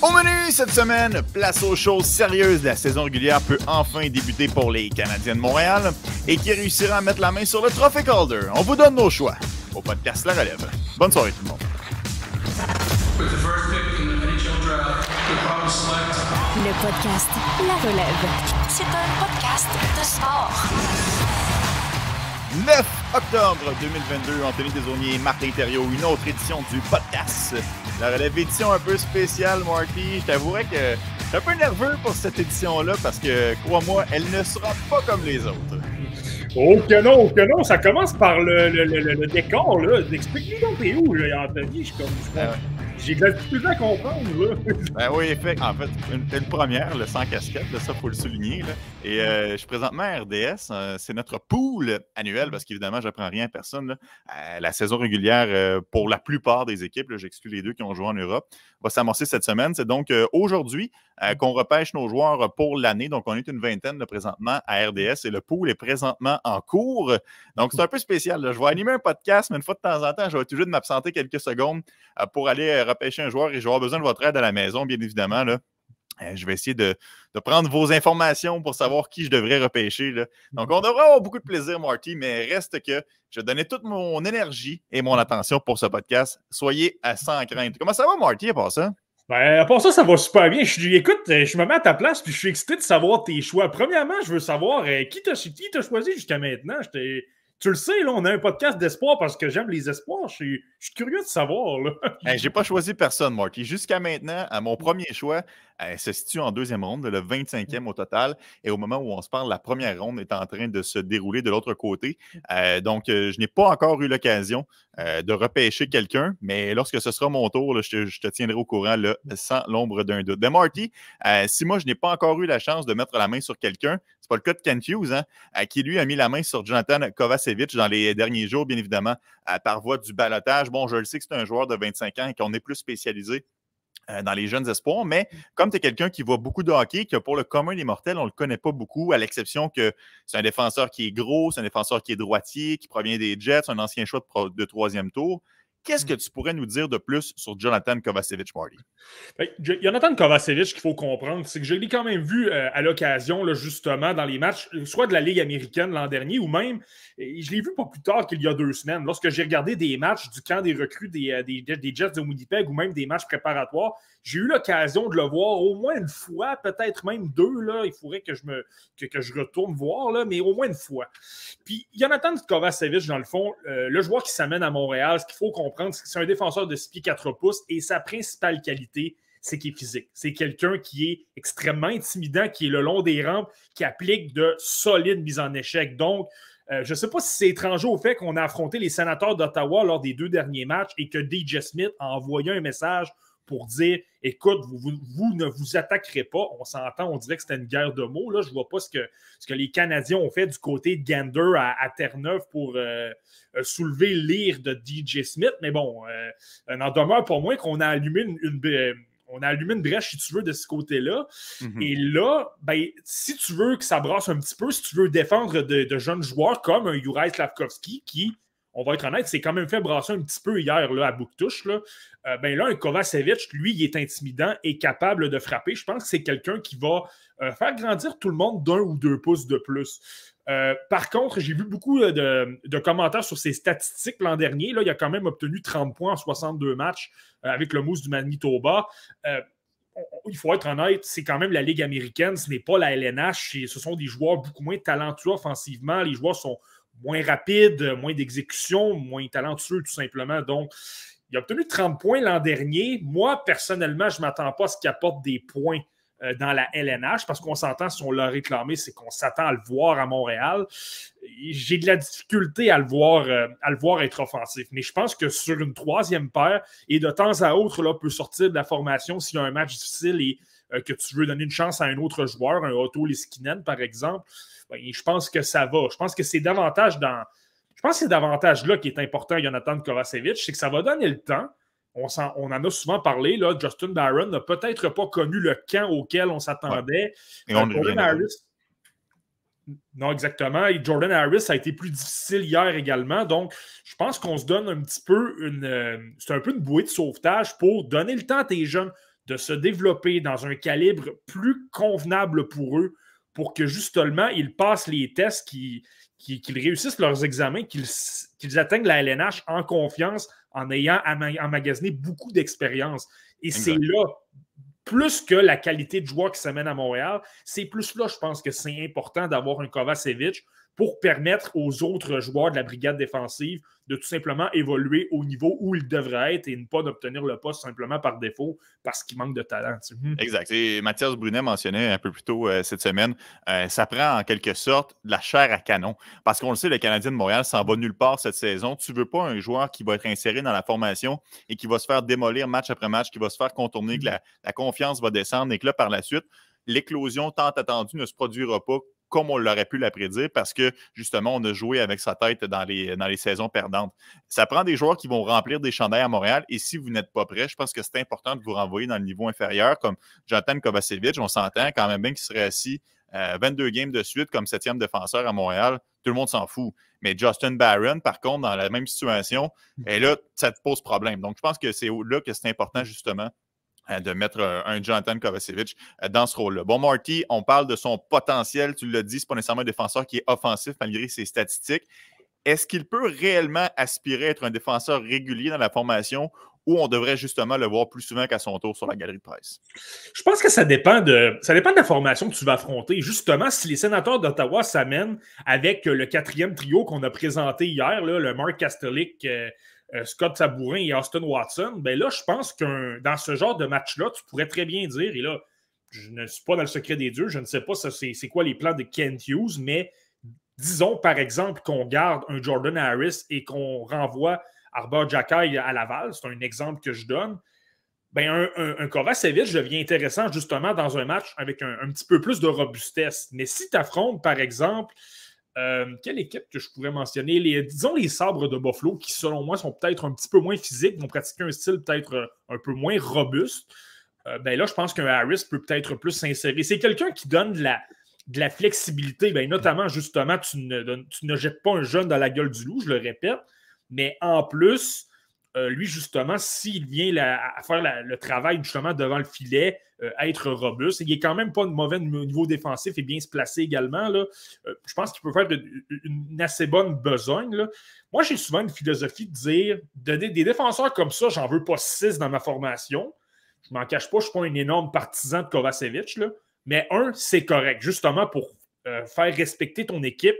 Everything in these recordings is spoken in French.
Au menu cette semaine, place aux choses sérieuses. La saison régulière peut enfin débuter pour les Canadiens de Montréal et qui réussira à mettre la main sur le trophée Calder. On vous donne nos choix au podcast La Relève. Bonne soirée tout le monde. Le podcast La Relève. C'est un podcast de sport. 9 octobre 2022, Anthony Desaunier, Martin Thériault, une autre édition du podcast. La relève édition un peu spéciale, Marty. Je t'avouerais que je suis un peu nerveux pour cette édition-là parce que, crois-moi, elle ne sera pas comme les autres. Oh que non, oh que non, ça commence par le, le, le, le décor, là. Explique-nous donc t'es où, là, Anthony? Je suis comme... Ah ouais. J'ai de la difficulté à comprendre, là. Ben oui, en fait, une, une première, le sans casquette, là, ça, faut le souligner. Là. Et euh, je suis présentement RDS. euh, c'est notre pool annuel, parce qu'évidemment, j'apprends rien à personne. là. Euh, la saison régulière, pour la plupart des équipes, j'exclus les deux qui ont joué en Europe, va s'amorcer cette semaine. C'est donc euh, aujourd'hui euh, qu'on repêche nos joueurs pour l'année. Donc, on est une vingtaine là, présentement à RDS et le pool est présentement en cours. Donc, c'est un peu spécial. là. Je vais animer un podcast, mais une fois de temps en temps, je vais toujours de m'absenter quelques secondes euh, pour aller repêcher un joueur et je vais avoir besoin de votre aide à la maison, bien évidemment. Là. Euh, Je vais essayer de, de prendre vos informations pour savoir qui je devrais repêcher. là. Donc, on devrait avoir beaucoup de plaisir, Marty, mais reste que je donnais toute mon énergie et mon attention pour ce podcast. Soyez à 100 crainte. Comment ça va, Marty, à part ça? Ben, à part ça, ça va super bien. Je suis, écoute, euh, je me mets à ta place, puis je suis excité de savoir tes choix. Premièrement, je veux savoir euh, qui t'a qui t'a choisi jusqu'à maintenant? Je t'ai- Tu le sais, là, on a un podcast d'espoir parce que j'aime les espoirs. Je suis, je suis curieux de savoir, là. Hey, J'ai pas choisi personne, Marty. Jusqu'à maintenant, à mon premier choix, elle se situe en deuxième ronde, le 25e au total. Et au moment où on se parle, la première ronde est en train de se dérouler de l'autre côté. Euh, donc, euh, je n'ai pas encore eu l'occasion euh, de repêcher quelqu'un, mais lorsque ce sera mon tour, là, je, te, je te tiendrai au courant là, sans l'ombre d'un doute. De Marty, euh, si moi, je n'ai pas encore eu la chance de mettre la main sur quelqu'un, pas le cas de Ken Hughes, hein, qui lui a mis la main sur Jonathan Kovacevic dans les derniers jours, bien évidemment, par voie du balotage. Bon, je le sais que c'est un joueur de 25 ans et qu'on est plus spécialisé euh, dans les jeunes espoirs, mais comme tu es quelqu'un qui voit beaucoup de hockey, que pour le commun des mortels, on ne le connaît pas beaucoup, à l'exception que c'est un défenseur qui est gros, c'est un défenseur qui est droitier, qui provient des Jets, un ancien choix de troisième tour. Qu'est-ce que tu pourrais nous dire de plus sur Jonathan Kovacevic, Marty? Que Jonathan Kovacevic, qu'il faut comprendre, c'est que je l'ai quand même vu euh, à l'occasion, justement, dans les matchs, euh, soit de la Ligue américaine l'an dernier, ou même, je l'ai vu pas plus tard qu'il y a deux semaines, lorsque j'ai regardé des matchs du camp des recrues des, euh, des, des Jets de Winnipeg, ou même des matchs préparatoires, j'ai eu l'occasion de le voir au moins une fois, peut-être même deux, là, il faudrait que je, me, que, que je retourne voir, là, mais au moins une fois. Puis Jonathan Kovacevic, dans le fond, euh, le joueur qui s'amène à Montréal, ce qu'il faut c'est un défenseur de 6 pieds 4 pouces, et sa principale qualité, c'est qu'il est physique. C'est quelqu'un qui est extrêmement intimidant, qui est le long des rampes, qui applique de solides mises en échec. Donc, euh, je ne sais pas si c'est étranger au fait qu'on a affronté les sénateurs d'Ottawa lors des deux derniers matchs et que DJ Smith a envoyé un message pour dire écoute, vous, vous- vous ne vous attaquerez pas. On s'entend, on dirait que c'était une guerre de mots. Là. Je ne vois pas ce que, ce que les Canadiens ont fait du côté de Gander à, à Terre-Neuve pour euh, euh, soulever l'ire de DJ Smith. Mais bon, euh, n'en demeure pour moi qu'on a allumé une, une- on a allumé une brèche, si tu veux, de ce côté-là. Mhm. Et là, ben, si tu veux que ça brasse un petit peu, si tu veux défendre de, de jeunes joueurs comme un Juraj Slavkovski, qui, on va être honnête, c'est quand même fait brasser un petit peu hier là, à Bouctouche, là, euh, ben là, un Kovacevic, lui, il est intimidant et capable de frapper. Je pense que c'est quelqu'un qui va euh, faire grandir tout le monde d'un ou deux pouces de plus. Euh, par contre, j'ai vu beaucoup de, commentaires sur ses statistiques l'an dernier. Là, il a quand même obtenu 30 points en 62 matchs avec le Mousse du Manitoba. Il faut être honnête, c'est quand même la Ligue américaine, ce n'est pas la LNH. Ce sont des joueurs beaucoup moins talentueux offensivement. Les joueurs sont moins rapides, moins d'exécution, moins talentueux tout simplement. Donc, il a obtenu 30 points l'an dernier. Moi, personnellement, je ne m'attends pas à ce qu'il apporte des points euh, dans la LNH parce qu'on s'entend, si on l'a réclamé, c'est qu'on s'attend à le voir à Montréal. J'ai de la difficulté à le voir, euh, à voir être offensif. Mais je pense que sur une troisième paire, et de temps à autre, là, peut sortir de la formation s'il y a un match difficile et euh, que tu veux donner une chance à un autre joueur, un Otto Leskinen, par exemple, ben, je pense que ça va. Je pense que c'est davantage dans. Je pense que c'est davantage là qui est important, Jonathan Kovacevic, c'est que ça va donner le temps. On, en a souvent parlé. Là, Justin Barron n'a peut-être pas connu le camp auquel on s'attendait. Euh, Jordan. Harris. Non, exactement. Et Jordan Harris a été plus difficile hier également. Donc, je pense qu'on se donne un petit peu une. euh, c'est un peu une bouée de sauvetage pour donner le temps à tes jeunes de se développer dans un calibre plus convenable pour eux pour que justement ils passent les tests, qu'ils réussissent leurs examens, qu'ils atteignent la LNH en confiance, en ayant emmagasiné beaucoup d'expérience. Et c'est là, plus que la qualité de joueur qui s'amène à Montréal, c'est plus là, je pense que c'est important d'avoir un Kovacevic pour permettre aux autres joueurs de la brigade défensive de tout simplement évoluer au niveau où ils devraient être et ne pas d'obtenir le poste simplement par défaut parce qu'il manque de talent. Hmm. Exact. Et Mathias Brunet mentionnait un peu plus tôt euh, cette semaine, euh, ça prend en quelque sorte de la chair à canon. Parce qu'on le sait, le Canadien de Montréal s'en va nulle part cette saison. Tu ne veux pas un joueur qui va être inséré dans la formation et qui va se faire démolir match après match, qui va se faire contourner, que la, la confiance va descendre et que là, par la suite, l'éclosion tant attendue ne se produira pas comme on l'aurait pu la prédire parce que justement, on a joué avec sa tête dans les, dans les saisons perdantes. Ça prend des joueurs qui vont remplir des chandails à Montréal et si vous n'êtes pas prêt, je pense que c'est important de vous renvoyer dans le niveau inférieur comme Jonathan Kovacevic. On s'entend quand même bien qu'il serait assis 22 euh, games de suite comme septième défenseur à Montréal. Tout le monde s'en fout. Mais Justin Barron, par contre, dans la même situation, et eh là, ça te pose problème. Donc, je pense que c'est là que c'est important justement de mettre euh, un Jonathan Kovacevic euh, dans ce rôle-là. Bon, Marty, on parle de son potentiel. Tu l'as dit, ce n'est pas nécessairement un défenseur qui est offensif malgré ses statistiques. Est-ce qu'il peut réellement aspirer à être un défenseur régulier dans la formation ou on devrait justement le voir plus souvent qu'à son tour sur la galerie de presse? Je pense que ça dépend de, ça dépend de la formation que tu vas affronter. Justement, si les sénateurs d'Ottawa s'amènent avec le quatrième trio qu'on a présenté hier, le Mark Kastelik, euh, Scott Sabourin et Austin Watson, ben là, je pense que dans ce genre de match-là, tu pourrais très bien dire, et là, je ne suis pas dans le secret des dieux, je ne sais pas c'est quoi les plans de Kent Hughes, mais disons par exemple qu'on garde un Jordan Harris et qu'on renvoie Arbor Jackay à Laval, c'est un exemple que je donne. Ben, un, un, un devient intéressant justement dans un match avec un, un petit peu plus de robustesse. Mais si tu affrontes, par exemple, euh, quelle équipe que je pourrais mentionner? Disons les sabres de Buffalo, qui selon moi sont peut-être un petit peu moins physiques, vont pratiquer un style peut-être euh, un peu moins robuste. Euh, ben là, je pense qu'un Harris peut peut-être plus s'insérer. C'est quelqu'un qui donne de la, de la flexibilité, ben, notamment justement, tu ne, tu ne jettes pas un jeune dans la gueule du loup, je le répète, mais en plus, euh, lui, justement, s'il vient à faire le travail justement devant le filet, euh, être robuste, il est quand même pas de mauvais niveau défensif et bien se placer également. Là. Euh, je pense qu'il peut faire une, assez bonne besogne. Moi, j'ai souvent une philosophie de dire des, défenseurs comme ça, j'en veux pas six dans ma formation. Je m'en cache pas, je ne suis pas un énorme partisan de Kovacevic, mais un, c'est correct, justement pour faire respecter ton équipe,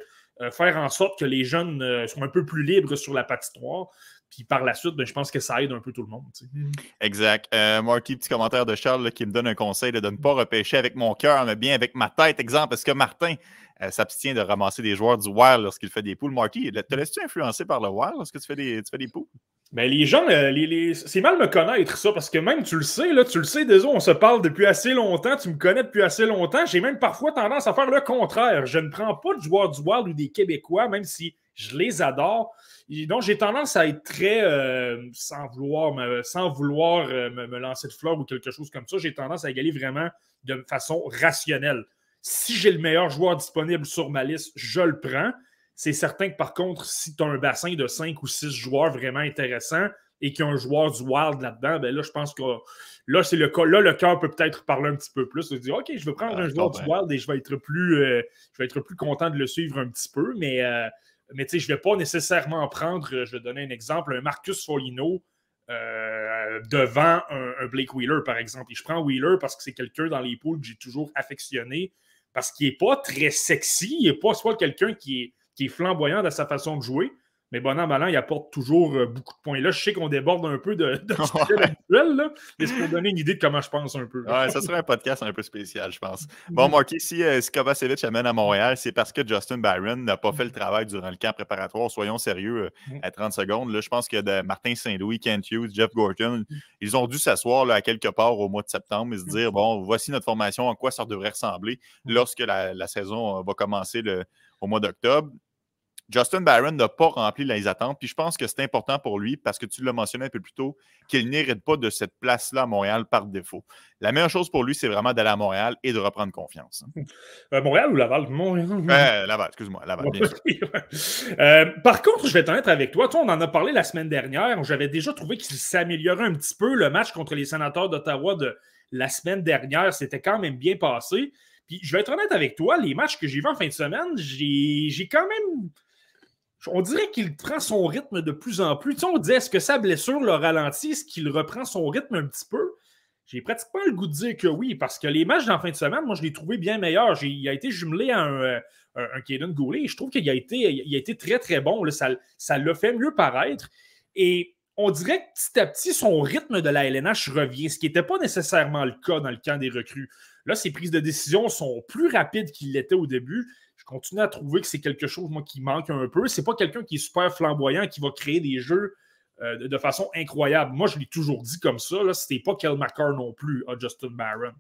faire en sorte que les jeunes soient un peu plus libres sur la patinoire. Puis par la suite, ben, je pense que ça aide un peu tout le monde. Mm. Exact. Euh, Marty, petit commentaire de Charles qui me donne un conseil de ne pas repêcher avec mon cœur, mais bien avec ma tête. Exemple, est-ce que Martin euh, s'abstient de ramasser des joueurs du Wild lorsqu'il fait des poules? Marty, te laisses-tu influencer par le Wild lorsque tu fais des, tu fais des poules? Ben, les gens, euh, les, c'est mal me connaître ça parce que même tu le sais, là, tu le sais, désolé, on se parle depuis assez longtemps, tu me connais depuis assez longtemps. J'ai même parfois tendance à faire le contraire. Je ne prends pas de joueurs du Wild ou des Québécois, même si je les adore. Donc, j'ai tendance à être très, euh, sans vouloir, me, sans vouloir euh, me, lancer de fleurs ou quelque chose comme ça, j'ai tendance à égaler vraiment de façon rationnelle. Si j'ai le meilleur joueur disponible sur ma liste, je le prends. C'est certain que par contre, si tu as un bassin de 5 ou 6 joueurs vraiment intéressants et qu'il y a un joueur du Wild là-dedans, ben là, je pense que là, c'est le cas. Là, le cœur peut peut-être parler un petit peu plus. Se dire, OK, je vais prendre ah, un joueur du Wild et je vais être plus, euh, je vais être plus content de le suivre un petit peu. Mais mais je ne vais pas nécessairement prendre, je vais donner un exemple, un Marcus Folino euh, devant un, Blake Wheeler, par exemple. Et je prends Wheeler parce que c'est quelqu'un dans les poules que j'ai toujours affectionné, parce qu'il n'est pas très sexy, il n'est pas soit quelqu'un qui est flamboyant dans sa façon de jouer, mais bon an, il apporte toujours euh, beaucoup de points. Là, je sais qu'on déborde un peu de, de là, mais c'est pour donner une idée de comment je pense un peu. Ouais, ça serait un podcast un peu spécial, je pense. Bon, Marky, si, euh, Kovacevic amène à Montréal, c'est parce que Justin Byron n'a pas fait le travail durant le camp préparatoire. Soyons sérieux euh, à 30 secondes. Là, je pense que de Martin Saint-Louis, Kent Hughes, Jeff Gorton, ils ont dû s'asseoir à quelque part au mois de septembre et se dire bon, voici notre formation, à quoi ça devrait ressembler lorsque la, la saison va commencer le, au mois d'octobre. Justin Barron n'a pas rempli les attentes. Puis je pense que c'est important pour lui, parce que tu l'as mentionné un peu plus tôt, qu'il n'hérite pas de cette place-là à Montréal par défaut. La meilleure chose pour lui, c'est vraiment d'aller à Montréal et de reprendre confiance. Euh, Montréal ou Laval? Montréal. Euh, Laval, excuse-moi. Laval, bien euh, par contre, je vais t'en être avec toi. Toi, on en a parlé la semaine dernière. J'avais déjà trouvé qu'il s'améliorait un petit peu le match contre les sénateurs d'Ottawa de la semaine dernière, c'était quand même bien passé. Puis je vais être honnête avec toi, les matchs que j'ai vus en fin de semaine, j'ai quand même. On dirait qu'il prend son rythme de plus en plus. On disait, est-ce que sa blessure le ralentit? Est-ce qu'il reprend son rythme un petit peu? J'ai pratiquement le goût de dire que oui, parce que les matchs d'en fin de semaine, moi, je l'ai trouvé bien meilleur. Il a été jumelé à un, euh, un, Goulet et je trouve qu'il a été, très, très bon. Ça l'a fait mieux paraître. Et on dirait que petit à petit, son rythme de la LNH revient, ce qui n'était pas nécessairement le cas dans le camp des recrues. Là, ses prises de décision sont plus rapides qu'il l'était au début. Continue à trouver que c'est quelque chose, moi, qui manque un peu. C'est pas quelqu'un qui est super flamboyant, qui va créer des jeux euh, de, façon incroyable. Moi, je l'ai toujours dit comme ça. Ce n'était pas Kel McCarr non plus à Justin Barron.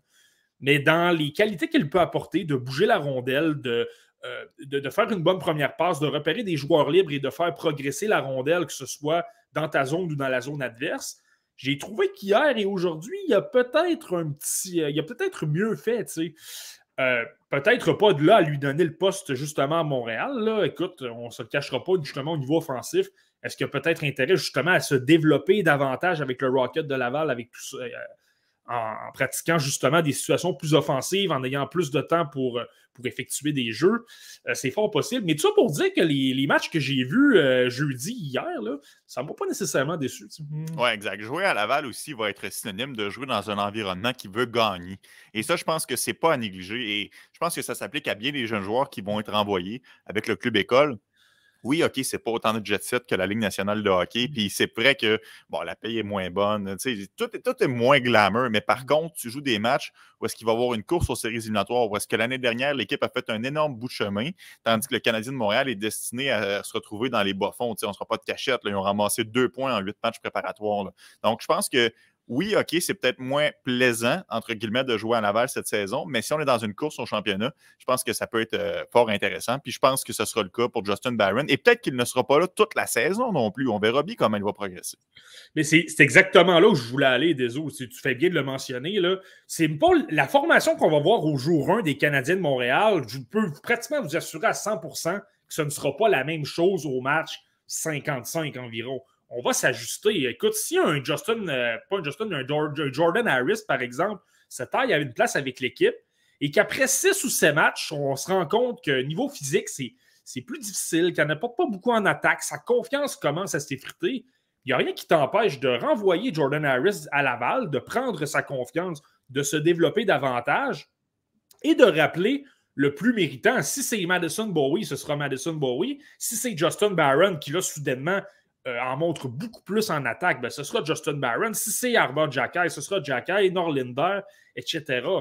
Mais dans les qualités qu'il peut apporter, de bouger la rondelle, euh, de, faire une bonne première passe, de repérer des joueurs libres et de faire progresser la rondelle, que ce soit dans ta zone ou dans la zone adverse, j'ai trouvé qu'hier et aujourd'hui, il y a peut-être un petit. Euh, il y a peut-être mieux fait. Peut-être pas de là à lui donner le poste justement à Montréal. Écoute, on ne se le cachera pas justement au niveau offensif. Est-ce qu'il y a peut-être intérêt justement à se développer davantage avec le Rocket de Laval, avec tout ça, euh, en, pratiquant justement des situations plus offensives, en ayant plus de temps pour, euh, effectuer des jeux? Euh, c'est fort possible. Mais tout ça pour dire que les, matchs que j'ai vus jeudi, hier, ça ne m'a pas nécessairement déçu. Oui, exact. Jouer à Laval aussi va être synonyme de jouer dans un environnement qui veut gagner. Et ça, je pense que c'est pas à négliger. Et je pense que ça s'applique à bien des jeunes joueurs qui vont être envoyés avec le club école oui, OK, c'est pas autant de jet set que la Ligue nationale de hockey. Mmh. Puis c'est vrai que bon, la paye est moins bonne. Tout est, tout est moins glamour. Mais par mmh. contre, tu joues des matchs où est-ce qu'il va y avoir une course aux séries éliminatoires, où est-ce que l'année dernière, l'équipe a fait un énorme bout de chemin, tandis que le Canadien de Montréal est destiné à se retrouver dans les bas-fonds. On ne sera pas de cachette. Ils ont ramassé deux points en huit matchs préparatoires. Donc, je pense que oui, OK, c'est peut-être moins plaisant, entre guillemets, de jouer à Laval cette saison, mais si on est dans une course au championnat, je pense que ça peut être euh, fort intéressant. Puis je pense que ce sera le cas pour Justin Barron. Et peut-être qu'il ne sera pas là toute la saison non plus. On verra bien comment il va progresser. Mais c'est exactement là où je voulais aller, Désolé, Si tu fais bien de le mentionner, c'est pas la formation qu'on va voir au jour 1 des Canadiens de Montréal. Je peux pratiquement vous assurer à 100% que ce ne sera pas la même chose au match 55 environ on va s'ajuster. Écoute, si un Justin, euh, pas un Justin, un Jordan Harris, par exemple, se taille à une place avec l'équipe et qu'après six ou sept matchs, on se rend compte que niveau physique, c'est plus difficile, qu'il n'apporte pas beaucoup en attaque, sa confiance commence à s'effriter. Il n'y a rien qui t'empêche de renvoyer Jordan Harris à Laval, de prendre sa confiance, de se développer davantage et de rappeler le plus méritant. Si c'est Madison Bowie, ce sera Madison Bowie. Si c'est Justin Barron qui, là, soudainement, euh, en montre beaucoup plus en attaque, ben, ce sera Justin Barron. Si c'est Arbor Jacky, ce sera Jacky, Norlinder, etc. Euh,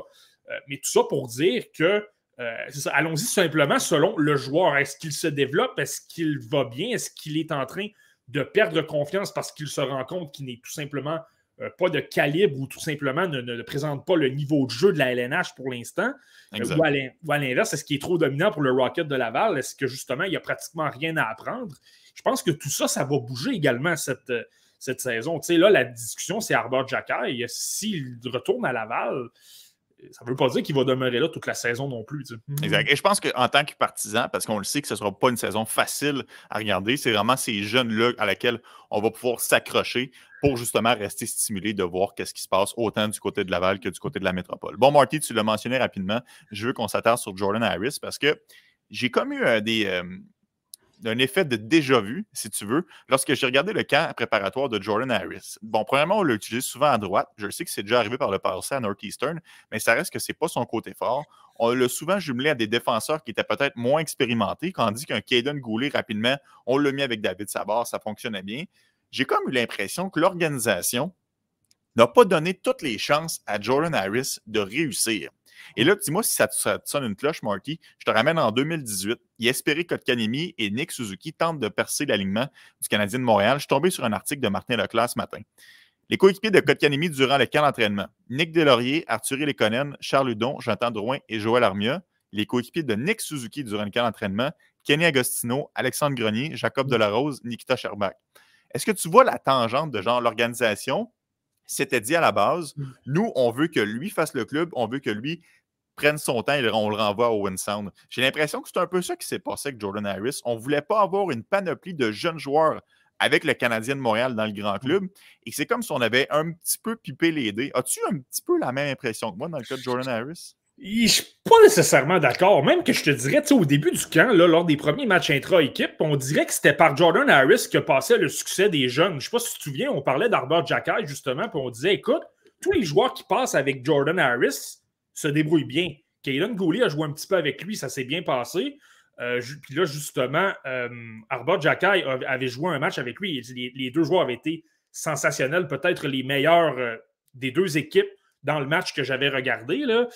mais tout ça pour dire que, euh, allons-y simplement selon le joueur. Est-ce qu'il se développe? Est-ce qu'il va bien? Est-ce qu'il est en train de perdre confiance parce qu'il se rend compte qu'il n'est tout simplement pas de calibre ou tout simplement ne, présente pas le niveau de jeu de la LNH pour l'instant? ou à l'inverse, est-ce qu'il est trop dominant pour le Rocket de Laval? Est-ce que justement, il n'y a pratiquement rien à apprendre? Je pense que tout ça, ça va bouger également cette, euh, cette saison. Tu sais, là, la discussion, c'est Arbor Jacky. S'il retourne à Laval, ça ne veut pas dire qu'il va demeurer là toute la saison non plus. Mhm. Exact. Et je pense qu'en tant que partisan, parce qu'on le sait que ce ne sera pas une saison facile à regarder, c'est vraiment ces jeunes-là à laquelle on va pouvoir s'accrocher pour justement rester stimulé de voir qu'est-ce qui se passe autant du côté de Laval que du côté de la métropole. Bon, Marty, tu l'as mentionné rapidement. Je veux qu'on s'attarde sur Jordan Harris parce que j'ai comme eu euh, des, euh, d'un effet de déjà-vu, si tu veux, lorsque j'ai regardé le camp préparatoire de Jordan Harris. Bon, premièrement, on l'utilise souvent à droite. Je sais que c'est déjà arrivé par le passé à Northeastern, mais ça reste que ce n'est pas son côté fort. On l'a souvent jumelé à des défenseurs qui étaient peut-être moins expérimentés, dit qu'un Caden Goulet, rapidement, on l'a mis avec David Sabar, ça fonctionnait bien. J'ai comme eu l'impression que l'organisation n'a pas donné toutes les chances à Jordan Harris de réussir. Et là, dis-moi si ça te, sonne une cloche, Marty. Je te ramène en 2018. Yesperi Kotkanemi et Nick Suzuki tentent de percer l'alignement du Canadien de Montréal. Je suis tombé sur un article de Martin Leclerc ce matin. Les coéquipiers de Kotkanemi durant le camp d'entraînement. Nick Delaurier, Arthur Lekonen, Charles Hudon, Jonathan Drouin et Joël Armia. Les coéquipiers de Nick Suzuki durant le camp d'entraînement. Kenny Agostino, Alexandre Grenier, Jacob Delarose, Nikita Sherbach. Est-ce que tu vois la tangente de genre l'organisation? C'était dit à la base, mmh. nous, on veut que lui fasse le club, on veut que lui prenne son temps et on le renvoie au Win Sound. J'ai l'impression que c'est un peu ça qui s'est passé avec Jordan Harris. On ne voulait pas avoir une panoplie de jeunes joueurs avec le Canadien de Montréal dans le grand club. Et c'est comme si on avait un petit peu pipé les dés. As-tu un petit peu la même impression que moi dans le cas de Jordan Harris? Je suis pas nécessairement d'accord. Même que je te dirais, au début du camp, là, lors des premiers matchs intra-équipe, on dirait que c'était par Jordan Harris que passait le succès des jeunes. Je sais pas si tu te souviens, on parlait d'Arbor Jackay, justement, puis on disait, écoute, tous les joueurs qui passent avec Jordan Harris se débrouillent bien. Kaylin Gooley a joué un petit peu avec lui, ça s'est bien passé. Euh, puis là, justement, euh, Arbor avait joué un match avec lui. Les, deux joueurs avaient été sensationnels, peut-être les meilleurs euh, des deux équipes dans le match que j'avais regardé. Là.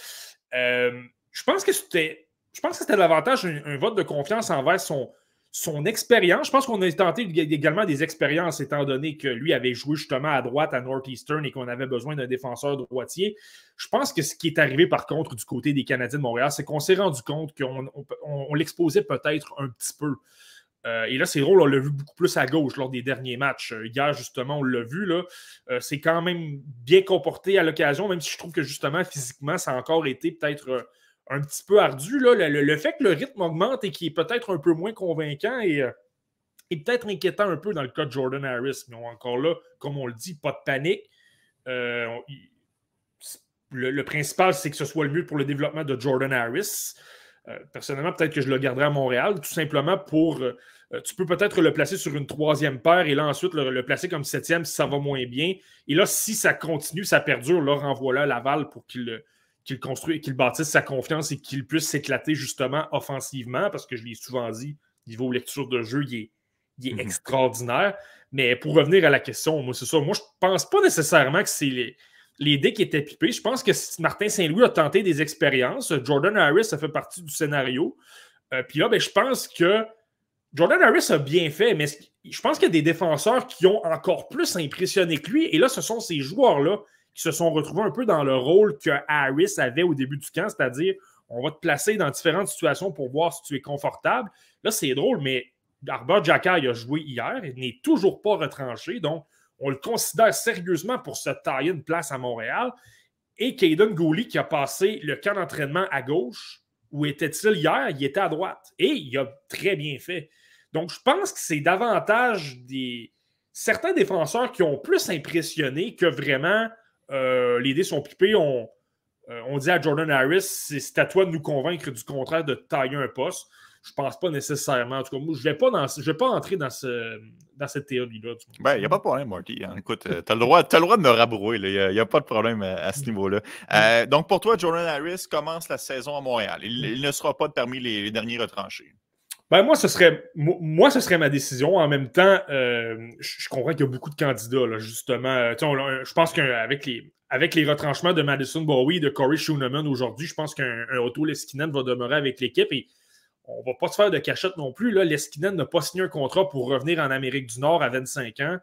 Euh, je pense que c'était. Davantage un, vote de confiance envers son, son expérience. Je pense qu'on a tenté également des expériences, étant donné que lui avait joué justement à droite à Northeastern et qu'on avait besoin d'un défenseur droitier. Je pense que ce qui est arrivé par contre du côté des Canadiens de Montréal, c'est qu'on s'est rendu compte qu'on l'exposait peut-être un petit peu. Euh, et là, c'est drôle, on l'a vu beaucoup plus à gauche lors des derniers matchs. Euh, hier, justement, on l'a vu. Là, euh, c'est quand même bien comporté à l'occasion, même si je trouve que justement, physiquement, ça a encore été peut-être un petit peu ardu. Là. Le, fait que le rythme augmente et qu'il est peut-être un peu moins convaincant et, peut-être inquiétant un peu dans le cas de Jordan Harris. Mais encore là, comme on le dit, pas de panique. le, principal, c'est que ce soit le mieux pour le développement de Jordan Harris. Euh, personnellement, peut-être que je le garderai à Montréal, tout simplement pour. Euh, euh, tu peux peut-être le placer sur une troisième paire et là, ensuite, le, placer comme septième si ça va moins bien. Et là, si ça continue, ça perdure, là, renvoie-le à Laval pour qu'il qu'il construise, qu'il bâtisse sa confiance et qu'il puisse s'éclater justement offensivement, parce que je l'ai souvent dit, niveau lecture de jeu, il est, il mhm. extraordinaire. Mais pour revenir à la question, moi, c'est ça. Moi, je pense pas nécessairement que c'est les, les dés qui étaient pipés. Je pense que Martin Saint-Louis a tenté des expériences. Jordan Harris, ça fait partie du scénario. Euh, puis là, ben, je pense que Jordan Harris a bien fait, mais je pense qu'il y a des défenseurs qui ont encore plus impressionné que lui. Et là, ce sont ces joueurs-là qui se sont retrouvés un peu dans le rôle que Harris avait au début du camp, c'est-à-dire on va te placer dans différentes situations pour voir si tu es confortable. Là, c'est drôle, mais Arbor Jackay a joué hier, il n'est toujours pas retranché. Donc, on le considère sérieusement pour se tailler une place à Montréal. Et Caden Gooley, qui a passé le camp d'entraînement à gauche, où était-il hier? Il était à droite. Et il a très bien fait. Donc, je pense que c'est davantage des certains défenseurs qui ont plus impressionné que vraiment euh, les dés sont pipés. On, euh, on dit à Jordan Harris, c'est à toi de nous convaincre du contraire de tailler un poste je pense pas nécessairement. En tout cas, je ne vais, pas vais pas entrer dans, ce, dans cette théorie-là. Ben, il n'y a pas de problème, Marty. Hein. Écoute, euh, tu as, le droit de me rabrouer. Il n'y a, pas de problème à, ce niveau-là. Euh, donc, pour toi, Jordan Harris commence la saison à Montréal. Il, ne sera pas parmi les, derniers retranchés. Ben, moi, ce serait, moi, ce serait ma décision. En même temps, euh, je, comprends qu'il y a beaucoup de candidats, justement. je pense qu'avec les, avec les retranchements de Madison Bowie et de Corey Schooneman aujourd'hui, je pense qu'un Otto Leskinen va demeurer avec l'équipe. Et on va pas se faire de cachette non plus. Leskinen n'a pas signé un contrat pour revenir en Amérique du Nord à 25 ans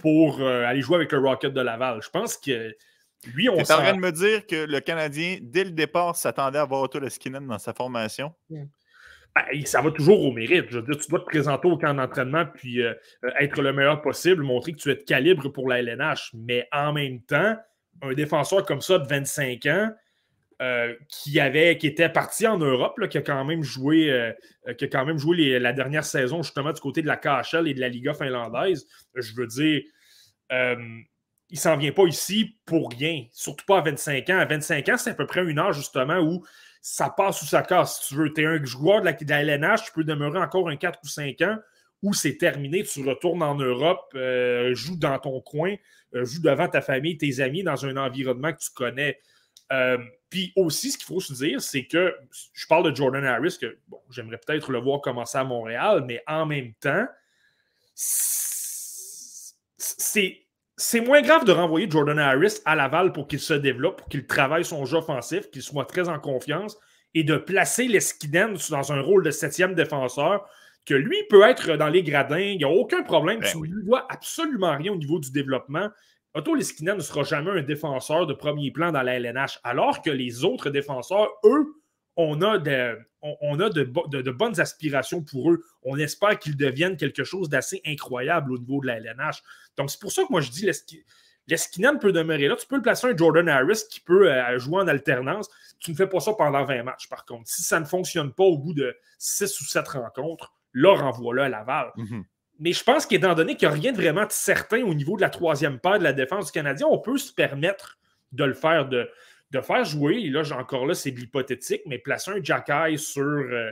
pour euh, aller jouer avec le Rocket de Laval. Je pense que lui, on Tu es en train de me dire que le Canadien, dès le départ, s'attendait à avoir Otto Leskinen dans sa formation? Ben, ça va toujours au mérite. Je veux dire, tu dois te présenter au camp d'entraînement puis euh, euh, être le meilleur possible, montrer que tu es de calibre pour la LNH. Mais en même temps, un défenseur comme ça de 25 ans, euh, qui, avait, qui était parti en Europe, qui a quand même joué, euh, qui a quand même joué la dernière saison justement du côté de la KHL et de la Liga finlandaise. Je veux dire, euh, il s'en vient pas ici pour rien, surtout pas à 25 ans. À 25 ans, c'est à peu près une âge justement où ça passe ou ça casse. Si tu veux, tu es un joueur de la, de LNH, tu peux demeurer encore un 4 ou 5 ans où c'est terminé, tu retournes en Europe, joue dans ton coin, joue devant ta famille, tes amis, dans un environnement que tu connais. Puis aussi, ce qu'il faut se dire, c'est que je parle de Jordan Harris, que j'aimerais peut-être le voir commencer à Montréal, mais en même temps, c'est. C'est moins grave de renvoyer Jordan Harris à Laval pour qu'il se développe, pour qu'il travaille son jeu offensif, qu'il soit très en confiance et de placer Leskinen dans un rôle de septième défenseur, que lui peut être dans les gradins, il n'y a aucun problème. Ben tu ne lui dois absolument rien au niveau du développement. Otto Leskinen ne sera jamais un défenseur de premier plan dans la LNH, alors que les autres défenseurs, eux, on a, de, bonnes aspirations pour eux. On espère qu'ils deviennent quelque chose d'assez incroyable au niveau de la LNH. Donc, c'est pour ça que moi, je dis Leskinen peut demeurer là. Tu peux le placer un Jordan Harris qui peut euh, jouer en alternance. Tu ne fais pas ça pendant 20 matchs, par contre. Si ça ne fonctionne pas au bout de 6 ou 7 rencontres, là, renvoie-le à Laval. Mhm. Mais je pense qu'étant donné qu'il n'y a rien de vraiment certain au niveau de la troisième paire de la défense du Canadien, on peut se permettre de le faire, de, de faire jouer. Et là, encore là, c'est de l'hypothétique, mais placer un Jacky sur euh,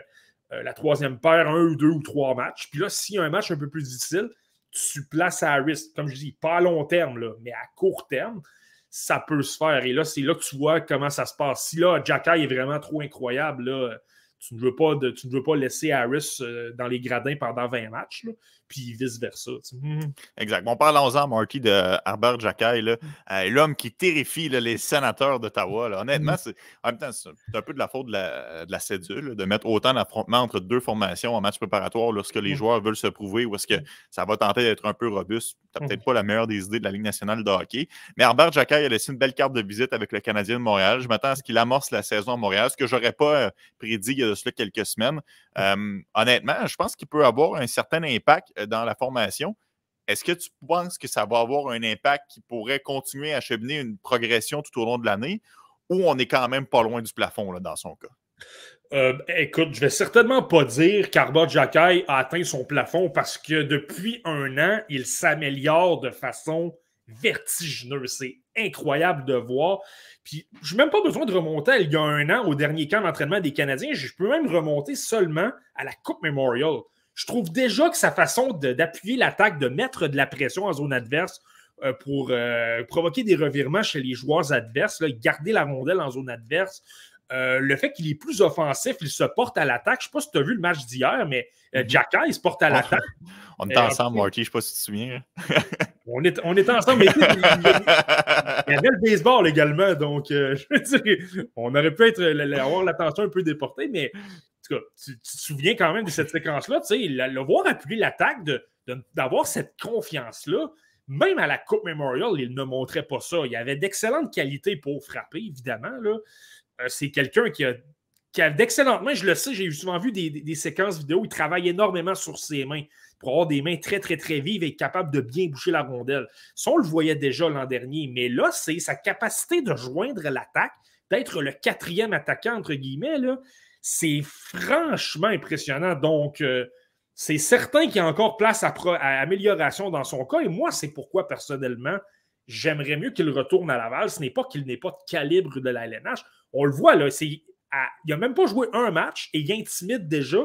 euh, la troisième paire, un ou deux ou trois matchs. Puis là, s'il y a un match un peu plus difficile, tu places à risque. Comme je dis, pas à long terme, là, mais à court terme, ça peut se faire. Et là, c'est là que tu vois comment ça se passe. Si là, Jacky est vraiment trop incroyable, là, tu ne veux pas, de, tu ne veux pas laisser Harris euh, dans les gradins pendant 20 matchs, puis vice-versa. Mhm. Exact. Bon, parlons-en, Marty, de Harbert Jackay, mm. euh, l'homme qui terrifie les sénateurs d'Ottawa. Honnêtement, mm. c'est, en même temps, c'est un peu de la faute de la, cédule, de mettre autant d'affrontements entre deux formations en match préparatoire lorsque les mm. joueurs veulent se prouver ou est-ce que ça va tenter d'être un peu robuste. Tu peut-être pas la meilleure des idées de la Ligue nationale de hockey. Mais Harbert Jackay a laissé une belle carte de visite avec le Canadien de Montréal. Je m'attends à ce qu'il amorce la saison à Montréal, ce que j'aurais pas euh, prédit il y a de cela quelques semaines. Euh, honnêtement, je pense qu'il peut avoir un certain impact euh, dans la formation. Est-ce que tu penses que ça va avoir un impact qui pourrait continuer à cheminer une progression tout au long de l'année ou on est quand même pas loin du plafond là, dans son cas? Euh, écoute, je vais certainement pas dire qu'Arba Jacky a atteint son plafond parce que depuis un an, il s'améliore de façon vertigineuse. C'est incroyable de voir. Puis, je n'ai même pas besoin de remonter il y a un an au dernier camp d'entraînement des Canadiens. Je peux même remonter seulement à la Coupe Memorial. Je trouve déjà que sa façon d'appuyer l'attaque, de mettre de la pression en zone adverse euh, pour euh, provoquer des revirements chez les joueurs adverses, garder la rondelle en zone adverse, euh, le fait qu'il est plus offensif, il se porte à l'attaque. Je ne sais pas si tu as vu le match d'hier, mais euh, mhm. Jack il se porte à l'attaque. on est ensemble, Marty, je ne sais pas si tu te souviens. on, est, on est ensemble, mais il, y avait le baseball également, donc je veux dire, on aurait pu être, avoir l'attention un peu déportée, mais tu, tu, te souviens quand même de cette séquence-là, tu sais, le, voir appuyer l'attaque, d'avoir cette confiance-là, même à la Coupe Memorial, il ne montrait pas ça. Il avait d'excellentes qualités pour frapper, évidemment. Là. Euh, c'est quelqu'un qui a, d'excellentes mains. Je le sais, j'ai souvent vu des, séquences vidéo. Il travaille énormément sur ses mains pour avoir des mains très, très, très vives et capable de bien boucher la rondelle. Ça, on le voyait déjà l'an dernier. Mais là, c'est sa capacité de joindre l'attaque, d'être le quatrième attaquant, entre guillemets. Là, c'est franchement impressionnant. Donc, euh, c'est certain qu'il y a encore place à, amélioration dans son cas. Et moi, c'est pourquoi, personnellement, j'aimerais mieux qu'il retourne à Laval. Ce n'est pas qu'il n'ait pas de calibre de la LNH. On le voit, là, il n'a même pas joué un match et il intimide déjà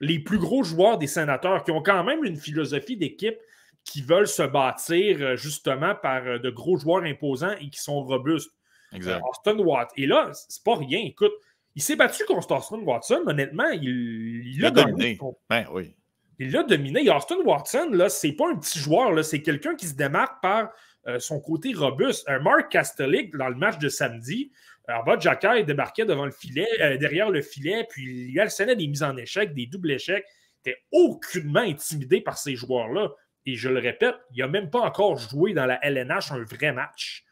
les plus gros joueurs des sénateurs qui ont quand même une philosophie d'équipe qui veulent se bâtir euh, justement par euh, de gros joueurs imposants et qui sont robustes. Exact. Austin Watt. Et là, c'est pas rien. Écoute, il s'est battu contre Austin Watson. Honnêtement, il l'a dominé. Ben, oui. Il l'a dominé. Austin Watson, là, c'est pas un petit joueur, c'est quelqu'un qui se démarque par euh, son côté robuste. Un Mark Castelik, dans le match de samedi, Arba Jacquard débarquait devant le filet, euh, derrière le filet, puis il hallucinait des mises en échec, des doubles échecs. Il était aucunement intimidé par ces joueurs-là. Et je le répète, il n'a même pas encore joué dans la LNH un vrai match.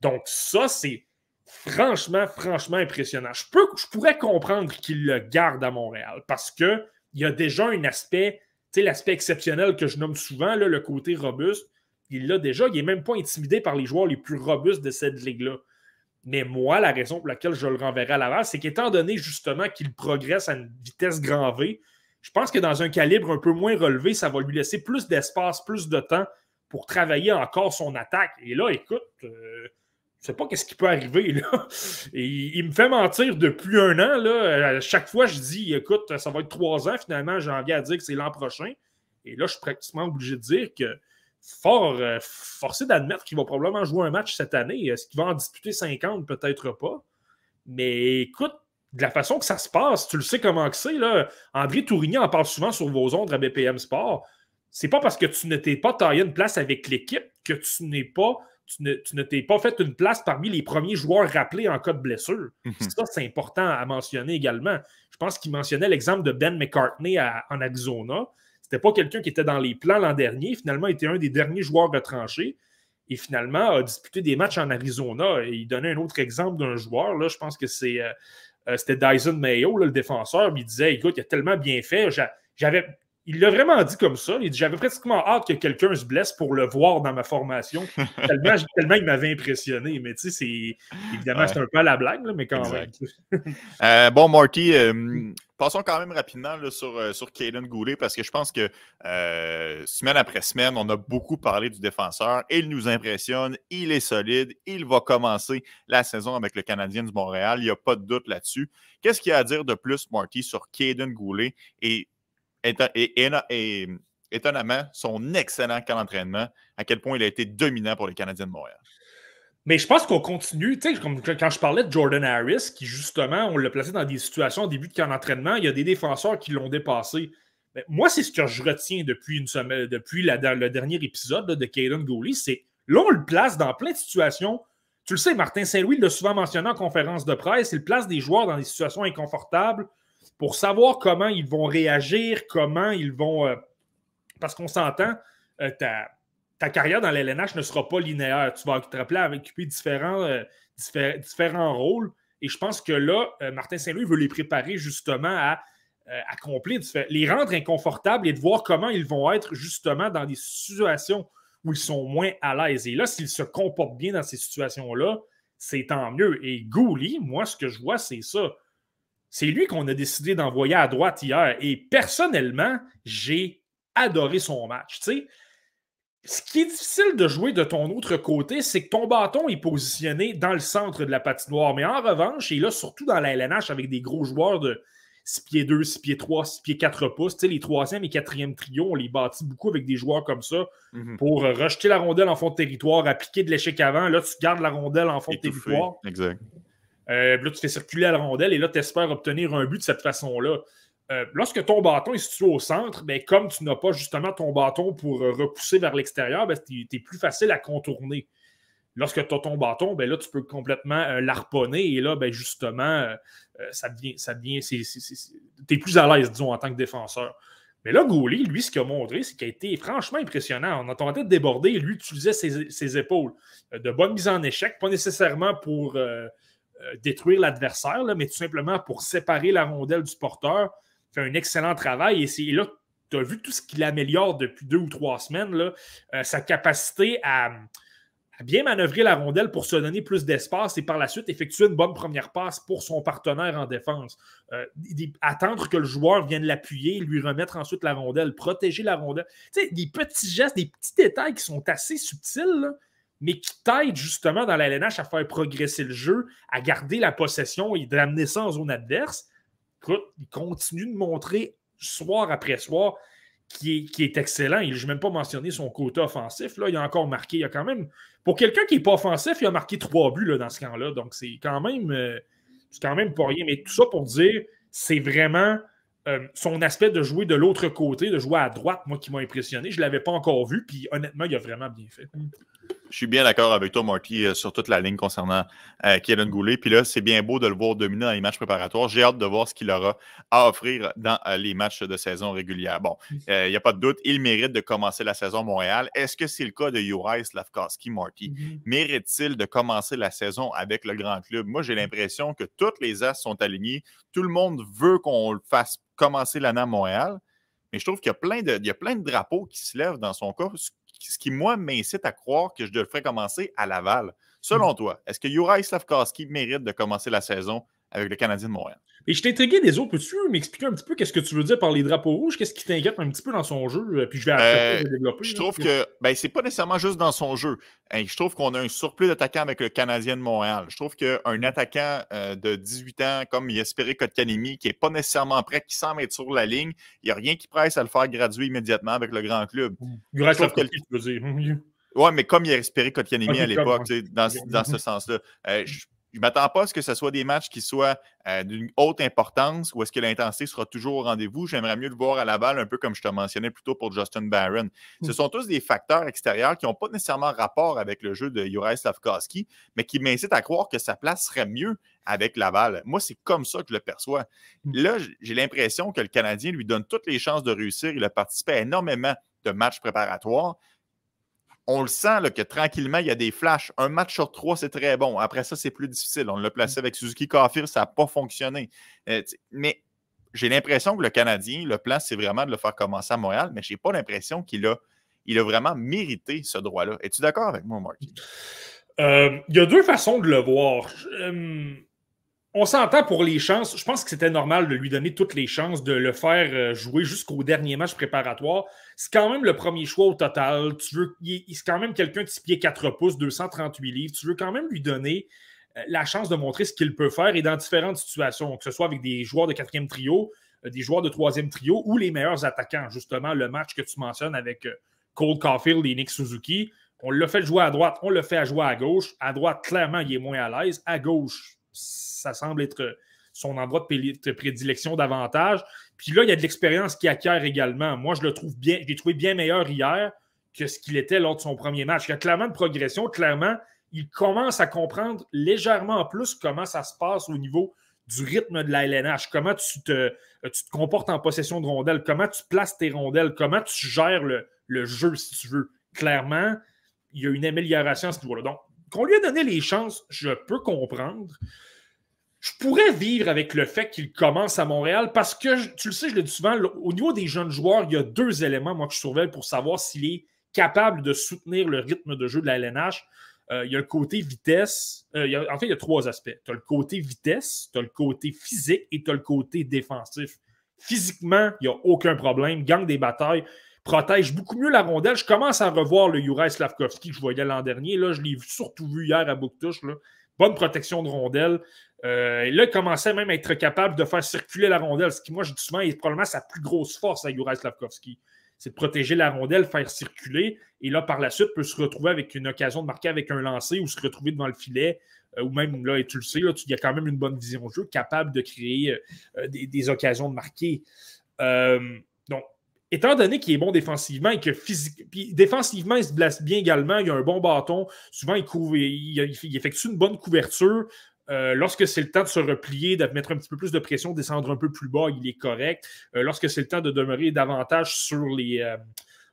Donc, ça, c'est franchement, franchement impressionnant. Je, peux, je pourrais comprendre qu'il le garde à Montréal parce qu'il y a déjà un aspect, tu sais, l'aspect exceptionnel que je nomme souvent, le côté robuste. Il l'a déjà. Il n'est même pas intimidé par les joueurs les plus robustes de cette ligue-là. Mais moi, la raison pour laquelle je le renverrai à Laval, c'est qu'étant donné justement qu'il progresse à une vitesse grand V, je pense que dans un calibre un peu moins relevé, ça va lui laisser plus d'espace, plus de temps pour travailler encore son attaque. Et là, écoute, euh, je sais pas qu'est-ce qui peut arriver. Là. Et il me fait mentir depuis un an. Là. À chaque fois, je dis écoute, ça va être trois ans. Finalement, j'ai envie à dire que c'est l'an prochain. Et là, je suis pratiquement obligé de dire que fort euh, forcé d'admettre qu'il va probablement jouer un match cette année. Est-ce qu'il va en disputer 50 Peut-être pas. Mais écoute, de la façon que ça se passe, tu le sais comment que c'est. Là. André Tourigny en parle souvent sur vos ondes à BPM Sport. C'est pas parce que tu ne t'es pas taillé une place avec l'équipe que tu n'es pas tu ne, t'es pas fait une place parmi les premiers joueurs rappelés en cas de blessure. Mhm. Ça, c'est important à mentionner également. Je pense qu'il mentionnait l'exemple de Ben McCartney en Arizona. C'était pas quelqu'un qui était dans les plans l'an dernier. Finalement, il était un des derniers joueurs retranchés. Et finalement, a disputé des matchs en Arizona. Et il donnait un autre exemple d'un joueur. Là, je pense que c'est, euh, euh, c'était Dyson Mayo, le défenseur. il disait Écoute, il a tellement bien fait. J'avais, il l'a vraiment dit comme ça. Il dit J'avais pratiquement hâte que quelqu'un se blesse pour le voir dans ma formation. tellement, tellement, il m'avait impressionné. Mais tu sais, c'est évidemment, c'est un peu à la blague, mais quand même. Euh, bon, Marty, euh, passons quand même rapidement sur, euh, sur Caden Goulet parce que je pense que semaine après semaine, on a beaucoup parlé du défenseur. Il nous impressionne, il est solide, il va commencer la saison avec le Canadien du Montréal. Il n'y a pas de doute là-dessus. Qu'est-ce qu'il y a à dire de plus, Marty, sur Caden Goulet et et, étonnamment, son excellent camp d'entraînement, à quel point il a été dominant pour les Canadiens de Montréal. Mais je pense qu'on continue, tu quand je parlais de Jordan Harris, qui justement, on l'a placé dans des situations au début de camp d'entraînement, il y a des défenseurs qui l'ont dépassé. moi, c'est ce que je retiens depuis une semaine, depuis le dernier épisode de Caden Gooley, c'est là, on le place dans plein de situations. Tu le sais, Martin Saint-Louis l'a souvent mentionné en conférence de presse, il place des joueurs dans des situations inconfortables pour savoir comment ils vont réagir, comment ils vont. Euh, parce qu'on s'entend, euh, ta, carrière dans l'LNH ne sera pas linéaire. Tu vas te rappeler à occuper différents, euh, différents rôles. Et je pense que là, Martin Saint-Louis veut les préparer justement à accomplir, les rendre inconfortables et de voir comment ils vont être justement dans des situations où ils sont moins à l'aise. Et là, s'ils se comportent bien dans ces situations-là, c'est tant mieux. Et Gouli, moi, ce que je vois, c'est ça. C'est lui qu'on a décidé d'envoyer à droite hier. Et personnellement, j'ai adoré son match. Ce qui est difficile de jouer de ton autre côté, c'est que ton bâton est positionné dans le centre de la patinoire. Mais en revanche, et là, surtout dans la LNH avec des gros joueurs de 6 pieds 2, 6 pieds 3, 6 pieds 4 pouces, les troisième et quatrième trios, on les bâtit beaucoup avec des joueurs comme ça mhm. pour rejeter la rondelle en fond de territoire, appliquer de l'échec avant. Là, tu gardes la rondelle en fond de territoire. Exact. Euh, là, tu fais circuler la rondelle et là, tu espères obtenir un but de cette façon-là. Euh, lorsque ton bâton est situé au centre, ben, comme tu n'as pas justement ton bâton pour euh, repousser vers l'extérieur, ben, tu es, plus facile à contourner. Lorsque tu as ton bâton, ben, là, tu peux complètement l'arponner et là, ben, justement, ça devient. Ça tu plus à l'aise, disons, en tant que défenseur. Mais là, Gouli, lui, ce qu'il a montré, c'est qu'il a été franchement impressionnant. On entendait déborder, lui utilisait ses, épaules. De bonnes mises en échec, pas nécessairement pour euh, détruire l'adversaire, mais tout simplement pour séparer la rondelle du porteur. Fait un excellent travail et là tu as vu tout ce qu'il améliore depuis deux ou trois semaines, euh, sa capacité à, bien manœuvrer la rondelle pour se donner plus d'espace et par la suite effectuer une bonne première passe pour son partenaire en défense. Euh, attendre que le joueur vienne l'appuyer, lui remettre ensuite la rondelle, protéger la rondelle. Tu des petits gestes, des petits détails qui sont assez subtils, mais qui t'aide justement dans la LNH à faire progresser le jeu, à garder la possession et d'amener ça en zone adverse. Écoute, il continue de montrer soir après soir qui est, excellent. Je n'ai même pas mentionné son côté offensif. Là, il a encore marqué. Il a quand même. Pour quelqu'un qui n'est pas offensif, il a marqué trois buts là, dans ce camp-là. Donc, c'est quand même. Euh, c'est quand même pas rien. Mais tout ça pour dire, c'est vraiment euh, son aspect de jouer de l'autre côté, de jouer à droite, moi, qui m'a impressionné. Je ne l'avais pas encore vu. Puis honnêtement, il a vraiment bien fait. Je suis bien d'accord avec toi, Marty, euh, sur toute la ligne concernant euh, Goulet. Puis là, c'est bien beau de le voir dominer dans les matchs préparatoires. J'ai hâte de voir ce qu'il aura à offrir dans euh, les matchs de saison régulière. Bon, il mm. n'y a pas de doute, il mérite de commencer la saison Montréal. Est-ce que c'est le cas de Juraj Slavkowski, Marty? Mm-hmm. Mérite-t-il de commencer la saison avec le grand club? Moi, j'ai l'impression que toutes les as sont alignés. Tout le monde veut qu'on le fasse commencer l'année à Montréal. Mais je trouve qu'il y a plein de, il y a plein de drapeaux qui se lèvent dans son cas, ce qui, moi, m'incite à croire que je devrais commencer à Laval. Selon mmh. toi, est-ce que Juraj Slavkowski mérite de commencer la saison avec le Canadien de Montréal? Et je t'ai intrigué des autres. Peux-tu m'expliquer un petit peu qu'est-ce que tu veux dire par les drapeaux rouges? Qu'est-ce qui t'inquiète un petit peu dans son jeu? Euh, puis je vais euh, développer. Je trouve que ben, c'est pas nécessairement juste dans son jeu. je trouve qu'on a un surplus d'attaquants avec le Canadien de Montréal. Je trouve qu'un attaquant euh, de 18 ans comme Yesperi Kotkanimi, qui n'est pas nécessairement prêt, qui semble être sur la ligne, il n'y a rien qui presse à le faire graduer immédiatement avec le grand club. Il reste la que... tu veux dire. Oui, mais comme il a espéré Kotkanimi à l'époque, dans, dans, ce sens-là. je je ne m'attends pas à ce que ce soit des matchs qui soient euh, d'une haute importance ou est-ce que l'intensité sera toujours au rendez-vous. J'aimerais mieux le voir à la balle, un peu comme je te mentionnais plus tôt pour Justin Barron. Ce hmm. sont tous des facteurs extérieurs qui n'ont pas nécessairement rapport avec le jeu de Juraj Slavkowski, mais qui m'incitent à croire que sa place serait mieux avec Laval. Moi, c'est comme ça que je le perçois. Hmm. Là, j'ai l'impression que le Canadien lui donne toutes les chances de réussir. Il a participé à énormément de matchs préparatoires on le sent que tranquillement, il y a des flashs. Un match sur trois, c'est très bon. Après ça, c'est plus difficile. On l'a placé avec Suzuki Kafir, ça n'a pas fonctionné. Euh, mais j'ai l'impression que le Canadien, le plan, c'est vraiment de le faire commencer à Montréal, mais je n'ai pas l'impression qu'il a, il a vraiment mérité ce droit-là. Es-tu d'accord avec moi, Mark? Euh, il y a deux façons de le voir. Euh, on s'entend pour les chances. Je pense que c'était normal de lui donner toutes les chances de le faire euh, jouer jusqu'au dernier match préparatoire. C'est quand même le premier choix au total. Tu veux, c'est quand même quelqu'un de 6 pieds 4 pouces, 238 livres. Tu veux quand même lui donner la chance de montrer ce qu'il peut faire et dans différentes situations, que ce soit avec des joueurs de quatrième trio, des joueurs de troisième trio ou les meilleurs attaquants. Justement, le match que tu mentionnes avec Cole Caulfield et Nick Suzuki. On l'a fait jouer à droite, on l'a fait jouer à gauche. À droite, clairement, il est moins à l'aise. À gauche, ça semble être son endroit de prédilection davantage. Puis là, il y a de l'expérience qui acquiert également. Moi, je le trouve bien, je l'ai trouvé bien meilleur hier que ce qu'il était lors de son premier match. Il y a clairement de progression. Clairement, il commence à comprendre légèrement en plus comment ça se passe au niveau du rythme de la LNH, comment tu te, tu te comportes en possession de rondelles, comment tu places tes rondelles, comment tu gères le, le jeu, si tu veux. Clairement, il y a une amélioration à ce niveau-là. Donc, qu'on lui a donné les chances, je peux comprendre. Je pourrais vivre avec le fait qu'il commence à Montréal parce que, tu le sais, je le dis souvent, au niveau des jeunes joueurs, il y a deux éléments, moi, que je surveille pour savoir s'il est capable de soutenir le rythme de jeu de la LNH. Euh, il y a le côté vitesse. Euh, en fait, il y a trois aspects. Tu as le côté vitesse, tu as le côté physique et tu as le côté défensif. Physiquement, il n'y a aucun problème. Gagne des batailles protège beaucoup mieux la rondelle. Je commence à revoir le Juraj Slavkovski que je voyais l'an dernier. Là, je l'ai surtout vu hier à Bouctouche. Bonne protection de rondelle. Euh, là, il commençait même à être capable de faire circuler la rondelle, ce qui, moi, je dis souvent, est probablement sa plus grosse force à Juraj Slavkovski. C'est de protéger la rondelle, faire circuler, et là, par la suite, peut se retrouver avec une occasion de marquer avec un lancer ou se retrouver devant le filet, euh, ou même, là, et tu le sais, il y a quand même une bonne vision de jeu, capable de créer euh, des, occasions de marquer. donc, étant donné qu'il est bon défensivement et que physiquement, défensivement, il se blesse bien également, il a un bon bâton, souvent il, couvre, il, effectue une bonne couverture. Euh, lorsque c'est le temps de se replier, de mettre un petit peu plus de pression, descendre un peu plus bas, il est correct. Euh, lorsque c'est le temps de demeurer davantage sur les,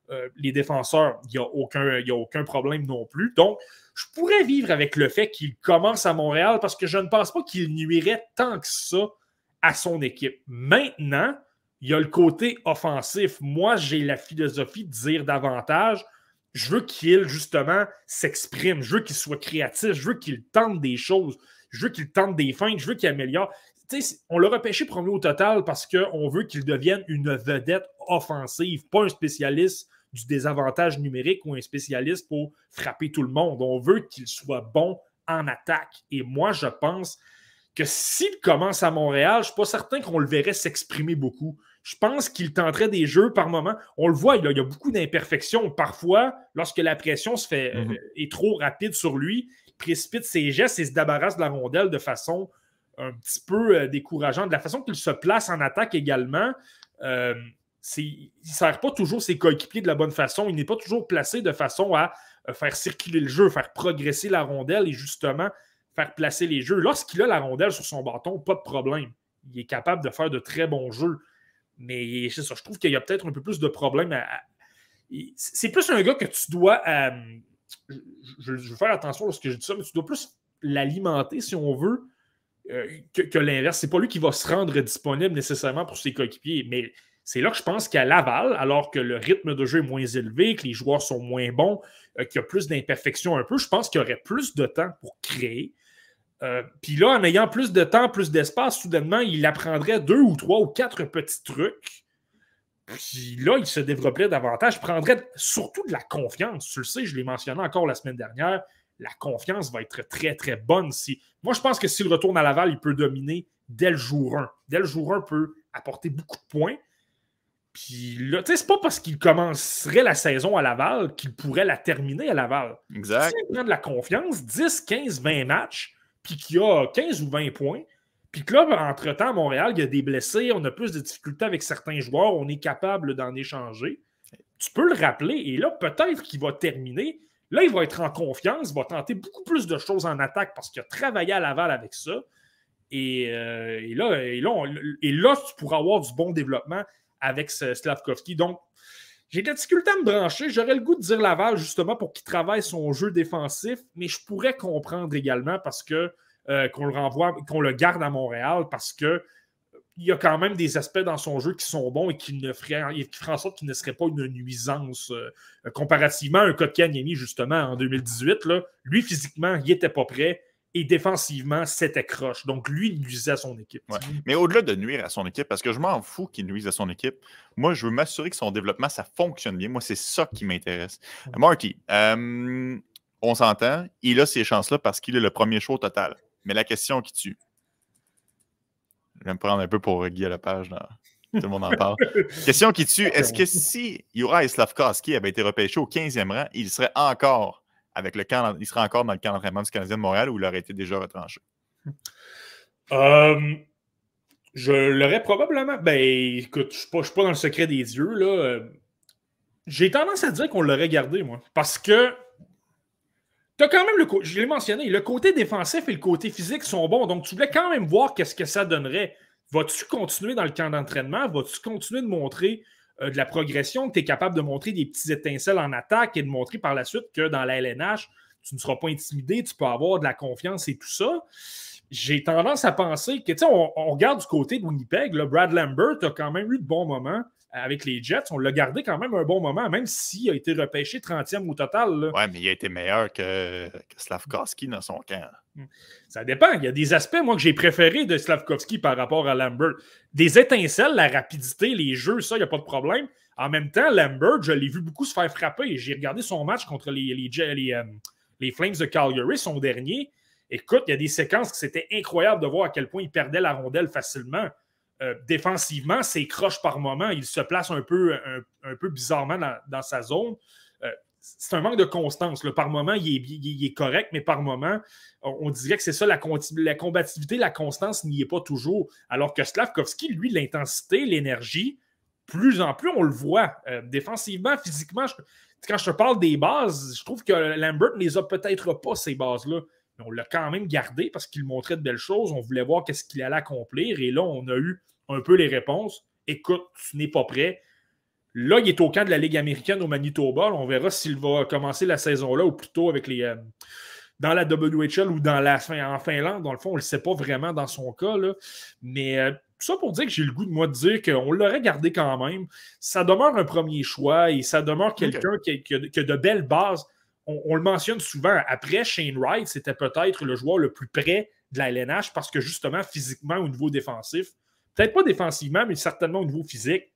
euh, défenseurs, il n'y a aucun problème non plus. Donc, je pourrais vivre avec le fait qu'il commence à Montréal parce que je ne pense pas qu'il nuirait tant que ça à son équipe. Maintenant, il y a le côté offensif. Moi, j'ai la philosophie de dire davantage. Je veux qu'il, justement, s'exprime. Je veux qu'il soit créatif. Je veux qu'il tente des choses. Je veux qu'il tente des feintes. Je veux qu'il améliore. on l'a repêché premier au total parce qu'on veut qu'il devienne une vedette offensive, pas un spécialiste du désavantage numérique ou un spécialiste pour frapper tout le monde. On veut qu'il soit bon en attaque. Et moi, je pense que s'il commence à Montréal, je ne suis pas certain qu'on le verrait s'exprimer beaucoup. Je pense qu'il tenterait des jeux par moment. On le voit, il, y a beaucoup d'imperfections. Parfois, lorsque la pression se fait, euh, mhm. est trop rapide sur lui, il précipite ses gestes et se débarrasse de la rondelle de façon un petit peu euh, décourageante. De la façon qu'il se place en attaque également, euh, il ne sert pas toujours ses coéquipiers de la bonne façon. Il n'est pas toujours placé de façon à faire circuler le jeu, faire progresser la rondelle et justement faire placer les jeux. Lorsqu'il a la rondelle sur son bâton, pas de problème. Il est capable de faire de très bons jeux. Mais c'est ça, je trouve qu'il y a peut-être un peu plus de problèmes. C'est plus un gars que tu dois. Euh, je, veux faire attention lorsque je dis ça, mais tu dois plus l'alimenter, si on veut, euh, que, que l'inverse. C'est pas lui qui va se rendre disponible nécessairement pour ses coéquipiers. Mais c'est là que je pense qu'à Laval, alors que le rythme de jeu est moins élevé, que les joueurs sont moins bons, euh, qu'il y a plus d'imperfections un peu, je pense qu'il y aurait plus de temps pour créer. Euh, puis là, en ayant plus de temps, plus d'espace, soudainement, il apprendrait deux ou trois ou quatre petits trucs. Puis là, il se développerait davantage, prendrait surtout de la confiance. Tu le sais, je l'ai mentionné encore la semaine dernière, la confiance va être très, très bonne. Si... Moi, je pense que s'il retourne à Laval, il peut dominer dès le jour 1. Dès le jour 1, peut apporter beaucoup de points. Puis là, tu sais, c'est pas parce qu'il commencerait la saison à Laval qu'il pourrait la terminer à Laval. Exact. S'il prend de la confiance, 10, 15, 20 matchs, puis qu'il y a 15 ou 20 points, puis que là, entre-temps, à Montréal, il y a des blessés, on a plus de difficultés avec certains joueurs, on est capable d'en échanger. Tu peux le rappeler, et là, peut-être qu'il va terminer. Là, il va être en confiance, il va tenter beaucoup plus de choses en attaque parce qu'il a travaillé à Laval avec ça. Et, euh, là, là, et là, tu pourras avoir du bon développement avec Slavkovski. Donc, j'ai de la difficulté à me brancher. J'aurais le goût de dire Laval justement pour qu'il travaille son jeu défensif, mais je pourrais comprendre également parce que euh, qu'on le renvoie, qu'on le garde à Montréal parce que il y a quand même des aspects dans son jeu qui sont bons et qui, ne feraient, qui en sorte qu'il ne serait pas une nuisance euh, comparativement à un Kotkaniemi, justement, en 2018. Là, lui, physiquement, il n'était pas prêt et défensivement, c'était croche. Donc, lui, il nuisait à son équipe. Mais au-delà de nuire à son équipe, parce que je m'en fous qu'il nuise à son équipe, moi, je veux m'assurer que son développement, ça fonctionne bien. Moi, c'est ça qui m'intéresse. Marty, euh, on s'entend, il a ces chances-là parce qu'il est le premier choix total. Mais la question qui tue, je vais me prendre un peu pour Guy à la page. Tout le monde en parle. Question qui tue est-ce que si Juraj Slavkowski avait été repêché au 15e rang, il serait encore avec le camp, il serait encore dans le camp d'entraînement du Canadien de Montréal ou il aurait été déjà retranché? Euh, je l'aurais probablement. Ben, écoute, je ne suis, pas dans le secret des yeux. là. J'ai tendance à dire qu'on l'aurait gardé, moi. Parce que tu as quand même le côté, je l'ai mentionné, le côté défensif et le côté physique sont bons. Donc, tu voulais quand même voir qu'est-ce que ça donnerait. Vas-tu continuer dans le camp d'entraînement? Vas-tu continuer de montrer euh, de la progression, que tu es capable de montrer des petits étincelles en attaque et de montrer par la suite que dans la LNH, tu ne seras pas intimidé, tu peux avoir de la confiance et tout ça. J'ai tendance à penser que, tu sais, on, regarde du côté de Winnipeg, Brad Lambert a quand même eu de bons moments avec les Jets. On l'a gardé quand même un bon moment, même s'il a été repêché 30e au total. Oui, mais il a été meilleur que, Slavkovski dans son camp. Hmm. Ça dépend. Il y a des aspects, moi, que j'ai préférés de Slavkovski par rapport à Lambert. Des étincelles, la rapidité, les jeux, ça, il n'y a pas de problème. En même temps, Lambert, je l'ai vu beaucoup se faire frapper. J'ai regardé son match contre euh, les, Flames de Calgary, son dernier. Écoute, il y a des séquences que c'était incroyable de voir à quel point il perdait la rondelle facilement. Euh, défensivement, c'est croche par moment. Il se place un, peu bizarrement dans, sa zone. C'est un manque de constance. Par moment, il est, correct, mais par moment, on, dirait que c'est ça, la, la, combativité, la constance n'y est pas toujours. Alors que Slavkovski, lui, l'intensité, l'énergie, plus en plus, on le voit. Euh, défensivement, physiquement, quand je te parle des bases, je trouve que Lambert ne les a peut-être pas, ces bases-là. Mais on l'a quand même gardé parce qu'il montrait de belles choses. On voulait voir qu'est-ce qu'il allait accomplir. Et là, on a eu un peu les réponses. Écoute, tu n'es pas prêt. Là, il est au camp de la Ligue américaine au Manitoba. On verra s'il va commencer la saison là ou plutôt avec les. Euh, dans la WHL ou dans la, en Finlande. Dans le fond, on ne le sait pas vraiment dans son cas. Là. Mais euh, tout ça pour dire que j'ai le goût de moi de dire qu'on l'aurait gardé quand même. Ça demeure un premier choix et ça demeure quelqu'un qui, qui, a de belles bases. On, le mentionne souvent. Après, Shane Wright, c'était peut-être le joueur le plus près de la LNH parce que justement, physiquement, au niveau défensif, Peut-être pas défensivement, mais certainement au niveau physique.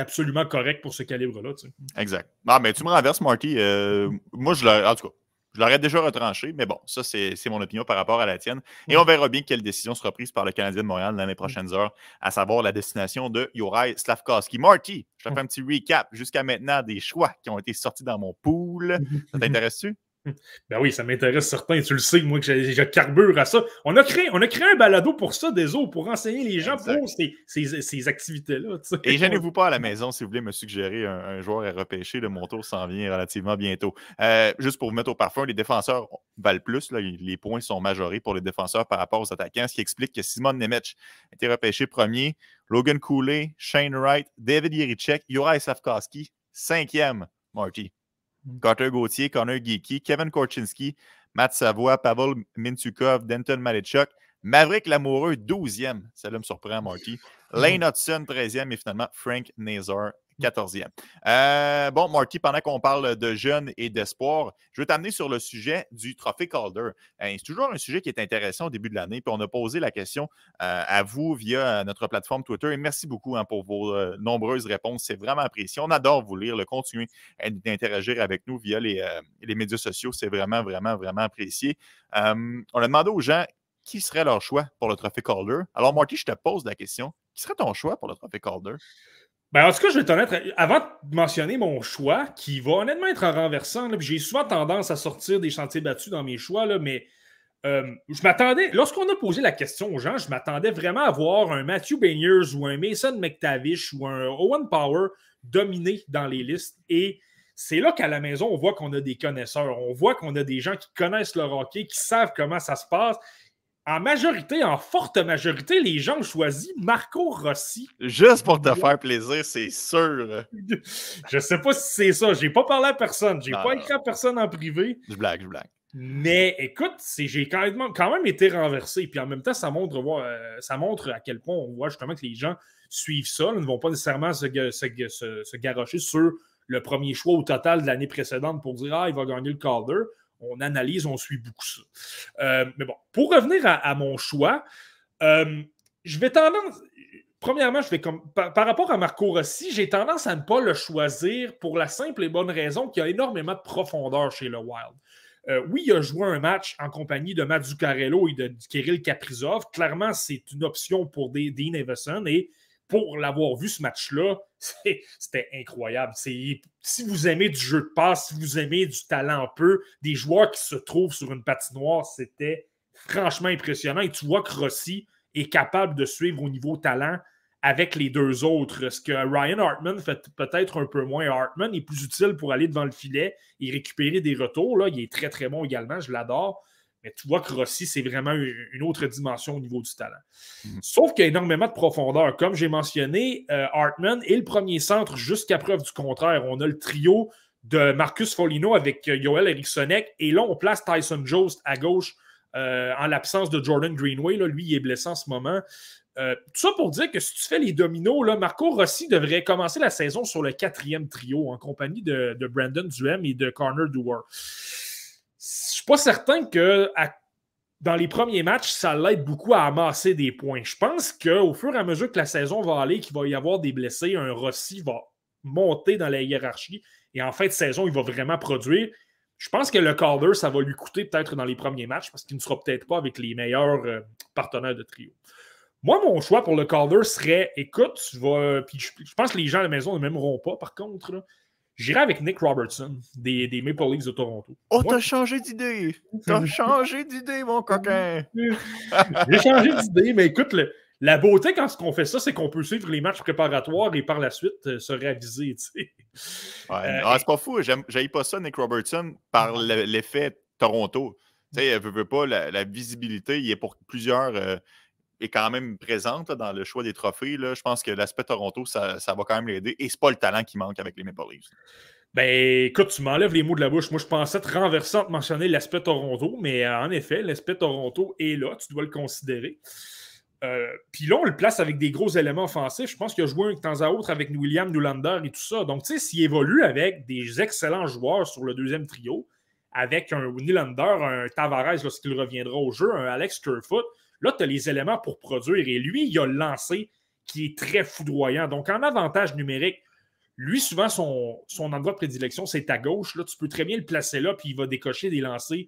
Absolument correct pour ce calibre-là. Exact. Ah, mais tu me renverses, Marty. Euh, moi, je l'aurais, en tout cas, je l'aurais déjà retranché, mais bon, ça, c'est mon opinion par rapport à la tienne. Et on verra bien quelle décision sera prise par le Canadien de Montréal dans les prochaines heures, à savoir la destination de Yorai Slavkowski. Marty, je te fais un petit recap jusqu'à maintenant des choix qui ont été sortis dans mon pool. Ça t'intéresse-tu? Ben oui, ça m'intéresse certain. Tu le sais, moi, que je carbure à ça. On a créé, on a créé un balado pour ça, des eaux, pour enseigner les gens pour ces, ces, activités-là. Et gênez-vous pas à la maison si vous voulez me suggérer un, joueur à repêcher. Le mon tour s'en vient relativement bientôt. Euh, juste pour vous mettre au parfum, les défenseurs valent plus. Là, les points sont majorés pour les défenseurs par rapport aux attaquants, ce qui explique que Simon Nemec a été repêché premier, Logan Cooley, Shane Wright, David Yerichek, Juraj Safkowski, cinquième, Marty. Mm. Carter Gauthier, Connor Geeky, Kevin Korchinski, Matt Savoie, Pavel Mintukov, Denton Malichuk, Maverick Lamoureux, 12e. Ça me surprend, Marty. Lane Hudson, 13e. Et finalement, Frank Nazar, 14e. Euh, bon, Marty, pendant qu'on parle de jeunes et d'espoir, je veux t'amener sur le sujet du trophée Calder. Euh, c'est toujours un sujet qui est intéressant au début de l'année. Puis on a posé la question euh, à vous via notre plateforme Twitter. Et merci beaucoup hein, pour vos nombreuses réponses. C'est vraiment apprécié. On adore vous lire, le continuer d'interagir avec nous via les, les médias sociaux. C'est vraiment, vraiment, vraiment apprécié. on a demandé aux gens qui serait leur choix pour le trophée Calder. Alors, Marty, je te pose la question. Qui serait ton choix pour le trophée Calder? Ben, en tout cas, je vais t'honnête, avant de mentionner mon choix, qui va honnêtement être renversant, j'ai souvent tendance à sortir des chantiers battus dans mes choix, là, mais euh, je m'attendais, lorsqu'on a posé la question aux gens, je m'attendais vraiment à voir un Matthew Beniers ou un Mason McTavish ou un Owen Power dominer dans les listes. Et c'est là qu'à la maison, on voit qu'on a des connaisseurs. On voit qu'on a des gens qui connaissent le hockey, qui savent comment ça se passe en majorité, en forte majorité, les gens ont choisi Marco Rossi. Juste pour te faire plaisir, c'est sûr. je sais pas si c'est ça. J'ai pas parlé à personne. J'ai pas écrit à personne en privé. Je blague, je blague. Mais écoute, j'ai quand même, quand même été renversé. Puis en même temps, ça montre, euh, ça montre à quel point on voit justement que les gens suivent ça, ne vont pas nécessairement se, se, garrocher sur le premier choix au total de l'année précédente pour dire Ah, il va gagner le Calder. On analyse, on suit beaucoup ça. Euh, mais bon, pour revenir à, mon choix, euh, je vais tendance. Premièrement, je vais comme, par, rapport à Marco Rossi, j'ai tendance à ne pas le choisir pour la simple et bonne raison qu'il y a énormément de profondeur chez le Wild. Euh, oui, il a joué un match en compagnie de Matt Zuccarello et de Kirill Kaprizov. Clairement, c'est une option pour Dean Everson et pour l'avoir vu ce match-là, c'était incroyable. Si vous aimez du jeu de passe, si vous aimez du talent un peu, des joueurs qui se trouvent sur une patinoire, c'était franchement impressionnant. Et tu vois que Rossi est capable de suivre au niveau talent avec les deux autres. Ce que Ryan Hartman fait peut-être un peu moins? Hartman est plus utile pour aller devant le filet et récupérer des retours. Là. Il est très, très bon également. Je l'adore. Mais tu vois que Rossi, c'est vraiment une autre dimension au niveau du talent. Mhm. Sauf qu'il y a énormément de profondeur. Comme j'ai mentionné, euh, Hartman est le premier centre jusqu'à preuve du contraire. On a le trio de Marcus Folino avec euh, Yoel Erikssonek. Et là, on place Tyson Jost à gauche euh, en l'absence de Jordan Greenway. Là, lui, il est blessé en ce moment. tout ça pour dire que si tu fais les dominos, là, Marco Rossi devrait commencer la saison sur le quatrième trio en compagnie de, Brandon Duhem et de Connor Dewar pas certain que dans les premiers matchs, ça l'aide beaucoup à amasser des points. Je pense qu'au fur et à mesure que la saison va aller, qu'il va y avoir des blessés, un Rossi va monter dans la hiérarchie et en fin de saison, il va vraiment produire. Je pense que le Calder, ça va lui coûter peut-être dans les premiers matchs parce qu'il ne sera peut-être pas avec les meilleurs euh, partenaires de trio. Moi, mon choix pour le Calder serait écoute, tu vas. Puis je, pense que les gens à la maison ne m'aimeront pas, par contre. J'irai avec Nick Robertson des, des, Maple Leafs de Toronto. Oh, t'as changé d'idée! T'as changé d'idée, mon coquin! J'ai changé d'idée, mais écoute, la beauté quand on fait ça, c'est qu'on peut suivre les matchs préparatoires et par la suite euh, se réaviser. Ouais. Euh, ah, c'est pas fou, j'aille pas ça, Nick Robertson, par l'effet Toronto. Tu sais, veut, veut pas la, visibilité, il est pour plusieurs. Euh, est quand même présente dans le choix des trophées. Là. Je pense que l'aspect Toronto, ça, va quand même l'aider. Et c'est pas le talent qui manque avec les Maple Leafs. Ben, écoute, tu m'enlèves les mots de la bouche. Moi, je pensais être renversant de mentionner l'aspect Toronto, mais euh, en effet, l'aspect Toronto est là. Tu dois le considérer. Euh, puis là, on le place avec des gros éléments offensifs. Je pense qu'il a joué un temps à autre avec William Newlander et tout ça. Donc, tu sais, s'il évolue avec des excellents joueurs sur le deuxième trio, avec un Nylander, un Tavares lorsqu'il reviendra au jeu, un Alex Kerfoot, Là, tu as les éléments pour produire et lui, il a le lancé qui est très foudroyant. Donc, en avantage numérique, lui, souvent, son, endroit de prédilection, c'est à gauche. Là, tu peux très bien le placer là, puis il va décocher des lancers.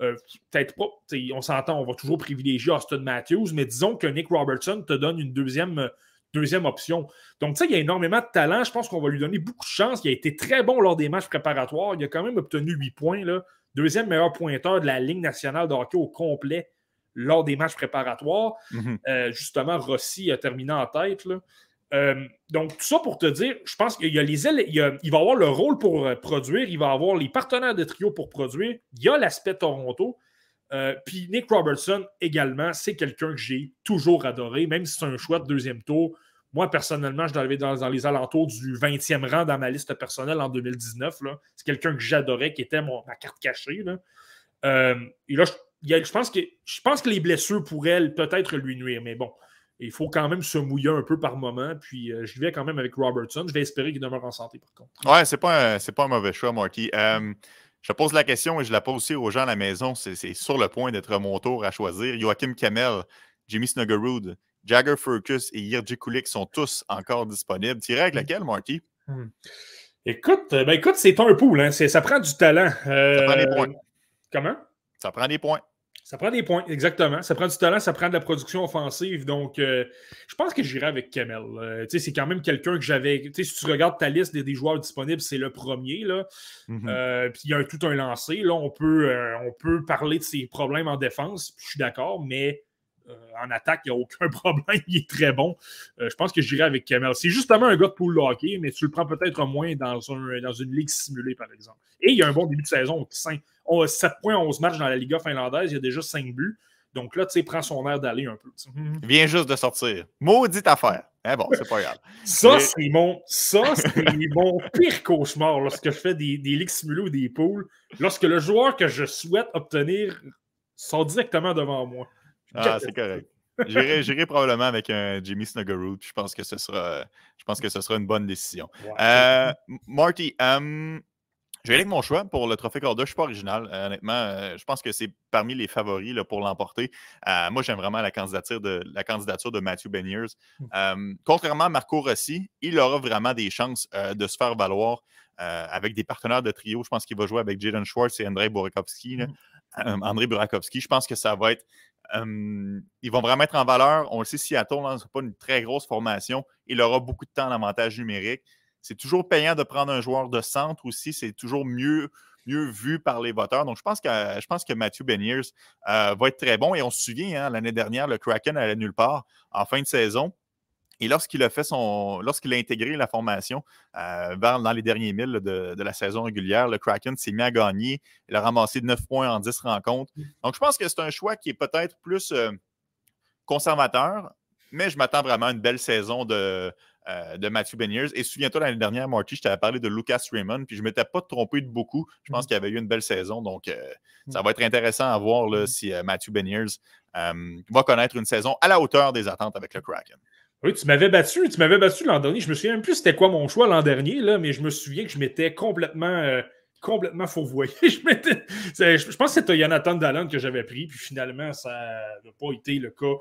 Euh, peut-être pas, on s'entend, on va toujours privilégier Austin Matthews, mais disons que Nick Robertson te donne une deuxième, option. Donc, tu sais, il y a énormément de talent. Je pense qu'on va lui donner beaucoup de chance. Il a été très bon lors des matchs préparatoires. Il a quand même obtenu 8 points. Deuxième meilleur pointeur de la Ligue nationale de au complet lors des matchs préparatoires. Mhm. Euh, justement, Rossi a terminé en tête. Euh, donc, tout ça pour te dire, je pense qu'il y a les il, il va avoir le rôle pour euh, produire, il va avoir les partenaires de trio pour produire, il y a l'aspect Toronto. puis Nick Robertson également, c'est quelqu'un que j'ai toujours adoré, même si c'est un choix de deuxième tour. Moi, personnellement, je dois dans, dans, les alentours du 20e rang dans ma liste personnelle en 2019. C'est quelqu'un que j'adorais, qui était ma carte cachée. Là. et là, je je, pense que, je pense que les blessures pourraient peut-être lui nuire, mais bon, il faut quand même se mouiller un peu par moment. Puis euh, je vais quand même avec Robertson. Je vais espérer qu'il demeure en santé, par contre. Ouais, c'est pas, un, pas un mauvais choix, Marky. Euh, je pose la question et je la pose aussi aux gens à la maison. C'est sur le point d'être mon tour à choisir. Joachim Kamel, Jimmy Snuggerud, Jagger Furcus et Yirji Kulik sont tous encore disponibles. Tu irais avec laquelle, Marky? Hmm. Écoute, euh, ben écoute, c'est un pool. Hein. Ça prend du talent. ça prend des points. Comment? Ça prend des points. Ça prend des points, exactement. Ça prend du talent, ça prend de la production offensive. Donc, euh, je pense que j'irai avec Kemel. Euh, c'est quand même quelqu'un que j'avais. Si tu regardes ta liste des, joueurs disponibles, c'est le premier. Là. Mm-hmm. Euh, puis il y a tout un lancé. Là, on, peut, on peut parler de ses problèmes en défense, je suis d'accord, mais en attaque, il n'y a aucun problème. Il est très bon. je pense que j'irai avec Kemel. C'est justement un gars de pool hockey, mais tu le prends peut-être moins dans, un, dans une ligue simulée, par exemple. Et il y a un bon début de saison. 5, 7 points, 11 matchs dans la Liga finlandaise. Il y a déjà 5 buts. Donc là, tu sais, prend son air d'aller un peu. Il vient juste de sortir. Maudite affaire. Eh bon, c'est pas grave. ça, c'est mon, ça, c'est mon pire cauchemar lorsque je fais des, des ligues simulées ou des poules. Lorsque le joueur que je souhaite obtenir sort directement devant moi. Ah, c'est correct. J'irai probablement avec un Jimmy Snuggerud. Je pense que ce sera, je pense que ce sera une bonne décision. Euh, Marty, um, je vais aller avec mon choix pour le trophée Calder. Je ne suis pas original. Euh, honnêtement, euh, je pense que c'est parmi les favoris là, pour l'emporter. moi, j'aime vraiment la candidature de, la candidature de Matthew Beniers. Mmh. contrairement à Marco Rossi, il aura vraiment des chances de se faire valoir avec des partenaires de trio. Je pense qu'il va jouer avec Jaden Schwartz et Andrei Burakovsky. Mmh. André Burakovsky. Je pense que ça va être ils vont vraiment être en valeur. On le sait, Seattle, ce n'est pas une très grosse formation. Il aura beaucoup de temps d'avantage numérique. C'est toujours payant de prendre un joueur de centre aussi. C'est toujours mieux, mieux vu par les voteurs. Donc, je pense que, je pense que Matthew Beniers euh, va être très bon. Et on se souvient, hein, l'année dernière, le Kraken allait nulle part en fin de saison. Et lorsqu'il a fait son. Lorsqu'il a intégré la formation euh, dans les derniers milles de, la saison régulière, le Kraken s'est mis à gagner. Il a ramassé 9 points en 10 rencontres. Mmh. Donc, je pense que c'est un choix qui est peut-être plus euh, conservateur, mais je m'attends vraiment à une belle saison de, euh, de Matthew Beniers. Et souviens-toi, l'année dernière, Marty, je t'avais parlé de Lucas Raymond, puis je ne m'étais pas trompé de beaucoup. Je pense mmh. qu'il avait eu une belle saison. Donc, ça mmh. va être intéressant à voir là, si Matthew Beniers va connaître une saison à la hauteur des attentes avec le Kraken. Oui, tu m'avais battu, tu m'avais battu l'an dernier. Je me souviens même plus c'était quoi mon choix l'an dernier, là, mais je me souviens que je m'étais complètement, euh, complètement fourvoyé. je, je, pense que c'était Jonathan Dalland que j'avais pris, puis finalement, ça n'a pas été le cas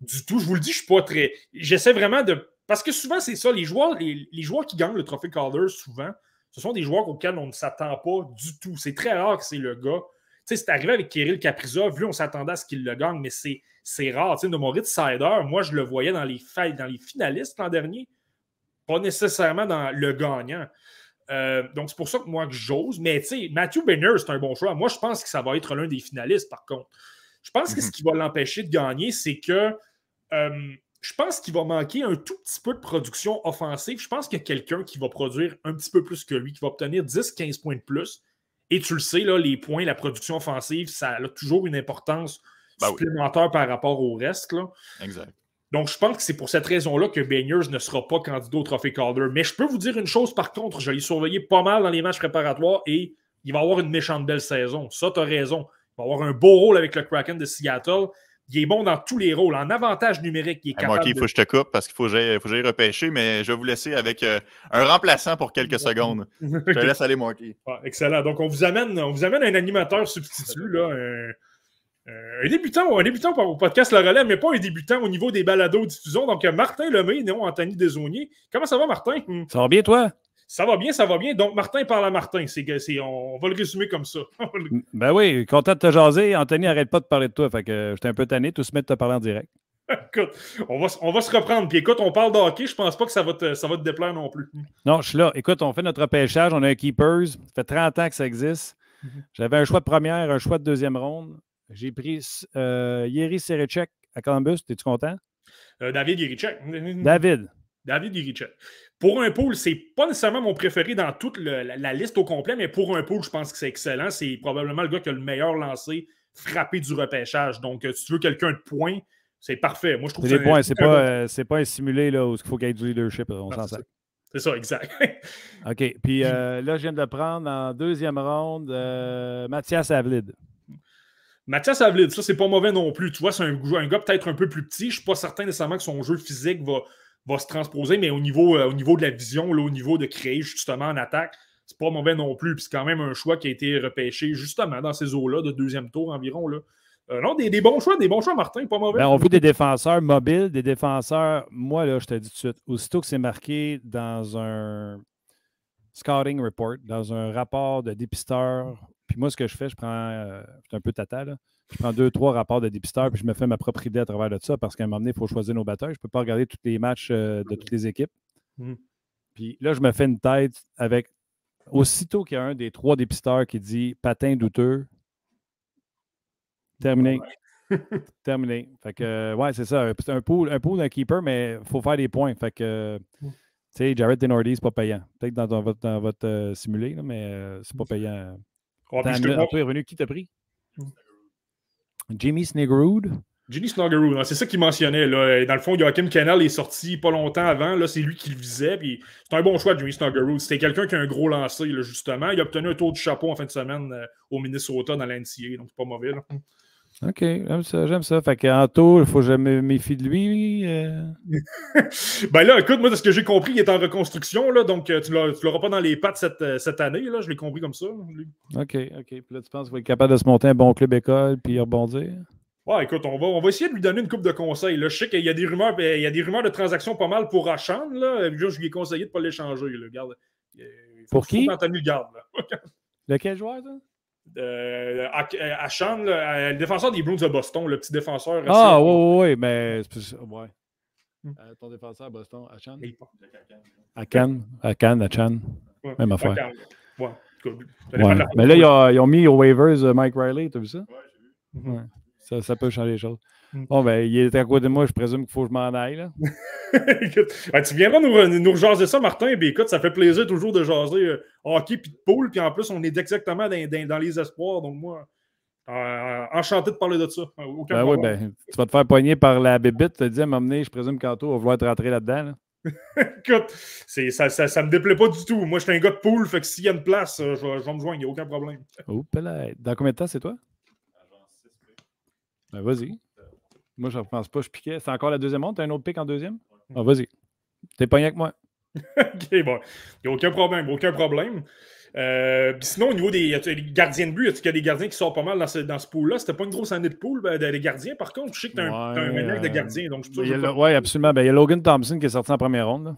du tout. Je vous le dis, je suis pas très. J'essaie vraiment de. Parce que souvent, c'est ça, les joueurs, les, joueurs qui gagnent le trophée Calder, souvent, ce sont des joueurs auxquels on ne s'attend pas du tout. C'est très rare que c'est le gars. Tu sais, c'est arrivé avec Kirill Kaprizov, lui, on s'attendait à ce qu'il le gagne, mais c'est c'est rare. Tu sais, Moritz Sider, moi, je le voyais dans les, dans les finalistes l'an dernier, pas nécessairement dans le gagnant. Euh, donc, c'est pour ça que moi, que j'ose. Mais tu sais, Matthew Benner, c'est un bon choix. Moi, je pense que ça va être l'un des finalistes, par contre. Je pense que ce mhm. qui va l'empêcher de gagner, c'est que euh, je pense qu'il va manquer un tout petit peu de production offensive. Je pense qu'il y a quelqu'un qui va produire un petit peu plus que lui, qui va obtenir 10-15 points de plus. Et tu le sais, là, les points, la production offensive, ça a toujours une importance ben supplémentaire par rapport au reste. Là. Exact. Donc, je pense que c'est pour cette raison-là que Baigners ne sera pas candidat au Trophée Calder. Mais je peux vous dire une chose, par contre, je l'ai surveillé pas mal dans les matchs préparatoires et il va avoir une méchante belle saison. Ça, tu as raison. Il va avoir un beau rôle avec le Kraken de Seattle. Il est bon dans tous les rôles. En avantage numérique, il est capable. il faut que je te coupe parce qu'il faut que j'aille repêcher, mais je vais vous laisser avec euh, un remplaçant pour quelques secondes. Je te laisse aller, Marky. excellent. Donc, on vous amène, on vous amène un animateur substitut, là, un, euh, un débutant, un débutant au podcast Le Relais, mais pas un débutant au niveau des balados diffusion. Donc, Martin Lemay, non Anthony Desaunier. Comment ça va, Martin? Ça va bien, toi? Ça va bien, ça va bien. Donc, Martin parle à Martin. On, va le résumer comme ça. ben oui, content de te jaser. Anthony, arrête pas de parler de toi. Fait que j'étais un peu tanné. Tout se mettre de te parler en direct. écoute, on va, on va se reprendre. Puis écoute, on parle de hockey. Je pense pas que ça va, te, ça va te déplaire non plus. Non, je suis là. Écoute, on fait notre pêchage. On a un Keepers. Ça fait 30 ans que ça existe. Mhm. J'avais un choix de première, un choix de deuxième ronde. J'ai pris euh, Yeri Serechek à Columbus. Es-tu content? Euh, David Yerichek. David. David Yerichek. Pour un pool, c'est pas nécessairement mon préféré dans toute la, liste au complet, mais pour un pool, je pense que c'est excellent. C'est probablement le gars qui a le meilleur lancé frappé du repêchage. Donc, euh, si tu veux quelqu'un de points, c'est parfait. Moi, je trouve c'est points. C'est pas, pas un simulé là, où il faut qu'il y ait du leadership. On s'en sert. C'est ça, exact. OK. Puis là, je viens de le prendre en deuxième ronde, Mathias Avlid. Mathias Avlid, ça, c'est pas mauvais non plus. Tu vois, c'est un, gars peut-être un peu plus petit. Je suis pas certain nécessairement que son jeu physique va, va se transposer, mais au niveau, euh, au niveau de la vision, au niveau de créer justement en attaque, c'est pas mauvais non plus. Puis c'est quand même un choix qui a été repêché justement dans ces eaux-là, de deuxième tour environ. Là. Euh, non, des, bons choix, des bons choix, Martin, pas mauvais. Ben, on veut des défenseurs mobiles, des défenseurs. Moi, là, je te dis tout de suite, aussitôt que c'est marqué dans un scouting report, dans un rapport de dépisteur puis moi, ce que je fais, je prends, euh, un peu tata, là. Je prends deux, trois rapports de dépisteur, puis je me fais ma propre idée à travers de ça, parce qu'à un moment donné, il faut choisir nos batteurs. Je ne peux pas regarder tous les matchs euh, de toutes les équipes. Mmh. Puis là, je me fais une tête avec, aussitôt qu'il y a un des trois dépisteurs qui dit patin douteux, terminé. terminé. Fait que, ouais, c'est ça. C'est un pool, un pool d'un keeper, mais il faut faire des points. Fait que, mmh. tu sais, Jared Denordi, c'est pas payant. Peut-être dans, votre, dans votre euh, simulé, mais c'est pas payant. Oh, revenu, qui t'a pris? Jimmy Sniggerud. Ginny Snuggeroo, c'est ça qu'il mentionnait. Là. Dans le fond, Joachim Kennel est sorti pas longtemps avant. Là, c'est lui qui le visait. Puis c'est un bon choix, Jimmy Snuggeroo. C'était quelqu'un qui a un gros lancé, là, justement. Il a obtenu un tour du chapeau en fin de semaine euh, au Minnesota dans l'NCA. Donc, c'est pas mauvais. Là. OK, j'aime ça, j'aime ça. Fait qu'en tour, il faut que je me méfie de lui. euh. ben là, écoute, moi, de ce que j'ai compris, il est en reconstruction. Là, donc, euh, tu l'auras tu l'auras pas dans les pattes cette, euh, cette année. Là, je l'ai compris comme ça. lui. OK, OK. Puis là, tu penses qu'il va être capable de se monter un bon club école puis rebondir? Ouais, écoute, on va, on va essayer de lui donner une coupe de conseils. Là. Je sais qu'il y a des rumeurs, ben, il y a des rumeurs de transactions pas mal pour Achan. Là. Je lui ai conseillé de ne pas l'échanger. Pour qui? le garde. Lequel joueur, ça? Euh, euh, là, euh, le défenseur des Bruins de Boston, le petit défenseur. Ah, oui, oui, oui, mais. c'est plus- Ouais. Euh, ton défenseur à Boston, Achan? Il- Akan, Akan, Achan. Ouais. Même affaire. Achan. Ouais. écoute, ça dépend Ouais. de la- Mais là, ils ont, ils ont mis aux waivers Mike Riley, t'as vu ça? Mhm. Ouais. Ça, ça peut changer les choses. Bon, ben, il est à côté de moi, je présume qu'il faut que je m'en aille. Là? Écoute, ben, tu viendras nous, nous rejaser ça, Martin. Ben, écoute, ça fait plaisir toujours de jaser euh, hockey puis de poule. Puis en plus, on est exactement dans, dans- dans les espoirs. Donc, moi, euh, enchanté de parler de ça. Euh, Aucun Ben oui, ben, tu vas te faire pogner par la bébite, te dire, m'amener, je présume qu'Anto va vouloir te rentrer là-dedans. Là. Écoute, c'est- ça, ça, ça me déplaît pas du tout. Moi, je suis un gars de poule. Fait que s'il y a une place, euh, je, vais, je vais me joindre. Il n'y a aucun problème. Oups là. Dans combien de temps c'est toi? Ben vas-y. Moi, je ne pense pas, je piquais. C'est encore la deuxième ronde? T'as un autre pic en deuxième? Ah, vas-y. T'es pogné avec moi. OK, bon. Il n'y a aucun problème. Aucun problème. Euh, sinon, au niveau des, gardiens de but, est-ce qu'il y a des gardiens qui sortent pas mal dans ce, dans ce pool-là? C'était pas une grosse année de pool, ben, des gardiens. Par contre, je sais que tu as un, ménage de euh, gardiens. Donc, je Ben, Oui, absolument. Ben, il y a Logan Thompson qui est sorti en première ronde. là.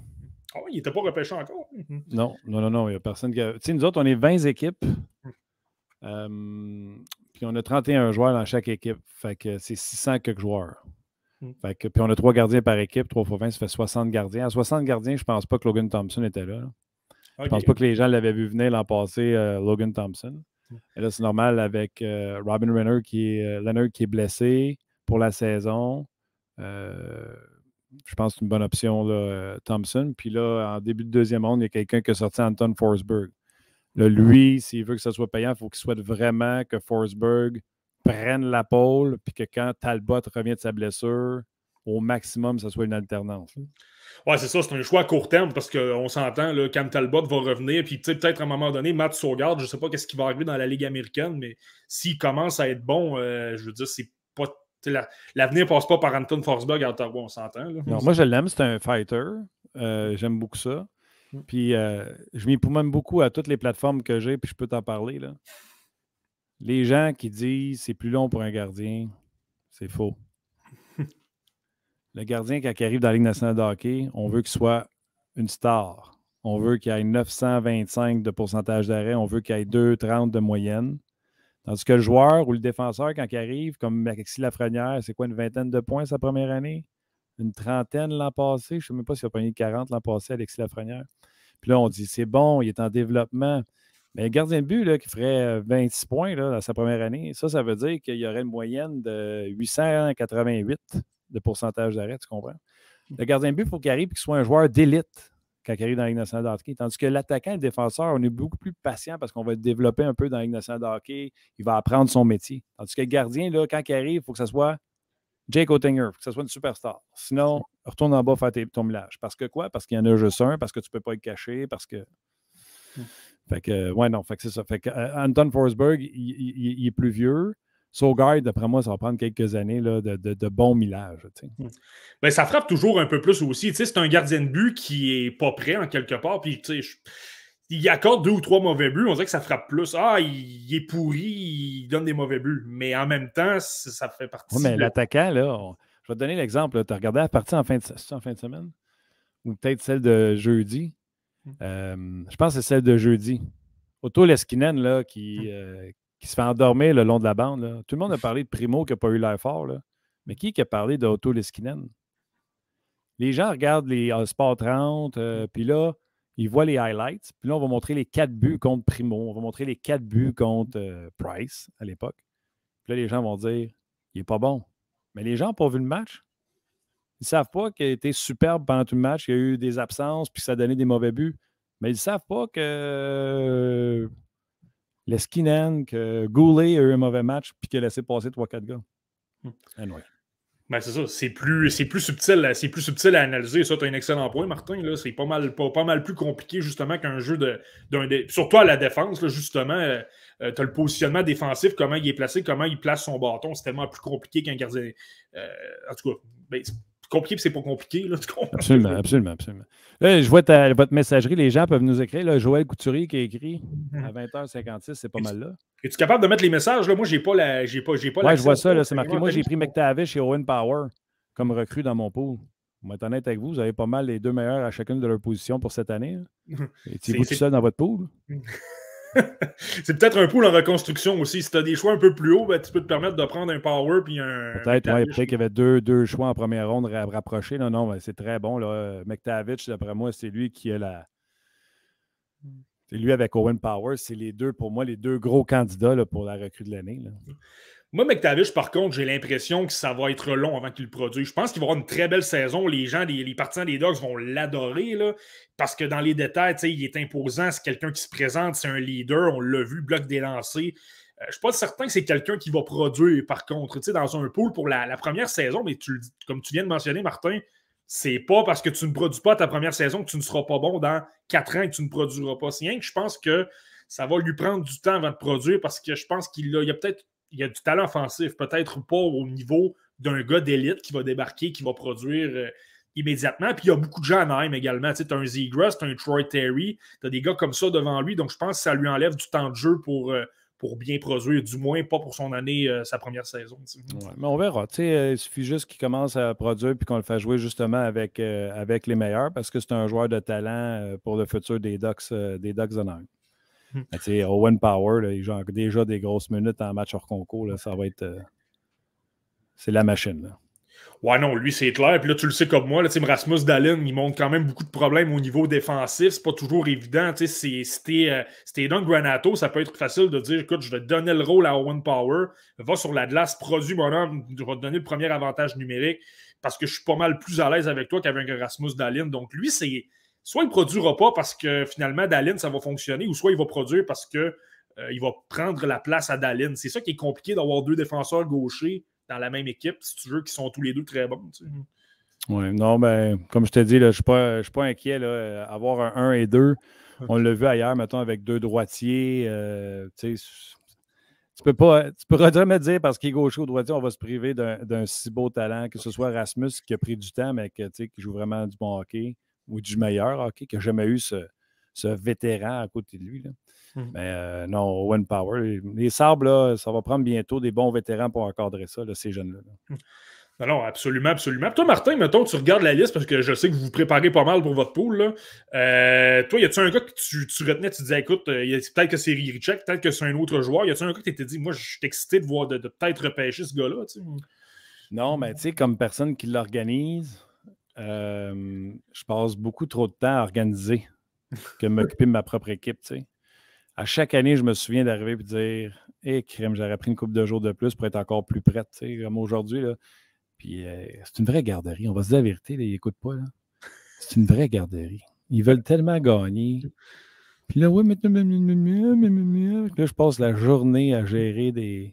Ouais, il n'était pas repêché encore. Mhm. Non, non, non, non. Il n'y a personne qui a. Tu sais, nous autres, on est 20 équipes. Euh, puis on a 31 joueurs dans chaque équipe. Fait que c'est 600 quelques joueurs. Mm. Fait que, puis on a trois gardiens par équipe. 3 fois 20, ça fait 60 gardiens. À 60 gardiens, je pense pas que Logan Thompson était là. là. Je Ok. pense pas que les gens l'avaient vu venir l'an passé, euh, Logan Thompson. Mm. Et là, c'est normal avec euh, Robin Renner qui est, euh, Leonard qui est blessé pour la saison. Euh, je pense que c'est une bonne option, là, Thompson. Puis là, en début de deuxième ronde, il y a quelqu'un qui a sorti Anton Forsberg. Là, lui, s'il veut que ça soit payant, il faut qu'il souhaite vraiment que Forsberg prenne la pôle, puis que quand Talbot revient de sa blessure, au maximum, ça soit une alternance. Ouais, c'est ça, c'est un choix à court terme parce qu'on s'entend, Cam Talbot va revenir, puis peut-être à un moment donné, Matt Saugaard, je sais pas qu'est-ce qui va arriver dans la Ligue américaine, mais s'il commence à être bon, euh, je veux dire, c'est pas. sais, la- L'avenir passe pas par Anton Forsberg à Ottawa, on s'entend. moi, je l'aime. C'est un fighter. Euh, J'aime beaucoup ça. Mm. Puis, euh, je m'y même beaucoup à toutes les plateformes que j'ai, puis je peux t'en parler. Là. Les gens qui disent c'est plus long pour un gardien, c'est faux. Le gardien, quand il arrive dans la Ligue nationale de hockey, on veut qu'il soit une star. On veut qu'il ait 925 de pourcentage d'arrêt. On veut qu'il ait 2,30 de moyenne. Tandis que le joueur ou le défenseur, quand il arrive, comme Alexis Lafrenière, c'est quoi, une vingtaine de points sa première année? Une trentaine l'an passé. Je ne sais même pas s'il a pogné 40 l'an passé, Alexis Lafrenière. Puis là, on dit, c'est bon, il est en développement. Mais un gardien de but là, qui ferait euh, 26 points là, dans sa première année, ça, ça veut dire qu'il y aurait une moyenne de 888 de pourcentage d'arrêt, tu comprends? Le gardien de but, il faut qu'il arrive et qu'il soit un joueur d'élite quand il arrive dans la Ligue. Tandis que l'attaquant et le défenseur, on est beaucoup plus patient parce qu'on va le développer un peu dans la Ligue. Il va apprendre son métier. Tandis que le gardien, quand il arrive, il faut que ce soit Jake Oettinger, que ce soit une superstar. Sinon, retourne en bas faire tes- ton millage. Parce que quoi? Parce qu'il y en a juste un, parce que tu ne peux pas être caché, parce que. Fait que, ouais, non, fait que c'est ça. Fait que euh, Anton Forsberg, il, il- il est plus vieux. Sogard, d'après moi, ça va prendre quelques années là, de, de, de. Ben, ça frappe toujours un peu plus aussi. Tu sais, c'est un gardien de but qui est pas prêt en quelque part. Puis, tu sais, je- il accorde deux ou trois mauvais buts. On dirait que ça frappe plus. Ah, il, est pourri, il donne des mauvais buts. Mais en même temps, ça fait partie. Ouais, mais l'attaquant, là, on- je vais te donner l'exemple. Tu as regardé la partie en fin de, c'est-tu en fin de semaine? Ou peut-être celle de jeudi? Hmm. Euh, je pense que c'est celle de jeudi. Otto Leskinen, là, Hmm. qui, euh, qui se fait endormir le long de la bande. là. Tout le monde a parlé de Primo qui n'a pas eu l'air fort. Là. Mais qui qui a parlé d'Otto Leskinen? Les gens regardent les euh, Sport 30, euh, puis là, ils voient les highlights. Puis là, on va montrer les quatre buts contre Primo. On va montrer les quatre buts contre euh, Price à l'époque. Puis là, les gens vont dire il n'est pas bon. Mais les gens n'ont pas vu le match. Ils ne savent pas qu'il a été superbe pendant tout le match, qu'il y a eu des absences, puis ça a donné des mauvais buts. Mais ils ne savent pas que euh, Leskinen, que Goulet a eu un mauvais match, puis qu'il a laissé passer 3-4 gars. Anyway. Ben, c'est ça, c'est plus, c'est plus subtil, c'est plus subtil à analyser. Ça, tu as un excellent point, Martin. Là. C'est pas mal, pas, pas mal plus compliqué, justement, qu'un jeu de. D'un, surtout à la défense, là, justement. Euh, euh, tu as le positionnement défensif, comment il est placé, comment il place son bâton. C'est tellement plus compliqué qu'un gardien. Euh, en tout cas, ben, compliqué, puis c'est pas compliqué. Là, absolument, absolument, absolument. Là, je vois ta, votre messagerie, les gens peuvent nous écrire. Là, Joël Couturier qui a écrit mhm. à 20h56, c'est pas mal là. Es-tu capable de mettre les messages? Là? Moi, j'ai pas la. J'ai pas, j'ai pas ouais, je vois ça, là, c'est marqué. Moi, j'ai pris McTavish et Owen Power comme recrue dans mon pool. Pour être honnête avec vous, vous avez pas mal les deux meilleurs à chacune de leurs positions pour cette année. Étiez-vous tout seul dans votre pool? c'est peut-être un pool en reconstruction aussi. Si tu as des choix un peu plus hauts, ben, tu peux te permettre de prendre un power puis un. Peut-être, ouais, peut-être qu'il y avait deux, deux, choix en première ronde rapprochés. Non, non, c'est très bon. Là. McTavish, d'après moi, c'est lui qui a la. C'est lui avec Owen Power. C'est les deux, pour moi, les deux gros candidats là, pour la recrue de l'année. Moi, McTavish, par contre, j'ai l'impression que ça va être long avant qu'il le produise. Je pense qu'il va avoir une très belle saison. Les gens, les, partisans des Dogs vont l'adorer parce que dans les détails, il est imposant. C'est quelqu'un qui se présente, c'est un leader. On l'a vu, bloc des lancers. Euh, je ne suis pas certain que c'est quelqu'un qui va produire, par contre. Dans un pool pour la, première saison, mais tu, comme tu viens de mentionner, Martin, c'est pas parce que tu ne produis pas ta première saison que tu ne seras pas bon dans quatre ans et que tu ne produiras pas. C'est rien que je pense que ça va lui prendre du temps avant de produire parce que je pense qu'il a, a peut-être il a du talent offensif, peut-être pas au niveau d'un gars d'élite qui va débarquer, qui va produire euh, immédiatement. Puis il y a beaucoup de gens en Anaheim également. Tu as un Zegras, tu as un Troy Terry, tu as des gars comme ça devant lui. Donc je pense que ça lui enlève du temps de jeu pour, euh, bien produire, du moins pas pour son année, euh, sa première saison. mais on verra. il suffit juste qu'il commence à produire puis qu'on le fasse jouer justement avec, les meilleurs parce que c'est un joueur de talent pour le futur des Ducks, des Ducks Hmm. Owen Power, il joue déjà des grosses minutes en match hors concours. ça va être. Euh, c'est la machine. Là. Ouais, non, lui, c'est clair. Puis là, tu le sais comme moi, là, Rasmus Dallin, il montre quand même beaucoup de problèmes au niveau défensif. C'est pas toujours évident. Si t'es euh, dans Granato, ça peut être facile de dire écoute, je vais donner le rôle à Owen Power, va sur la glace, produit mon homme, je vais te donner le premier avantage numérique parce que je suis pas mal plus à l'aise avec toi qu'avec Rasmus Dallin. Donc, lui, c'est soit il ne produira pas parce que finalement, Dallin, ça va fonctionner, ou soit il va produire parce qu'il euh, va prendre la place à Dallin. C'est ça qui est compliqué d'avoir deux défenseurs gauchers dans la même équipe, si tu veux, qui sont tous les deux très bons. Oui, non, ben, comme je te dis, je ne suis, pas inquiet. Là, avoir un 1 et 2, on l'a vu ailleurs, mettons, avec deux droitiers. Euh, tu peux pas, tu pourras jamais dire parce qu'il est gaucher ou droitier, on va se priver d'un si beau talent, que ce soit Rasmus qui a pris du temps, mais qui joue vraiment du bon hockey ou du meilleur hockey, qui n'a jamais eu ce, vétéran à côté de lui. Mmh. Mais euh, non, Owen Power, les Sabres, ça va prendre bientôt des bons vétérans pour encadrer ça, ces jeunes-là. Mmh. Non, non, absolument, absolument. toi, Martin, mettons, tu regardes la liste parce que je sais que vous vous préparez pas mal pour votre pool. Euh, toi, y a-tu un gars que tu, retenais, tu disais, écoute, euh, peut-être que c'est Richek, peut-être que c'est un autre joueur. Y a-tu un gars qui t'était dit, moi, je suis excité de voir, de, peut-être repêcher ce gars-là? Non, mais tu sais, comme personne qui l'organise, je passe beaucoup trop de temps à organiser que m'occuper de ma propre équipe. À chaque année, je me souviens d'arriver et de dire Hé, crème, j'aurais pris une couple de jours de plus pour être encore plus prête, comme aujourd'hui. Puis euh, c'est une vraie garderie. On va se dire la vérité, ils n'écoutent pas. C'est une vraie garderie. Ils veulent tellement gagner. Puis là, ouais, mais là, je passe la journée à gérer des.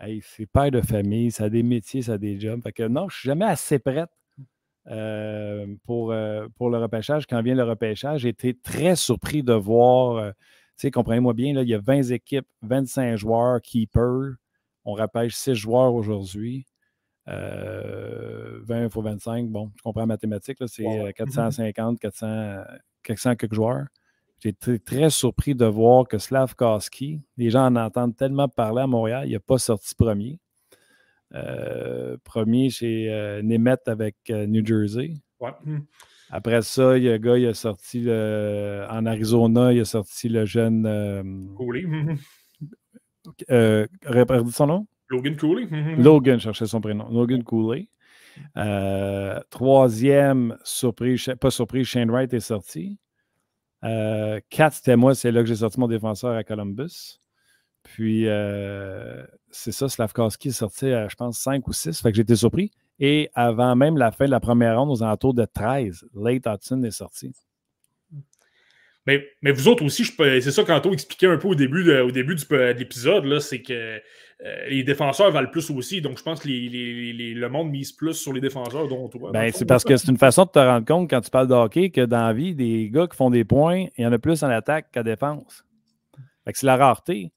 Hey, c'est père de famille, ça a des métiers, ça a des jobs. Fait que non, je ne suis jamais assez prête euh, pour, euh, pour le repêchage. Quand vient le repêchage, j'ai été très surpris de voir, euh, tu sais, comprenez-moi bien, là, il y a 20 équipes, 25 joueurs, keepers. On repêche 6 joueurs aujourd'hui. 20 fois 25, bon, je comprends la mathématique, c'est 450, 400, 400 quelques joueurs. J'ai été très surpris de voir que Slavkowski, les gens en entendent tellement parler à Montréal, il n'a pas sorti premier. Euh, premier chez euh, Nemeth avec euh, New Jersey. Hmm. Après ça, il y a un gars, il a sorti en Arizona, il a sorti le jeune. Cooley. euh, son nom? Logan Cooley. Logan cherchait son prénom. Logan Cooley. troisième, surprise, pas surprise, Shane Wright est sorti. quatre, c'était moi, c'est là que j'ai sorti mon défenseur à Columbus. Puis, euh, c'est ça, Slavkowski est sorti à, je pense, 5 ou 6. Fait que j'étais surpris. Et avant même la fin de la première ronde, aux alentours de 13, Late Hudson est sorti. Mais, mais vous autres aussi, c'est ça qu'Anto expliquait un peu au début de, au début de l'épisode, c'est que euh, les défenseurs valent plus aussi. Donc, je pense que le monde mise plus sur les défenseurs, dont toi. Ben, c'est parce que c'est une façon de te rendre compte quand tu parles de hockey que dans la vie, des gars qui font des points, il y en a plus en attaque qu'à défense. c'est la rareté.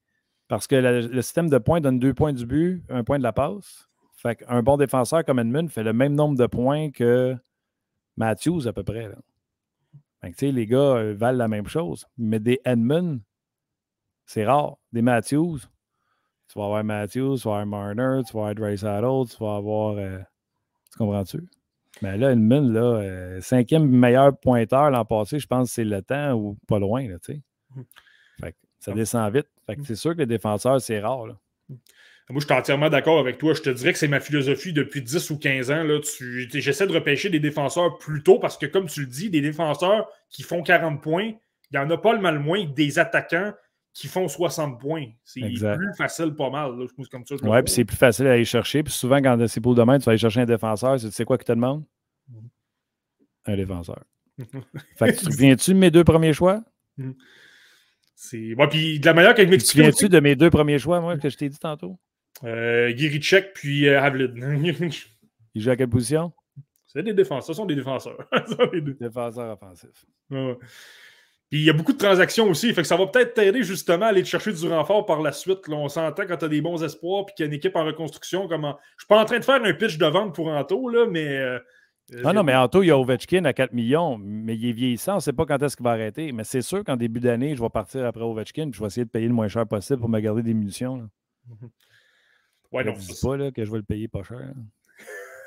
Parce que le, système de points donne deux points du but, un point de la passe. Fait qu'un bon défenseur comme Edmund fait le même nombre de points que Matthews à peu près. les gars euh, valent la même chose. Mais des Edmund, c'est rare. Des Matthews, tu vas avoir Matthews, tu vas avoir Marner, tu vas avoir Dry Saddle, tu vas avoir. Euh, tu comprends-tu? Mais là, Edmund, là, euh, cinquième meilleur pointeur l'an passé, je pense que c'est le temps ou pas loin, là, tu sais. Mmh. Fait ça ah. descend vite. Mmh. c'est sûr que les défenseurs, c'est rare. Là. Moi, je suis entièrement d'accord avec toi. Je te dirais que c'est ma philosophie depuis 10 ou 15 ans. J'essaie de repêcher des défenseurs plus tôt parce que, comme tu le dis, des défenseurs qui font 40 points, il n'y en a pas le mal moins que des attaquants qui font 60 points. C'est plus facile, pas mal. je pense comme ça. Oui, puis c'est plus facile à aller chercher. Puis souvent, quand c'est pour demain, tu vas aller chercher un défenseur. Tu sais quoi qu'il te demande? Mm-hmm. Un défenseur. fait que tu te souviens-tu de mes deux premiers choix? C'est. puis de la manière qu'elle m'explique. Tu te souviens-tu de mes deux premiers choix, moi, que je t'ai dit tantôt? Euh, puis euh, Havlin. Il joue à quelle position? C'est des défenseurs. Ce sont des défenseurs. des défenseurs offensifs. Puis il y a beaucoup de transactions aussi. Fait que ça va peut-être t'aider justement à aller te chercher du renfort par la suite. Là, on s'entend quand tu as des bons espoirs puis qu'il y a une équipe en reconstruction. Comment... Je suis pas en train de faire un pitch de vente pour Anto, là, mais. Euh, ah non, mais Anto, il y a Ovechkin à 4 millions, mais il est vieillissant. On ne sait pas quand est-ce qu'il va arrêter. Mais c'est sûr qu'en début d'année, je vais partir après Ovechkin puis je vais essayer de payer le moins cher possible pour me garder des munitions. Là. Ouais, non. Je dis pas là, que je vais le payer pas cher.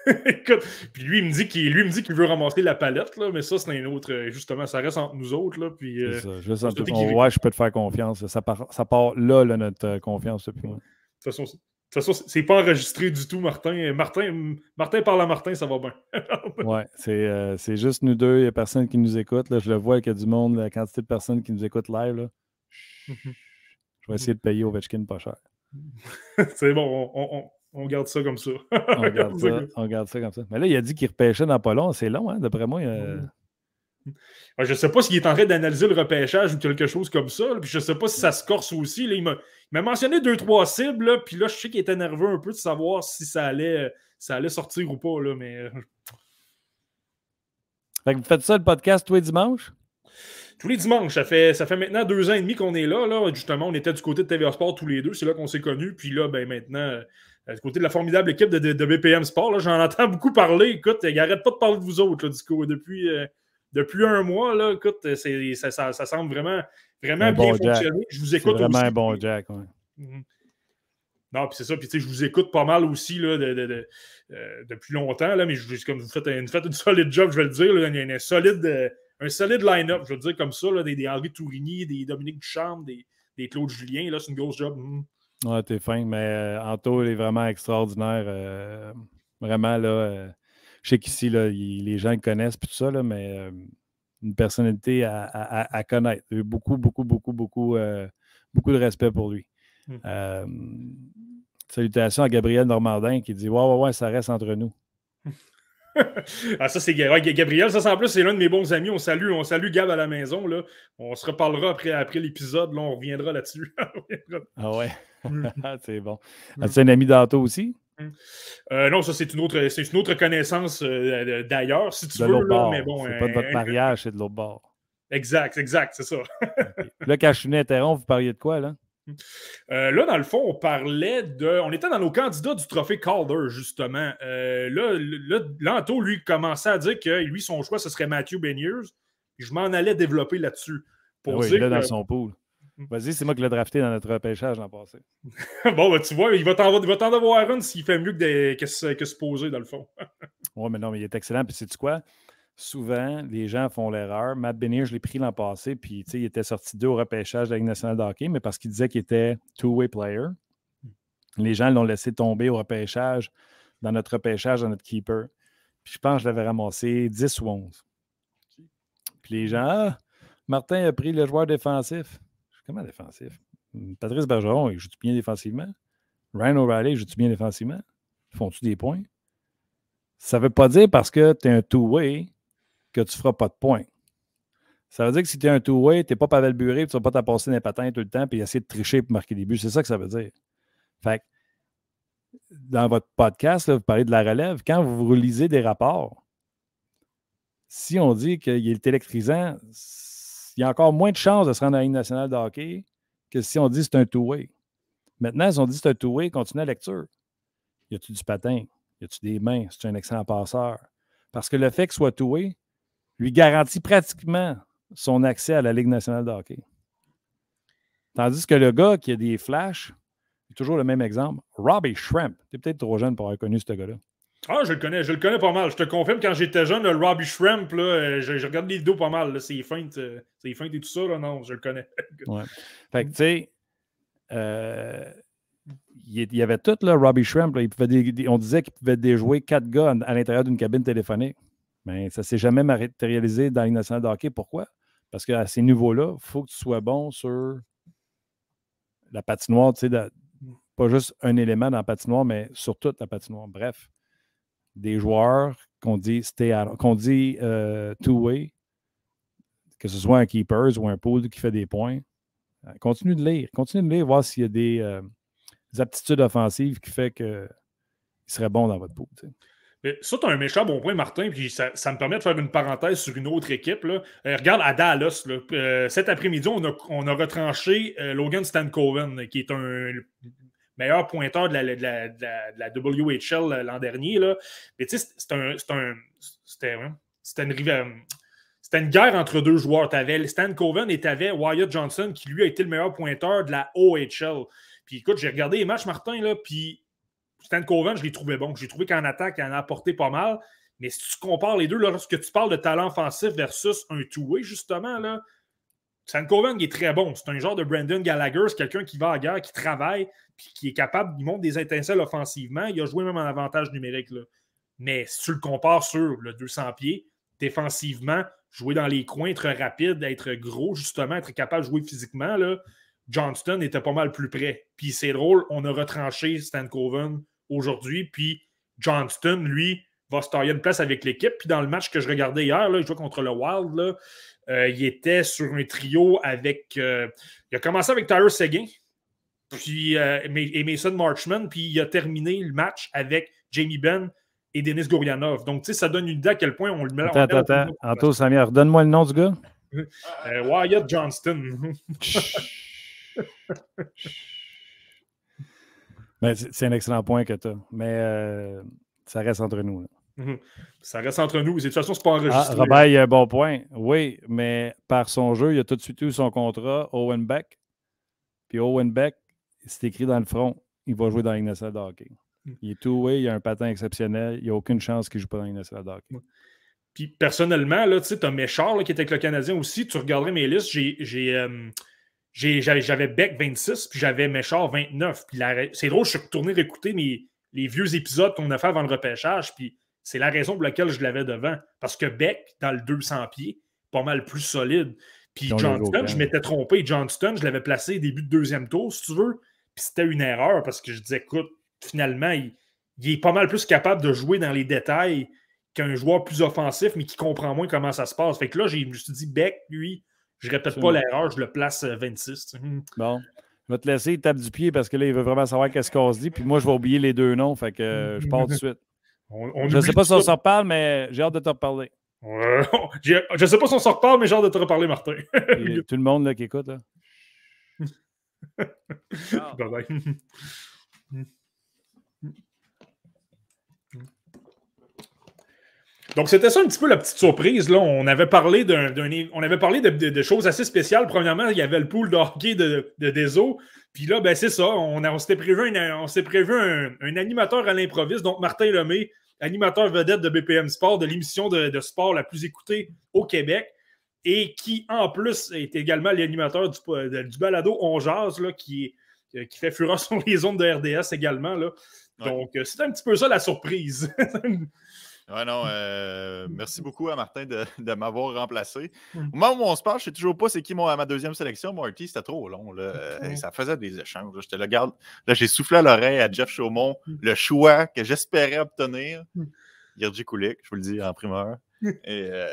Écoute, puis lui, il me dit qu'il lui me dit qu'il veut ramasser la palette, là, mais ça, c'est un autre. Euh, justement, ça reste entre nous autres. Là, puis, euh, ça. Je sens tout. ouais, je peux te faire confiance. Ça part, ça part là, là, notre euh, confiance depuis moi. De toute façon, c'est pas enregistré du tout, Martin. Martin, Martin parle à Martin, ça va bien. ouais, c'est juste nous deux. Il n'y a personne qui nous écoute. Là. Je le vois qu'il y a du monde, la quantité de personnes qui nous écoutent live. Là. Mhm. Je vais essayer de payer Ovechkin pas cher. c'est bon, on, on, garde ça comme ça. on, garde ça on, garde ça, comme ça. Mais là, il a dit qu'il repêchait dans pas long. C'est long, hein, d'après moi. Je ne sais pas s'il est en train d'analyser le repêchage ou quelque chose comme ça. puis je ne sais pas si ça se corse aussi. il m'a mentionné deux, trois cibles. puis là, je sais qu'il était nerveux un peu de savoir si ça allait, ça allait sortir ou pas. Là, mais... Euh, fait que vous faites ça le podcast tous les dimanches? tous les dimanches. Ça fait, ça fait maintenant deux ans et demi qu'on est là, là. Justement, on était du côté de TVA Sport tous les deux. C'est là qu'on s'est connus. Puis là, ben maintenant, euh, du côté de la formidable équipe de, de, BPM Sport, j'en entends beaucoup parler. Écoute, il n'arrête pas de parler de vous autres, là, depuis, euh, depuis un mois. Là, écoute, ça, ça, ça, semble vraiment, vraiment bien fonctionner. Je vous écoute vraiment un bon Jack, ouais. Mhm. Non, puis c'est ça. Puis tu sais, je vous écoute pas mal aussi là, euh, depuis longtemps, là, mais je, comme vous faites, une, faites une solide job, je vais le dire. Là, il y a une solide un solide line-up, je veux dire comme ça, là, des, des, Henri Tourigny, des Dominique Duchamp, des, des Claude Julien. Là, c'est une grosse job. Hmm. Ouais, t'es fin, mais euh, Anto, il est vraiment extraordinaire. Euh, vraiment, là, euh, je sais qu'ici, les gens le connaissent, puis tout ça, là, mais une personnalité à, à, à, connaître. Beaucoup, beaucoup, beaucoup, beaucoup, beaucoup de respect pour lui. Hmm. salutations à Gabriel Normandin qui dit Ouais, ouais, ouais, ça reste entre nous. ah, ça, c'est Gabriel. Ça, en plus, c'est l'un de mes bons amis. On salue, on salue Gab à la maison. Là. On se reparlera après, après l'épisode. Là, on reviendra là-dessus. ah ouais. Mm. c'est bon. Mm. As-tu un ami d'Anto aussi? Mm. Euh, non, ça, c'est une autre, c'est une autre connaissance euh, d'ailleurs, si tu veux. Là, mais bon, c'est pas de votre euh, mariage, c'est de l'autre bord. Exact, exact, c'est ça. Là, quand je suis interrompre, vous parliez de quoi, là? Euh, là, dans le fond, on parlait de. On était dans nos candidats du trophée Calder, justement. Euh, là, Lanto, lui, commençait à dire que lui, son choix, ce serait Matthew Beniers. Je m'en allais développer là-dessus. Pour ah oui, là, dans son pool. Vas-y, c'est moi qui l'ai drafté dans notre repêchage l'an passé. bon, ben, tu vois, il va t'en avoir une s'il fait mieux que, que, que, se poser, dans le fond. oui, mais non, mais il est excellent. Puis, sais-tu quoi? souvent, les gens font l'erreur. Matt Benier, je l'ai pris l'an passé, puis il était sorti deux au repêchage de la Ligue nationale de hockey, mais parce qu'il disait qu'il était two-way player. Les gens l'ont laissé tomber au repêchage, dans notre repêchage, dans notre keeper. Puis je pense que je l'avais ramassé 10 ou 11. Puis les gens, ah, Martin a pris le joueur défensif. Comment défensif? Patrice Bergeron, il joue-tu bien défensivement? Ryan O'Reilly, joue-tu bien défensivement? Font-tu des points? Ça ne veut pas dire parce que tu es un two-way que tu ne feras pas de points. Ça veut dire que si tu es un two-way, tu n'es pas Pavel Buré, tu ne vas pas t'apasser des patins tout le temps et essayer de tricher pour marquer des buts. C'est ça que ça veut dire. Fait dans votre podcast, vous parlez de la relève. Quand vous lisez des rapports, si on dit qu'il est électrisant, il y a encore moins de chances de se rendre à la Ligue nationale de hockey que si on dit c'est un two-way. Maintenant, si on dit c'est un two-way, continue la lecture. Y a-tu du patin? Y a-tu des mains? C'est un excellent passeur? Parce que le fait qu'il soit two-way lui garantit pratiquement son accès à la Ligue nationale de hockey. Tandis que le gars qui a des flashs, toujours le même exemple, Robbie Shrimp. Tu es peut-être trop jeune pour avoir connu ce gars-là. Ah, je le connais, je le connais pas mal. Je te confirme, quand j'étais jeune, le Robbie Shrimp, là, euh, je, regarde les vidéos pas mal. C'est feintes, euh, c'est et tout ça, là, non, je le connais. ouais. Fait que, tu sais, euh, il y avait tout, là, Robbie Shrimp. il pouvait on disait qu'il pouvait déjouer quatre gars à l'intérieur d'une cabine téléphonique. Mais ça ne s'est jamais matérialisé dans les nationale de. Pourquoi? Parce qu'à ces niveaux-là, il faut que tu sois bon sur la patinoire, tu sais, pas juste un élément dans la patinoire, mais sur toute la patinoire. Bref, des joueurs qu'on dit, dit euh, two-way, que ce soit un keepers ou un pool qui fait des points. Euh, continue de lire. Continue de lire, voir s'il y a des, euh, aptitudes offensives qui fait qu'il serait bon dans votre pool. Ça, tu un méchant bon point, Martin, puis ça, me permet de faire une parenthèse sur une autre équipe. Là. regarde à Dallas, cet après-midi, on a, on a retranché Logan Stankoven, qui est un meilleur pointeur de la, WHL euh, l'an dernier. Là. Mais tu sais, c'était un, c'était une c'était une guerre entre deux joueurs. Tu avais Stan Coven et tu avais Wyatt Johnson, qui lui a été le meilleur pointeur de la OHL. Puis écoute, j'ai regardé les matchs, Martin, là, puis Stan Coven, je l'ai trouvé bon. J'ai trouvé qu'en attaque, il en a apporté pas mal. Mais si tu compares les deux, lorsque tu parles de talent offensif versus un two-way, justement, là, Stan Coven est très bon. C'est un genre de Brandon Gallagher. C'est quelqu'un qui va à guerre, qui travaille, puis qui est capable, il montre des étincelles offensivement. Il a joué même en avantage numérique. Mais si tu le compares sur le 200 pieds, défensivement, jouer dans les coins, être rapide, être gros, justement, être capable de jouer physiquement, là, Johnston était pas mal plus près. Puis c'est drôle, on a retranché Stan Coven aujourd'hui, puis Johnston, lui, va se tailler une place avec l'équipe. Puis dans le match que je regardais hier, il jouait contre le Wild, là, euh, il était sur un trio avec. Euh, il a commencé avec Tyler Seguin, puis euh, et Mason Marchman, puis il a terminé le match avec Jamie Benn et Denis Gourianov. Donc, tu sais, ça donne une idée à quel point on le met. Attends, attends, attends. Anto, Samir, donne-moi le nom du gars. Wyatt Johnston. c'est un excellent point que tu as. Mais ça reste entre nous. Là. Mhm. Ça reste entre nous. De toute façon, c'est pas ah, enregistré. Ah, Robert, il y a un bon point. Oui, mais par son jeu, il a tout de suite eu son contrat, Owen Beck. Puis Owen Beck, c'est écrit dans le front, il va jouer dans de hockey. Hmm. Il est tout oui, il a un patin exceptionnel. Il n'y a aucune chance qu'il ne joue pas dans de hockey. Puis personnellement, tu sais, as Méchard qui était avec le Canadien aussi. Tu regarderais mes listes. Euh, j'avais Beck 26, puis j'avais Méchard 29. Puis c'est drôle, je suis retourné réécouter mes, les vieux épisodes qu'on a fait avant le repêchage. Puis c'est la raison pour laquelle je l'avais devant. Parce que Beck, dans le 200 pieds, pas mal plus solide. Puis Johnston, je m'étais trompé. Johnston, je l'avais placé début de deuxième tour, si tu veux. Puis c'était une erreur parce que je disais, écoute, finalement, il, est pas mal plus capable de jouer dans les détails qu'un joueur plus offensif, mais qui comprend moins comment ça se passe. Fait que là, je me suis dit, Beck, lui, je répète pas l'erreur, je le place 26. Euh, bon. Je vais te laisser, il tape du pied parce que là, il veut vraiment savoir qu'est-ce qu'on se dit. Puis moi, je vais oublier les deux noms. Fait que euh, je pars tout de suite je ne sais pas si on s'en reparle, mais j'ai hâte de te reparler. je ne sais pas si on s'en reparle, mais j'ai hâte de te reparler, Martin. tout le monde là, qui écoute. Là. bye bye. Donc, c'était ça un petit peu la petite surprise. Là. On avait parlé, d'un, on avait parlé de, choses assez spéciales. Premièrement, il y avait le pool de hockey de, de Deso. Puis là, ben, c'est ça. On, on s'était prévu, un, on prévu un, animateur à l'improviste, donc Martin Lemay, animateur vedette de BPM Sport, de l'émission de, sport la plus écoutée au Québec. Et qui, en plus, est également l'animateur du, du, balado On Jazz, là, qui, qui fait fureur sur les ondes de RDS également. Là. Donc, euh, c'est un petit peu ça la surprise. Ouais, non, euh, merci beaucoup à Martin de, m'avoir remplacé. Au moment où on se parle, je ne sais toujours pas c'est qui mon, ma deuxième sélection. Marty, c'était trop long. Là. Ça faisait des échanges. Je te le garde. Là, j'ai soufflé à l'oreille à Jeff Chaumont mmh. le choix que j'espérais obtenir. Yerji mmh. Kulik, je vous le dis en primeur. Et euh,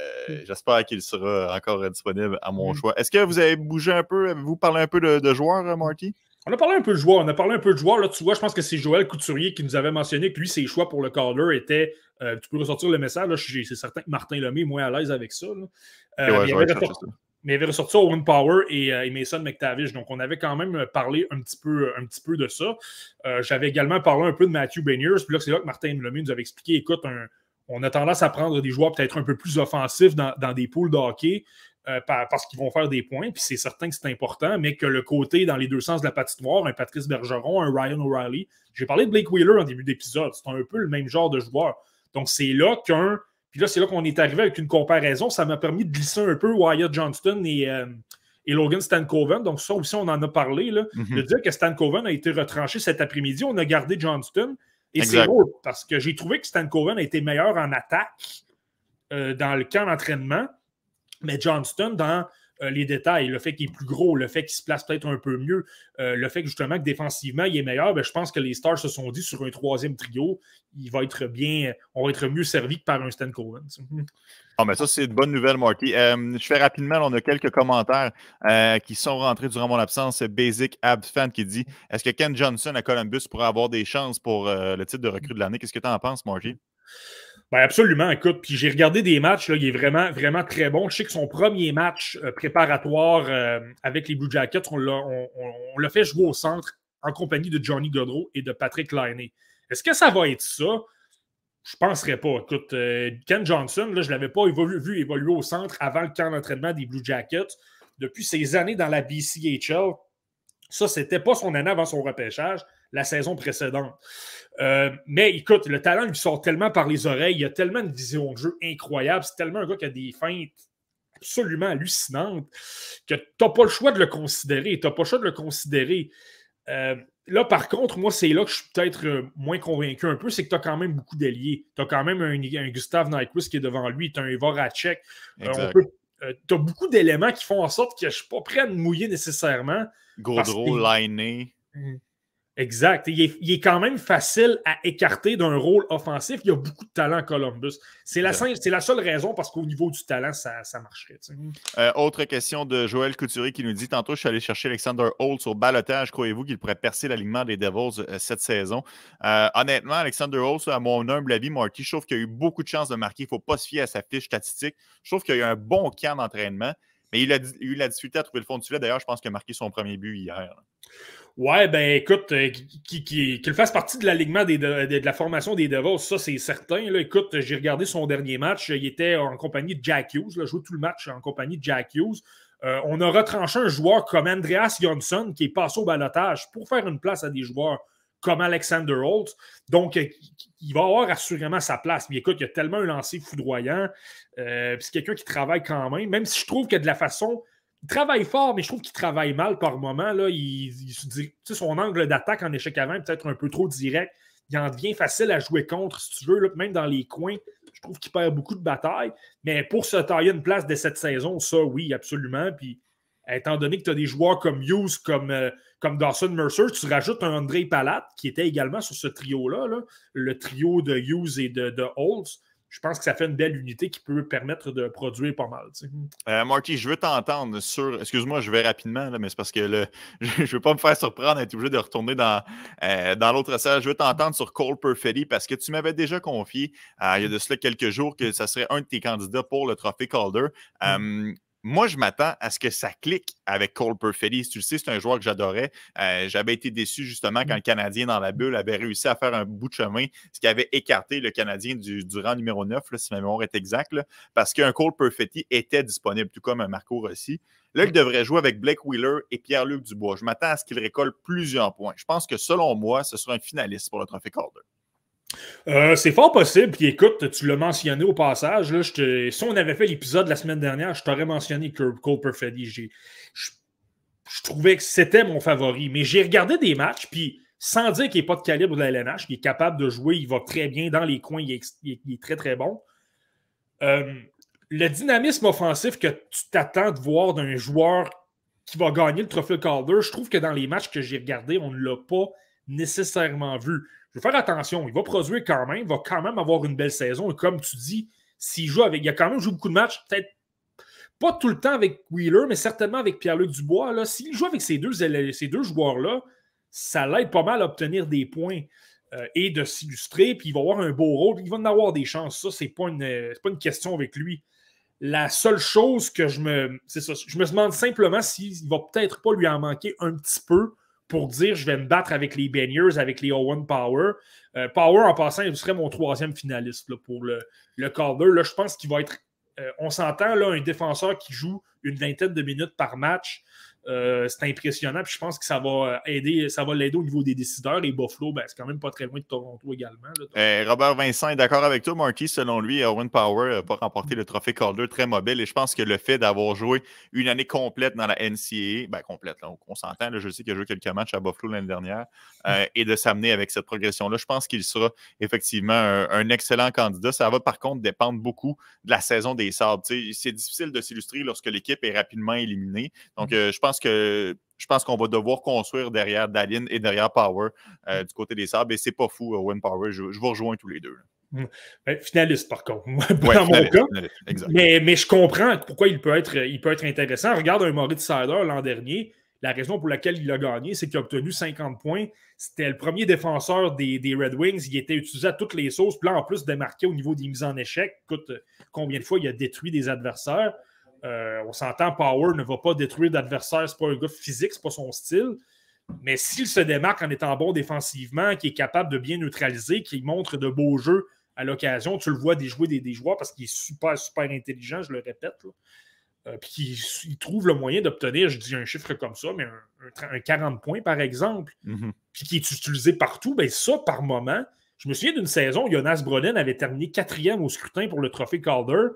j'espère qu'il sera encore disponible à mon choix. Est-ce que vous avez bougé un peu? Avez-vous parlé un peu de, joueurs, Marty? On a parlé un peu de joueurs. On a parlé un peu de joueurs. Là, tu vois, je pense que c'est Joël Couturier qui nous avait mentionné que lui, ses choix pour le Calder étaient. Euh, tu peux ressortir le message. C'est certain que Martin Lemay est moins à l'aise avec ça. Euh, mais, il avait ressorti, Owen Power et, Mason McTavish. Donc, on avait quand même parlé un petit peu, un petit peu de ça. J'avais également parlé un peu de Matthew Beniers. Puis là, c'est là que Martin Lemay nous avait expliqué écoute, on a tendance à prendre des joueurs peut-être un peu plus offensifs dans, dans des poules de hockey. Euh, parce qu'ils vont faire des points, puis c'est certain que c'est important, mais que le côté dans les deux sens de la patinoire, un Patrice Bergeron, un Ryan O'Reilly, j'ai parlé de Blake Wheeler en début d'épisode, c'est un peu le même genre de joueur. Donc c'est là qu'un, puis là c'est là qu'on est arrivé avec une comparaison, ça m'a permis de glisser un peu Wyatt Johnston et, euh, et Logan Stankoven, donc ça aussi on en a parlé, là, mm-hmm. de dire que Stankoven a été retranché cet après-midi, on a gardé Johnston, et c'est drôle, parce que j'ai trouvé que Stankoven a été meilleur en attaque euh, dans le camp d'entraînement, mais Johnston, dans euh, les détails, le fait qu'il est plus gros, le fait qu'il se place peut-être un peu mieux, euh, le fait justement que défensivement il est meilleur, ben, je pense que les Stars se sont dit sur un troisième trio, il va être bien, on va être mieux servi que par un Stan Cohen. Ah, mais ça, c'est une bonne nouvelle, Marty. Euh, je fais rapidement, on a quelques commentaires qui sont rentrés durant mon absence. Basic Ab Fan qui dit Est-ce que Ken Johnson à Columbus pourrait avoir des chances pour le titre de recrue de l'année Qu'est-ce que tu en penses, Marty ben absolument, écoute. Puis j'ai regardé des matchs, là, il est vraiment, vraiment très bon. Je sais que son premier match euh, préparatoire euh, avec les Blue Jackets, on l'a fait jouer au centre en compagnie de Johnny Godreau et de Patrick Liney. Est-ce que ça va être ça? Je ne penserais pas. Écoute, euh, Ken Johnson, là, je ne l'avais pas vu évoluer au centre avant le camp d'entraînement des Blue Jackets. Depuis ses années dans la BCHL, ça, c'était pas son année avant son repêchage la saison précédente. Euh, mais écoute, le talent lui sort tellement par les oreilles, il a tellement une vision de jeu incroyable, c'est tellement un gars qui a des feintes absolument hallucinantes que tu n'as pas le choix de le considérer. Tu n'as pas le choix de le considérer. Euh, là, par contre, moi, c'est là que je suis peut-être euh, moins convaincu un peu, c'est que tu as quand même beaucoup d'alliés. Tu as quand même un, un Gustav Nyquist qui est devant lui, tu as un Voracek. tu as beaucoup d'éléments qui font en sorte que je ne suis pas prêt à me mouiller nécessairement. Gaudreau, Lainé. Exact. Il est, quand même facile à écarter d'un rôle offensif. Il y a beaucoup de talent à Columbus. C'est la, la, seule raison parce qu'au niveau du talent, ça, marcherait. Euh, autre question de Joël Couturier qui nous dit Tantôt, je suis allé chercher Alexander Holtz au balotage. Croyez-vous qu'il pourrait percer l'alignement des Devils euh, cette saison? Euh, Honnêtement, Alexander Holtz, à mon humble avis, Marty, je trouve qu'il a eu beaucoup de chances de marquer. Il ne faut pas se fier à sa fiche statistique. Je trouve qu'il a eu un bon camp d'entraînement. Mais il a, eu la difficulté à trouver le fond du filet. D'ailleurs, je pense qu'il a marqué son premier but hier. Ouais, ben écoute, euh, qu'il fasse partie de l'alignement de, la formation des Devils, ça c'est certain. Là. Écoute, j'ai regardé son dernier match, il était en compagnie de Jack Hughes, là, joué tout le match en compagnie de Jack Hughes. Euh, on a retranché un joueur comme Andreas Jonsson qui est passé au balotage pour faire une place à des joueurs comme Alexander Holt. Donc, euh, il va avoir assurément sa place. Mais écoute, il y a tellement un lancer foudroyant. c'est quelqu'un qui travaille quand même, même si je trouve que de la façon il travaille fort, mais je trouve qu'il travaille mal par moment. Là. Il, son angle d'attaque en échec avant est peut-être un peu trop direct. Il en devient facile à jouer contre, si tu veux, même dans les coins. Je trouve qu'il perd beaucoup de batailles. Mais pour se tailler une place de cette saison, ça, oui, absolument. Puis, étant donné que tu as des joueurs comme Hughes, comme, euh, comme Dawson Mercer, tu rajoutes un André Palat qui était également sur ce trio-là, le trio de Hughes et de, de Holtz je pense que ça fait une belle unité qui peut permettre de produire pas mal. Euh, Marty, je veux t'entendre sur. Excuse-moi, je vais rapidement, mais c'est parce que le... je ne veux pas me faire surprendre être obligé de retourner dans, euh, dans l'autre salle. Je veux t'entendre sur Cole Perfetti parce que tu m'avais déjà confié euh, il y a de cela quelques jours que ça serait un de tes candidats pour le trophée Calder. Mm moi, je m'attends à ce que ça clique avec Cole Perfetti. Tu le sais, c'est un joueur que j'adorais. Euh, j'avais été déçu justement quand le Canadien dans la bulle avait réussi à faire un bout de chemin, ce qui avait écarté le Canadien du, rang numéro 9, si ma mémoire est exacte, parce qu'un Cole Perfetti était disponible, tout comme un Marco Rossi. Là, il devrait jouer avec Blake Wheeler et Pierre-Luc Dubois. Je m'attends à ce qu'il récolte plusieurs points. Je pense que selon moi, ce sera un finaliste pour le Trophée Calder. Euh, c'est fort possible. Puis écoute, tu l'as mentionné au passage. Là, Si on avait fait l'épisode la semaine dernière, je t'aurais mentionné Cole Perfetti. Je, je trouvais que c'était mon favori. Mais j'ai regardé des matchs, puis sans dire qu'il n'est pas de calibre de la LNH, qu'il est capable de jouer, il va très bien dans les coins, il est, très très bon. Euh, le dynamisme offensif que tu t'attends de voir d'un joueur qui va gagner le trophée Calder, je trouve que dans les matchs que j'ai regardés, on ne l'a pas nécessairement vu. Je veux faire attention. Il va produire quand même, il va quand même avoir une belle saison. Et comme tu dis, s'il joue avec. Il a quand même joué beaucoup de matchs, peut-être Pas tout le temps avec Wheeler, mais certainement avec Pierre-Luc Dubois. S'il joue avec ces deux, ces deux joueurs-là, ça l'aide pas mal à obtenir des points euh, et de s'illustrer, puis il va avoir un beau rôle, il va en avoir des chances. Ça, c'est pas pas une question avec lui. La seule chose que je me. C'est ça. Je me demande simplement s'il va peut-être pas lui en manquer un petit peu pour dire je vais me battre avec les Banyers, avec les Owen Power. Euh, Power, en passant, il serait mon troisième finaliste pour le, le Calder. Là, je pense qu'il va être. Euh, on s'entend, là, un défenseur qui joue une vingtaine de minutes par match. Euh, c'est impressionnant. Puis je pense que ça va euh, aider, ça va l'aider au niveau des décideurs. Et Buffalo, ben, c'est quand même pas très loin de Toronto également. Euh, Robert Vincent est d'accord avec toi, Marquis. Selon lui, Owen Power n'a pas remporté le trophée Calder très mobile. Et je pense que le fait d'avoir joué une année complète dans la NCAA, ben complète, on, s'entend, je sais qu'il a joué quelques matchs à Buffalo l'année dernière, et de s'amener avec cette progression-là, je pense qu'il sera effectivement un, excellent candidat. Ça va par contre dépendre beaucoup de la saison des Sabres. C'est difficile de s'illustrer lorsque l'équipe est rapidement éliminée. Donc, mm. je pense que je pense qu'on va devoir construire derrière Dalin et derrière Power euh, du côté des Sabres. Et c'est pas fou, Owen Power. Je, vous rejoins tous les deux. Mmh. Ben, finaliste, par contre, dans mon cas. Mais, je comprends pourquoi il peut, être, il peut être intéressant. Regarde un Moritz Sider l'an dernier. La raison pour laquelle il a gagné, c'est qu'il a obtenu 50 points. C'était le premier défenseur des, Red Wings. Il était utilisé à toutes les sauces. Puis là, en plus, démarqué au niveau des mises en échec. Écoute, combien de fois il a détruit des adversaires. Euh, on s'entend, Power ne va pas détruire d'adversaire, c'est pas un gars physique, c'est pas son style. Mais s'il se démarque en étant bon défensivement, qui est capable de bien neutraliser, qui montre de beaux jeux à l'occasion, tu le vois déjouer des, des joueurs parce qu'il est super, super intelligent, je le répète. Euh, puis il, trouve le moyen d'obtenir, je dis un chiffre comme ça, mais un, 40 points par exemple, mm-hmm. puis qui est utilisé partout, bien ça, par moment. Je me souviens d'une saison, Jonas Broden avait terminé quatrième au scrutin pour le trophée Calder.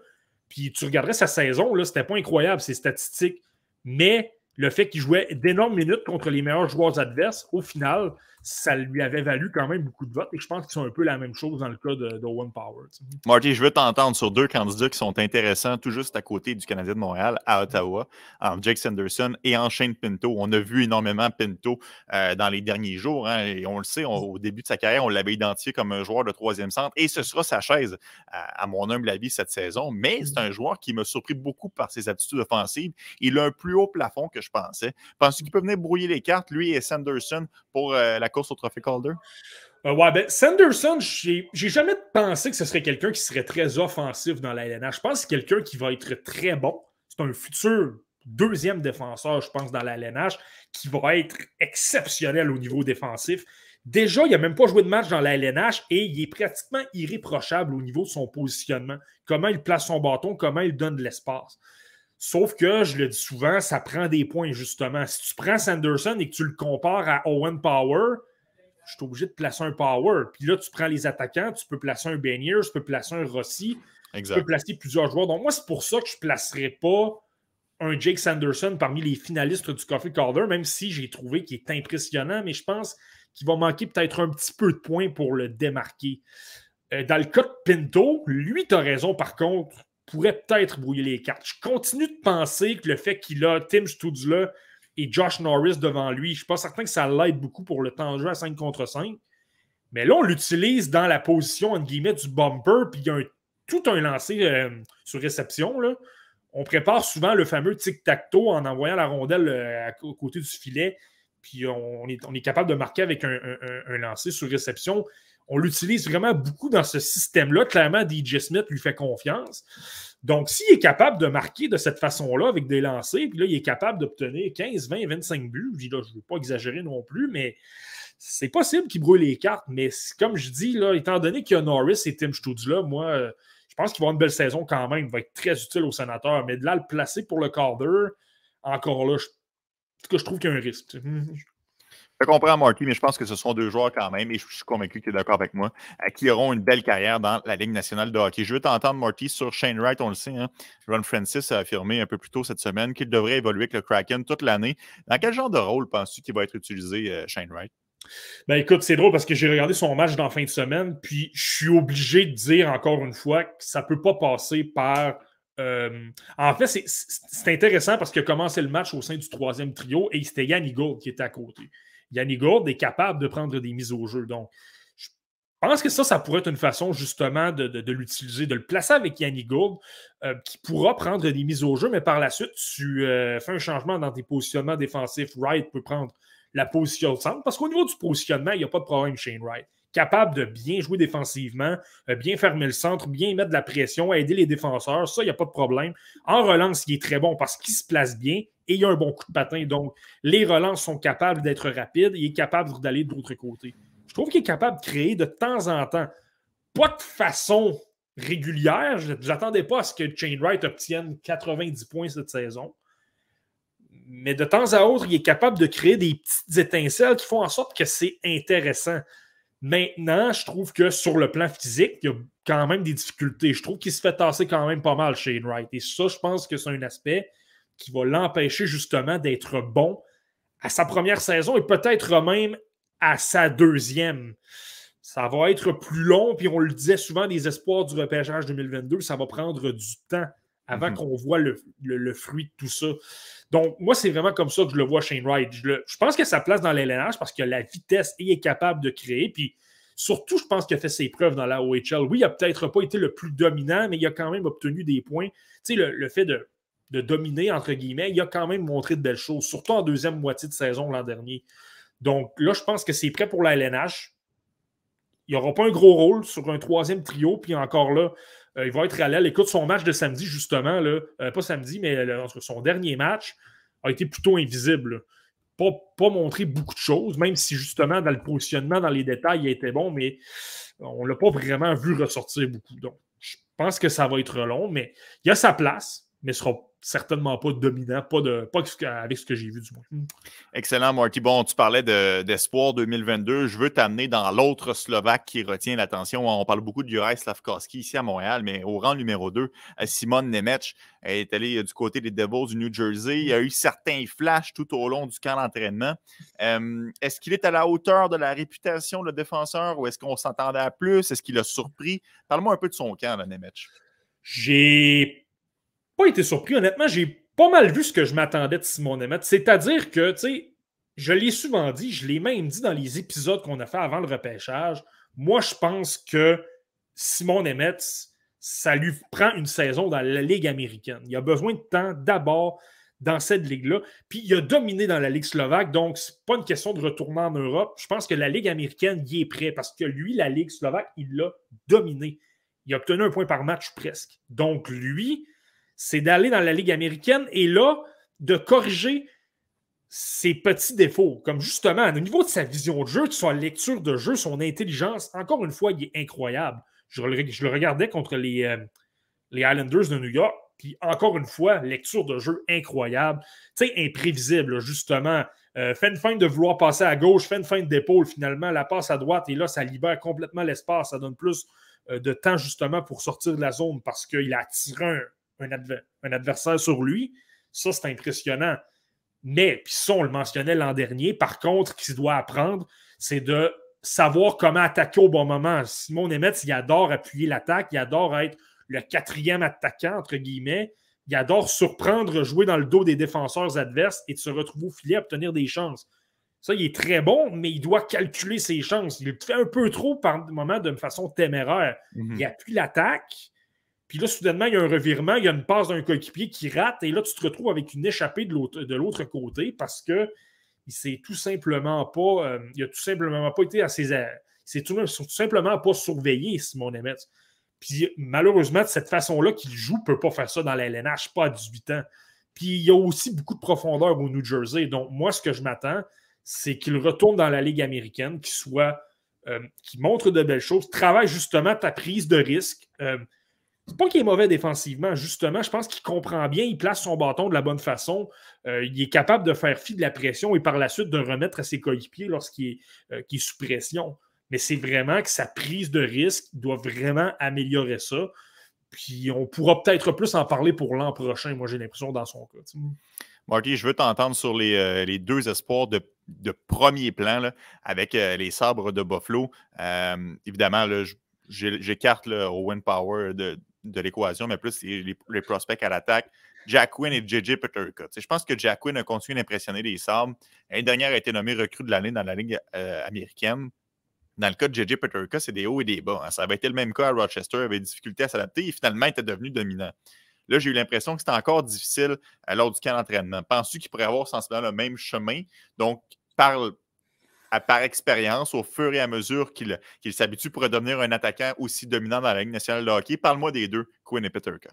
Puis tu regarderais sa saison, là, c'était pas incroyable, ses statistiques. Mais le fait qu'il jouait d'énormes minutes contre les meilleurs joueurs adverses, au final, ça lui avait valu quand même beaucoup de votes. Et je pense qu'ils sont un peu la même chose dans le cas de, One Power. Marty, je veux t'entendre sur deux candidats qui sont intéressants, tout juste à côté du Canadien de Montréal, à Ottawa, en Jake Sanderson et en Shane Pinto. On a vu énormément Pinto euh, dans les derniers jours. Hein, et on le sait, au début de sa carrière, on l'avait identifié comme un joueur de troisième centre. Et ce sera sa chaise, à, mon humble avis, cette saison. Mais c'est un joueur qui m'a surpris beaucoup par ses attitudes offensives. Il a un plus haut plafond que je pensais. Penses-tu qu'il peut venir brouiller les cartes, lui et Sanderson, pour euh, la course au trophée? Euh, ouais, ben, Sanderson, j'ai jamais pensé que ce serait quelqu'un qui serait très offensif dans la LNH. Je pense que c'est quelqu'un qui va être très bon. C'est un futur deuxième défenseur, je pense, dans la LNH, qui va être exceptionnel au niveau défensif. Déjà, il n'a même pas joué de match dans la LNH et il est pratiquement irréprochable au niveau de son positionnement. Comment il place son bâton, comment il donne de l'espace. Sauf que, je le dis souvent, ça prend des points, justement. Si tu prends Sanderson et que tu le compares à Owen Power, je suis obligé de placer un Power. Puis là, tu prends les attaquants, tu peux placer un Benier, tu peux placer un Rossi, tu peux placer plusieurs joueurs. Donc, moi, c'est pour ça que je ne placerai pas un Jake Sanderson parmi les finalistes du Coffee Calder, même si j'ai trouvé qu'il est impressionnant, mais je pense qu'il va manquer peut-être un petit peu de points pour le démarquer. Euh, dans le cas de Pinto, lui, tu as raison, par contre, pourrait peut-être brouiller les cartes. Je continue de penser que le fait qu'il a Tim Studzla et Josh Norris devant lui, je ne suis pas certain que ça l'aide beaucoup pour le temps de jeu à 5 contre 5. Mais là, on l'utilise dans la position, entre guillemets, du bumper, puis il y a tout un lancé euh, sur réception. On prépare souvent le fameux tic-tac-toe en envoyant la rondelle euh, à, côté du filet, puis on est, capable de marquer avec un, un lancer sur réception on l'utilise vraiment beaucoup dans ce système-là. Clairement, DJ Smith lui fait confiance. Donc, s'il est capable de marquer de cette façon-là avec des lancers, puis là, il est capable d'obtenir 15, 20, 25 buts, je ne veux pas exagérer non plus, mais c'est possible qu'il brouille les cartes. Mais comme je dis, là, étant donné qu'il y a Norris et Tim là, moi, je pense qu'il va avoir une belle saison quand même. Il va être très utile au sénateur. Mais de là, le placer pour le Calder, encore là, je, je trouve qu'il y a un risque. Je comprends, Marty, mais je pense que ce sont deux joueurs quand même, et je suis convaincu que tu es d'accord avec moi, euh, qui auront une belle carrière dans la Ligue nationale de hockey. Je veux t'entendre, Marty, sur Shane Wright, on le sait. Hein? Ron Francis a affirmé un peu plus tôt cette semaine qu'il devrait évoluer avec le Kraken toute l'année. Dans quel genre de rôle penses-tu qu'il va être utilisé, euh, Shane Wright? Ben écoute, c'est drôle parce que j'ai regardé son match dans fin de semaine, puis je suis obligé de dire encore une fois que ça ne peut pas passer par euh, en fait, c'est intéressant parce qu'il a commencé le match au sein du troisième trio et c'était Yann Gould qui était à côté. Yannick Gourde est capable de prendre des mises au jeu. Donc, Je pense que ça, ça pourrait être une façon justement de, l'utiliser, de le placer avec Yannick Gould, euh, qui pourra prendre des mises au jeu, mais par la suite, tu euh, fais un changement dans tes positionnements défensifs. Wright peut prendre la position de centre, parce qu'au niveau du positionnement, il n'y a pas de problème Shane Wright. Capable de bien jouer défensivement, euh, bien fermer le centre, bien mettre de la pression, aider les défenseurs, ça, il n'y a pas de problème. En relance, il est très bon parce qu'il se place bien et il a un bon coup de patin. Donc, les relances sont capables d'être rapides, il est capable d'aller de l'autre côté trouve qu'il est capable de créer de temps en temps, pas de façon régulière. Je n'attendais pas à ce que Chain Wright obtienne 90 points cette saison. Mais de temps à autre, il est capable de créer des petites étincelles qui font en sorte que c'est intéressant. Maintenant, je trouve que sur le plan physique, il y a quand même des difficultés. Je trouve qu'il se fait tasser quand même pas mal, Shane Wright. Et ça, je pense que c'est un aspect qui va l'empêcher justement d'être bon à sa première saison et peut-être même à sa deuxième. Ça va être plus long, puis on le disait souvent, des espoirs du repêchage 2022, ça va prendre du temps avant mhm. qu'on voit le, fruit de tout ça. Donc, moi, c'est vraiment comme ça que je le vois, Shane Wright. Je, pense que sa place dans l'LNH parce que la vitesse est capable de créer. Puis surtout, je pense qu'il a fait ses preuves dans la OHL. Oui, il n'a peut-être pas été le plus dominant, mais il a quand même obtenu des points. Tu sais, le, fait de, de, dominer, entre guillemets, il a quand même montré de belles choses, surtout en deuxième moitié de saison l'an dernier. Donc là, je pense que c'est prêt pour la LNH. Il n'y aura pas un gros rôle sur un troisième trio, puis encore là, euh, il va être à l'aile. Écoute, son match de samedi, justement, là, euh, pas samedi, mais son dernier match a été plutôt invisible. Pas, pas montré beaucoup de choses, même si justement, dans le positionnement, dans les détails, il était bon, mais on ne l'a pas vraiment vu ressortir beaucoup. Donc, je pense que ça va être long, mais il a sa place, mais ce sera certainement pas dominant, pas, de, pas avec ce que j'ai vu du moins. Excellent, Marty. Bon, tu parlais d'espoir 2022. Je veux t'amener dans l'autre Slovaque qui retient l'attention. On parle beaucoup de Juraj Slavkovski ici à Montréal, mais au rang numéro 2, Simon Nemec est allé du côté des Devils du New Jersey. Il y a eu certains flashs tout au long du camp d'entraînement. Euh, est-ce qu'il est à la hauteur de la réputation, le défenseur, ou est-ce qu'on s'entendait à plus? Est-ce qu'il a surpris? Parle-moi un peu de son camp, Nemec. J'ai pas été surpris. Honnêtement, j'ai pas mal vu ce que je m'attendais de Simon Nemeth. C'est-à-dire que, tu sais, je l'ai souvent dit, je l'ai même dit dans les épisodes qu'on a fait avant le repêchage. Moi, je pense que Simon Nemeth, ça lui prend une saison dans la Ligue américaine. Il a besoin de temps d'abord dans cette ligue-là. Puis il a dominé dans la Ligue slovaque, donc c'est pas une question de retourner en Europe. Je pense que la Ligue américaine y est prêt parce que lui, la Ligue slovaque, il l'a dominé. Il a obtenu un point par match presque. Donc lui, c'est d'aller dans la Ligue américaine et là, de corriger ses petits défauts. Comme justement, au niveau de sa vision de jeu, de sa lecture de jeu, son intelligence, encore une fois, il est incroyable. Je, le regardais contre les, euh, les Islanders de New York, puis encore une fois, lecture de jeu incroyable. Tu sais, imprévisible, justement. Euh, fait une feinte de vouloir passer à gauche, fait une feinte d'épaule, finalement, la passe à droite, et là, ça libère complètement l'espace. Ça donne plus euh, de temps, justement, pour sortir de la zone parce qu'il a attiré un, un, adversaire sur lui. Ça, c'est impressionnant. Mais, puis ça, on le mentionnait l'an dernier, par contre, ce qu'il doit apprendre, c'est de savoir comment attaquer au bon moment. Simon Nemeth, il adore appuyer l'attaque, il adore être le quatrième attaquant, entre guillemets. Il adore surprendre, jouer dans le dos des défenseurs adverses et de se retrouver au filet, obtenir des chances. Ça, il est très bon, mais il doit calculer ses chances. Il le fait un peu trop par moment de façon téméraire. Mhm. Il appuie l'attaque, puis là, soudainement, il y a un revirement, il y a une passe d'un coéquipier qui rate, et là, tu te retrouves avec une échappée de l'autre côté parce que il s'est tout simplement pas. Euh, il a tout simplement pas été à ses. C'est tout, tout, simplement pas surveillé, Simon Nemeth. Puis malheureusement, de cette façon-là qu'il joue, ne peut pas faire ça dans la LNH, pas à 18 ans. Puis il y a aussi beaucoup de profondeur au New Jersey. Donc, moi, ce que je m'attends, c'est qu'il retourne dans la Ligue américaine, qu'il soit. Euh, qui montre de belles choses, travaille justement ta prise de risque. Euh, c'est pas qu'il est mauvais défensivement, justement. Je pense qu'il comprend bien, il place son bâton de la bonne façon. Euh, il est capable de faire fi de la pression et par la suite de remettre à ses coéquipiers lorsqu'il est, euh, est, sous pression. Mais c'est vraiment que sa prise de risque doit vraiment améliorer ça. Puis on pourra peut-être plus en parler pour l'an prochain, moi j'ai l'impression, dans son cas. Marty, je veux t'entendre sur les, euh, les, deux espoirs de, de premier plan avec les sabres de Buffalo. évidemment, j'écarte Owen Power de, de l'équation, mais plus les, prospects à l'attaque. Jack Quinn et JJ Peterka. Je pense que Jack Quinn a continué d'impressionner les Sabres. L'année dernière, a été nommé recrue de l'année dans la Ligue euh, américaine. dans le cas de JJ Peterka, c'est des hauts et des bas. Hein. Ça avait été le même cas à Rochester, il avait des difficultés à s'adapter et finalement, il était devenu dominant. Là, j'ai eu l'impression que c'était encore difficile à lors du camp d'entraînement. Penses-tu qu'il pourrait avoir sensiblement le même chemin? Donc, par, par expérience, au fur et à mesure qu'il s'habitue, pourrait devenir un attaquant aussi dominant dans la Ligue nationale de hockey. Parle-moi des deux, Quinn et Peterka.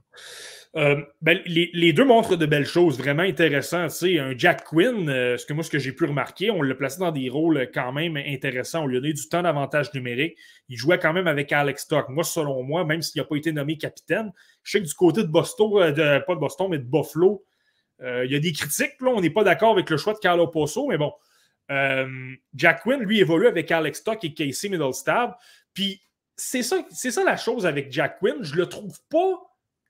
Euh, ben, les, deux montrent de belles choses, vraiment intéressantes. un Jack Quinn, euh, ce que moi, ce que j'ai pu remarquer, on l'a placé dans des rôles quand même intéressants. On lui a donné du temps d'avantage numérique. Il jouait quand même avec Alex Stock. Moi, selon moi, même s'il n'a pas été nommé capitaine, je sais que du côté de Boston, euh, pas de Boston, mais de Buffalo, il y a des critiques. Là, on n'est pas d'accord avec le choix de Carlo Posso, mais bon, Jack Quinn, lui, évolue avec Alex Stock et Casey Middlestab. Puis c'est ça, ça la chose avec Jack Quinn. Je le trouve pas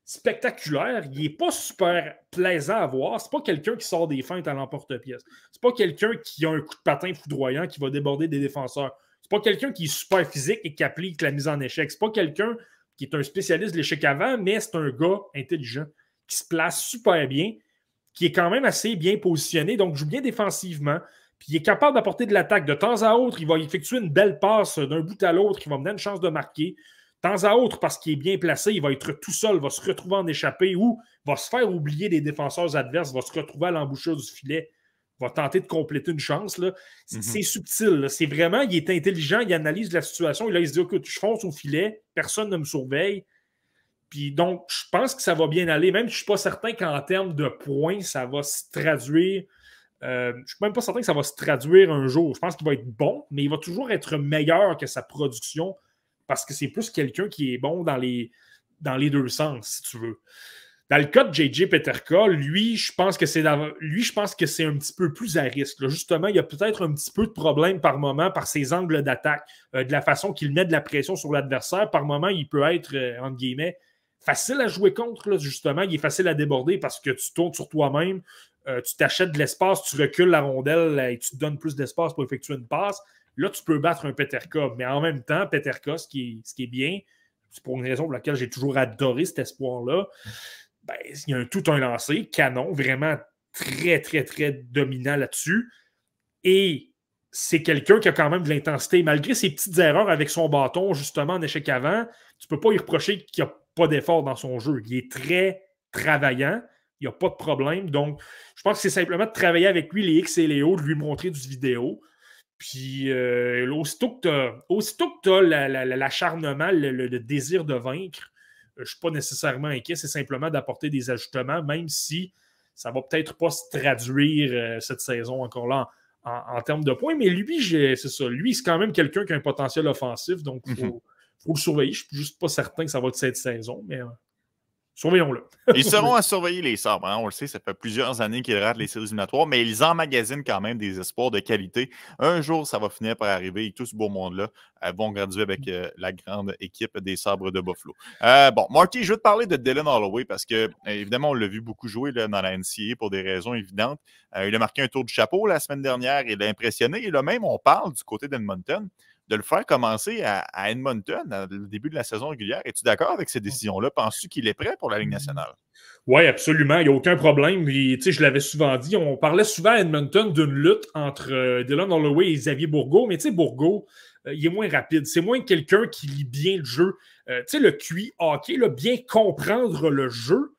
spectaculaire. Il n'est pas super plaisant à voir. C'est pas quelqu'un qui sort des feintes à l'emporte-pièce. C'est pas quelqu'un qui a un coup de patin foudroyant qui va déborder des défenseurs. C'est pas quelqu'un qui est super physique et qui applique la mise en échec. C'est pas quelqu'un qui est un spécialiste de l'échec avant, mais c'est un gars intelligent qui se place super bien, qui est quand même assez bien positionné, donc joue bien défensivement. Puis il est capable d'apporter de l'attaque. De temps à autre, il va effectuer une belle passe d'un bout à l'autre qui va me donner une chance de marquer temps à autre, parce qu'il est bien placé, il va être tout seul, va se retrouver en échappée ou va se faire oublier des défenseurs adverses, va se retrouver à l'embouchure du filet, va tenter de compléter une chance. Mhm. C'est subtil. C'est vraiment, il est intelligent, il analyse la situation. il se dit écoute, je fonce au filet, personne ne me surveille. Puis donc, je pense que ça va bien aller, même si je ne suis pas certain qu'en termes de points, ça va se traduire. Euh, je ne suis même pas certain que ça va se traduire un jour. Je pense qu'il va être bon, mais il va toujours être meilleur que sa production parce que c'est plus quelqu'un qui est bon dans les, dans les deux sens, si tu veux. Dans le cas de JJ Peterka, lui, je pense que c'est lui, je pense que c'est un petit peu plus à risque. Justement, il y a peut-être un petit peu de problème par moment par ses angles d'attaque, euh, de la façon qu'il met de la pression sur l'adversaire. Par moment, il peut être, euh, entre guillemets, facile à jouer contre, justement. Il est facile à déborder parce que tu tournes sur toi-même, euh, tu t'achètes de l'espace, tu recules la rondelle et tu te donnes plus d'espace pour effectuer une passe. Là, tu peux battre un Peterka. Mais en même temps, Peterka, ce qui est, ce qui est bien, c'est pour une raison pour laquelle j'ai toujours adoré cet espoir-là, ben, il y a un, tout un lancé, canon, vraiment très, très, très dominant là-dessus. Et c'est quelqu'un qui a quand même de l'intensité. Malgré ses petites erreurs avec son bâton, justement, en échec avant, tu ne peux pas lui reprocher qu'il n'y a pas d'effort dans son jeu. Il est très travaillant. Il n'y a pas de problème. Donc, je pense que c'est simplement de travailler avec lui les X et les O, de lui montrer du vidéo. Puis, euh, aussitôt que tu as, l'acharnement, le, désir de vaincre, euh, je ne suis pas nécessairement inquiet, c'est simplement d'apporter des ajustements, même si ça ne va peut-être pas se traduire euh, cette saison encore là en, termes de points. Mais lui, c'est ça. Lui, c'est quand même quelqu'un qui a un potentiel offensif, donc il faut, mm-hmm. faut, le surveiller. Je ne suis juste pas certain que ça va être cette saison, mais Surveillons-le. ils seront à surveiller les sabres. Hein. On le sait, ça fait plusieurs années qu'ils ratent les séries éliminatoires, mais ils emmagasinent quand même des espoirs de qualité. Un jour, ça va finir par arriver et tout ce beau monde-là euh, vont graduer avec euh, la grande équipe des sabres de Buffalo. Euh, bon, Marty, je veux te parler de Dylan Holloway parce que, évidemment, on l'a vu beaucoup jouer là, dans la NCA pour des raisons évidentes. il a marqué un tour du chapeau la semaine dernière. Il a impressionné. Et là même, on parle du côté d'Edmonton de le faire commencer à, Edmonton au début de la saison régulière. Es-tu d'accord avec ces décisions-là? Penses-tu qu'il est prêt pour la Ligue nationale? Oui, absolument. Il n'y a aucun problème. je l'avais souvent dit, on parlait souvent à Edmonton d'une lutte entre euh, Dylan Holloway et Xavier Bourgault, mais tu sais, Bourgault, euh, il est moins rapide. C'est moins quelqu'un qui lit bien le jeu. Euh, tu sais, le QI hockey, bien comprendre le jeu.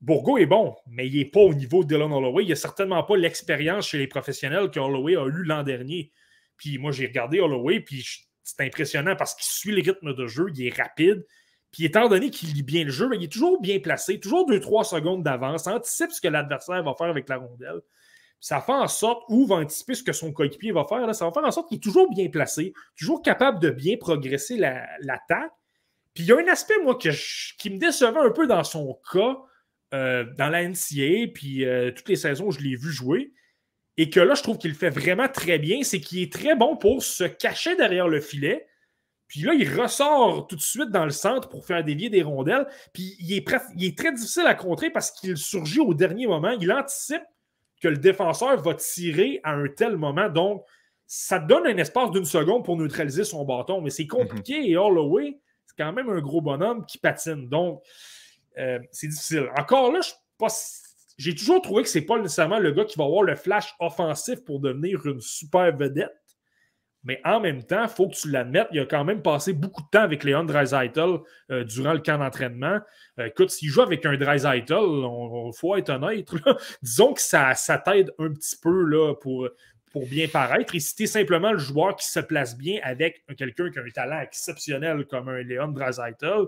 Bourgault est bon, mais il n'est pas au niveau de Dylan Holloway. Il n'a certainement pas l'expérience chez les professionnels que Holloway a eu l'an dernier. Puis moi, j'ai regardé Holloway, puis c'est impressionnant parce qu'il suit le rythme de jeu, il est rapide. Puis étant donné qu'il lit bien le jeu, il est toujours bien placé, toujours 2-3 secondes d'avance, anticipe ce que l'adversaire va faire avec la rondelle. Ça fait en sorte, ou va anticiper ce que son coéquipier va faire, ça va faire en sorte qu'il est toujours bien placé, toujours capable de bien progresser l'attaque. puis il y a un aspect, moi, qui me décevait un peu dans son cas, euh, dans la NCA, puis euh, toutes les saisons où je l'ai vu jouer, et que là, je trouve qu'il fait vraiment très bien, c'est qu'il est très bon pour se cacher derrière le filet. Puis là, il ressort tout de suite dans le centre pour faire dévier des rondelles. Puis il est, il est très difficile à contrer parce qu'il surgit au dernier moment. Il anticipe que le défenseur va tirer à un tel moment. Donc, ça donne un espace d'une seconde pour neutraliser son bâton. Mais c'est compliqué. Et Holloway, c'est quand même un gros bonhomme qui patine. Donc, euh, c'est difficile. Encore là, je ne suis pas j'ai toujours trouvé que c'est pas nécessairement le gars qui va avoir le flash offensif pour devenir une super vedette. Mais en même temps, il faut que tu l'admettes, il a quand même passé beaucoup de temps avec Léon Dreisaitl euh, durant le camp d'entraînement. Euh, écoute, s'il joue avec un Dreisaitl, il faut être honnête. Disons que ça, t'aide un petit peu là, pour, pour bien paraître. Et si tu es simplement le joueur qui se place bien avec quelqu'un qui a un talent exceptionnel comme un Léon Dreisaitl,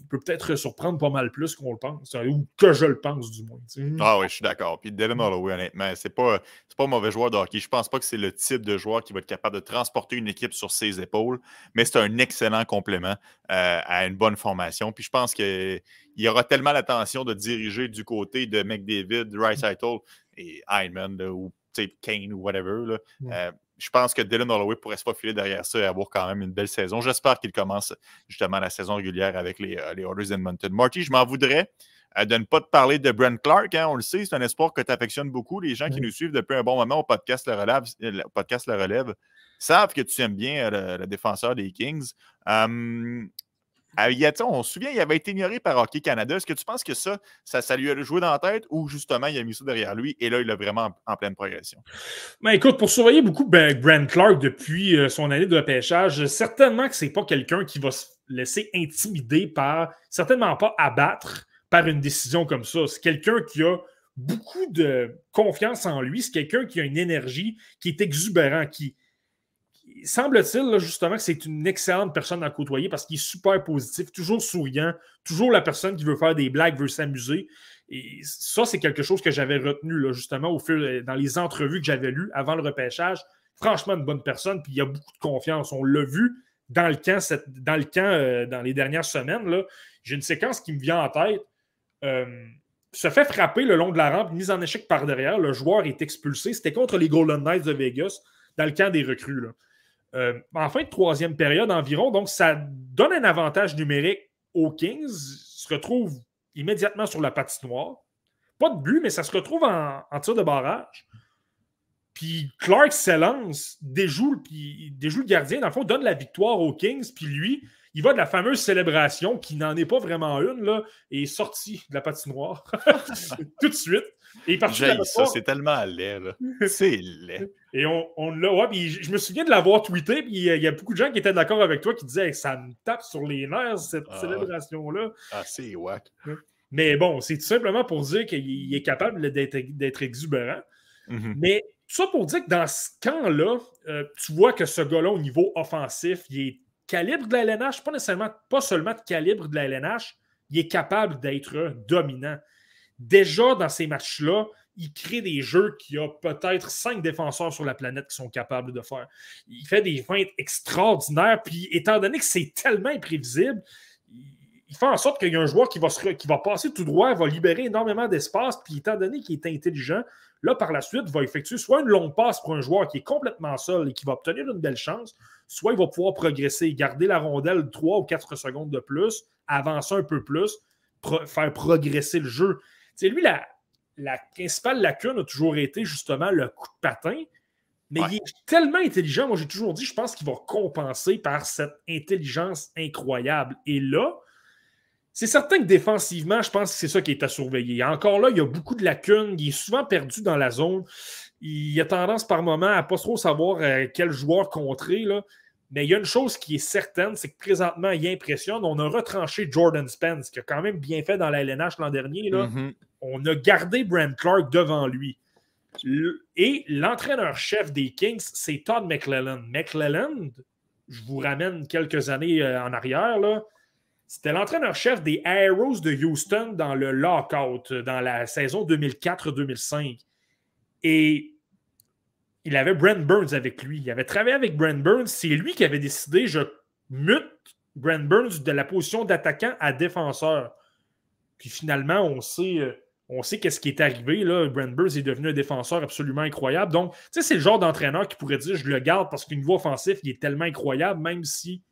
il peut peut-être surprendre pas mal plus qu'on le pense, ou que je le pense du moins. Ah oui, je suis d'accord. Puis Devin Holloway, honnêtement, c'est pas, pas un mauvais joueur de hockey. Je pense pas que c'est le type de joueur qui va être capable de transporter une équipe sur ses épaules, mais c'est un excellent complément euh, à une bonne formation. Puis je pense qu'il y aura tellement l'attention de diriger du côté de McDavid, Rice et Heinemann, ou Kane ou whatever. Là. Euh, je pense que Dylan Holloway pourrait se faufiler derrière ça et avoir quand même une belle saison. J'espère qu'il commence justement la saison régulière avec les, euh, les Oilers Edmonton. Marty, je m'en voudrais euh, de ne pas te parler de Brent Clark. Hein. on le sait, c'est un espoir que tu affectionnes beaucoup. Les gens qui nous suivent depuis un bon moment au podcast Le Relève, euh, podcast le Relève savent que tu aimes bien le, défenseur des Kings. Ah, on se souvient, il avait été ignoré par Hockey Canada. Est-ce que tu penses que ça, ça, lui a joué dans la tête ou justement il a mis ça derrière lui et là, il est vraiment en, pleine progression? Ben, écoute, pour surveiller beaucoup ben, Grant Clark depuis euh, son année de repêchage, certainement que c'est pas quelqu'un qui va se laisser intimider par, certainement pas abattre par une décision comme ça. C'est quelqu'un qui a beaucoup de confiance en lui. C'est quelqu'un qui a une énergie qui est exubérant, qui, semble-t-il, justement, que c'est une excellente personne à côtoyer parce qu'il est super positif, toujours souriant, toujours la personne qui veut faire des blagues, veut s'amuser. Et ça, c'est quelque chose que j'avais retenu, justement, au fur, dans les entrevues que j'avais lues avant le repêchage. Franchement, une bonne personne, puis il y a beaucoup de confiance. On l'a vu dans le camp, dans, le camp euh, dans les dernières semaines. J'ai une séquence qui me vient en tête. Euh, se fait frapper le long de la rampe, mise en échec par derrière. Le joueur est expulsé. C'était contre les Golden Knights de Vegas, dans le camp des recrues. Euh, en fin de troisième période environ. Donc, ça donne un avantage numérique aux Kings. se retrouve immédiatement sur la patinoire. Pas de but, mais ça se retrouve en, tir de barrage. Puis Clark s'élance, déjoue, déjoue le gardien, dans le fond, donne la victoire aux Kings, puis lui, il va de la fameuse célébration qui n'en est pas vraiment une, là, et est sorti de la patinoire tout de suite. Et ça, c'est tellement laid. C'est laid. Et on, on l'a. Ouais, puis je, me souviens de l'avoir tweeté, puis il y, a beaucoup de gens qui étaient d'accord avec toi qui disaient ça me tape sur les nerfs, cette ah célébration-là. Ah, c'est wack. Mais bon, c'est tout simplement pour dire qu'il est capable d'être exubérant. Mm-hmm. Mais tout ça pour dire que dans ce camp-là, euh, tu vois que ce gars-là, au niveau offensif, il est calibre de la LNH, pas nécessairement, pas seulement de calibre de la LNH, il est capable d'être dominant déjà dans ces matchs-là, il crée des jeux qu'il y a peut-être cinq défenseurs sur la planète qui sont capables de faire. Il fait des feintes extraordinaires, puis étant donné que c'est tellement imprévisible, il fait en sorte qu'il y a un joueur qui va, passer tout droit, va libérer énormément d'espace, puis étant donné qu'il est intelligent, là, par la suite, va effectuer soit une longue passe pour un joueur qui est complètement seul et qui va obtenir une belle chance, soit il va pouvoir progresser, garder la rondelle 3 ou 4 secondes de plus, avancer un peu plus, faire progresser le jeu. C'est lui, la, la principale lacune a toujours été justement le coup de patin. Mais il est tellement intelligent. Moi, j'ai toujours dit, je pense qu'il va compenser par cette intelligence incroyable. Et là, c'est certain que défensivement, je pense que c'est ça qui est à surveiller. Encore là, il y a beaucoup de lacunes. Il est souvent perdu dans la zone. Il a tendance par moment à ne pas trop savoir euh, quel joueur contrer. Là. Mais il y a une chose qui est certaine, c'est que présentement, il impressionne. On a retranché Jordan Spence, qui a quand même bien fait dans la LNH l'an dernier. Mm-hmm. On a gardé Brent Clark devant lui. Et l'entraîneur-chef des Kings, c'est Todd McClellan. McClellan, je vous ramène quelques années euh, en arrière, c'était l'entraîneur-chef des Arrows de Houston dans le lockout, dans la saison 2004-2005. Et il avait Brent Burns avec lui. Il avait travaillé avec Brent Burns. C'est lui qui avait décidé je mute Brent Burns de la position d'attaquant à défenseur. Puis finalement, on sait, euh, on sait qu'est-ce qui est arrivé. Là. Brent Burns est devenu un défenseur absolument incroyable. Donc, tu sais, c'est le genre d'entraîneur qui pourrait dire je le garde parce qu'au niveau offensif, il est tellement incroyable, même si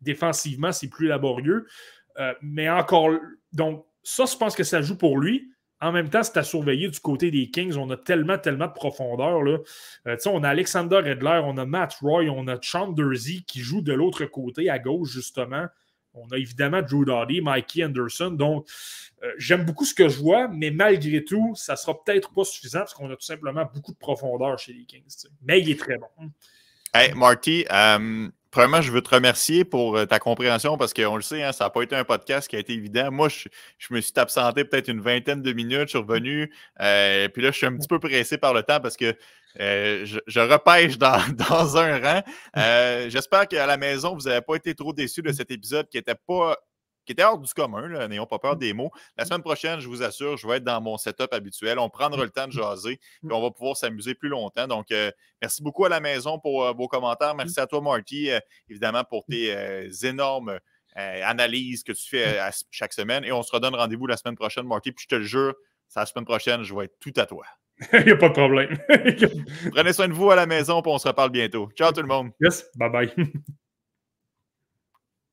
défensivement, c'est plus laborieux. Euh, mais encore, donc, ça, je pense que ça joue pour lui. En même temps, c'est à surveiller du côté des Kings. On a tellement, tellement de profondeur. Euh, on a Alexander Edler, on a Matt Roy, on a Chandersy qui joue de l'autre côté, à gauche, justement. On a évidemment Drew Doughty, Mikey Anderson. Donc, euh, j'aime beaucoup ce que je vois, mais malgré tout, ça ne sera peut-être pas suffisant parce qu'on a tout simplement beaucoup de profondeur chez les Kings. Mais il est très bon. Hey, Marty, euh, premièrement, je veux te remercier pour euh, ta compréhension parce qu'on le sait, hein, ça n'a pas été un podcast qui a été évident. Moi, je, me suis absenté peut-être une vingtaine de minutes, je suis revenu. Euh, puis là, je suis un petit peu pressé par le temps parce que je, repêche dans un rang. J'espère qu'à la maison, vous n'avez pas été trop déçus de cet épisode qui n'était pas qui était hors du commun, n'ayons pas peur des mots. La semaine prochaine, je vous assure, je vais être dans mon setup habituel. On prendra le temps de jaser et on va pouvoir s'amuser plus longtemps. Donc, euh, merci beaucoup à la maison pour euh, vos commentaires. Merci à toi, Marty, euh, évidemment, pour tes énormes analyses que tu fais chaque semaine. Et on se redonne rendez-vous la semaine prochaine, Marty. Puis je te le jure, la semaine prochaine, je vais être tout à toi. Il n'y a pas de problème. Prenez soin de vous à la maison, et on se reparle bientôt. Ciao tout le monde. Yes, bye bye.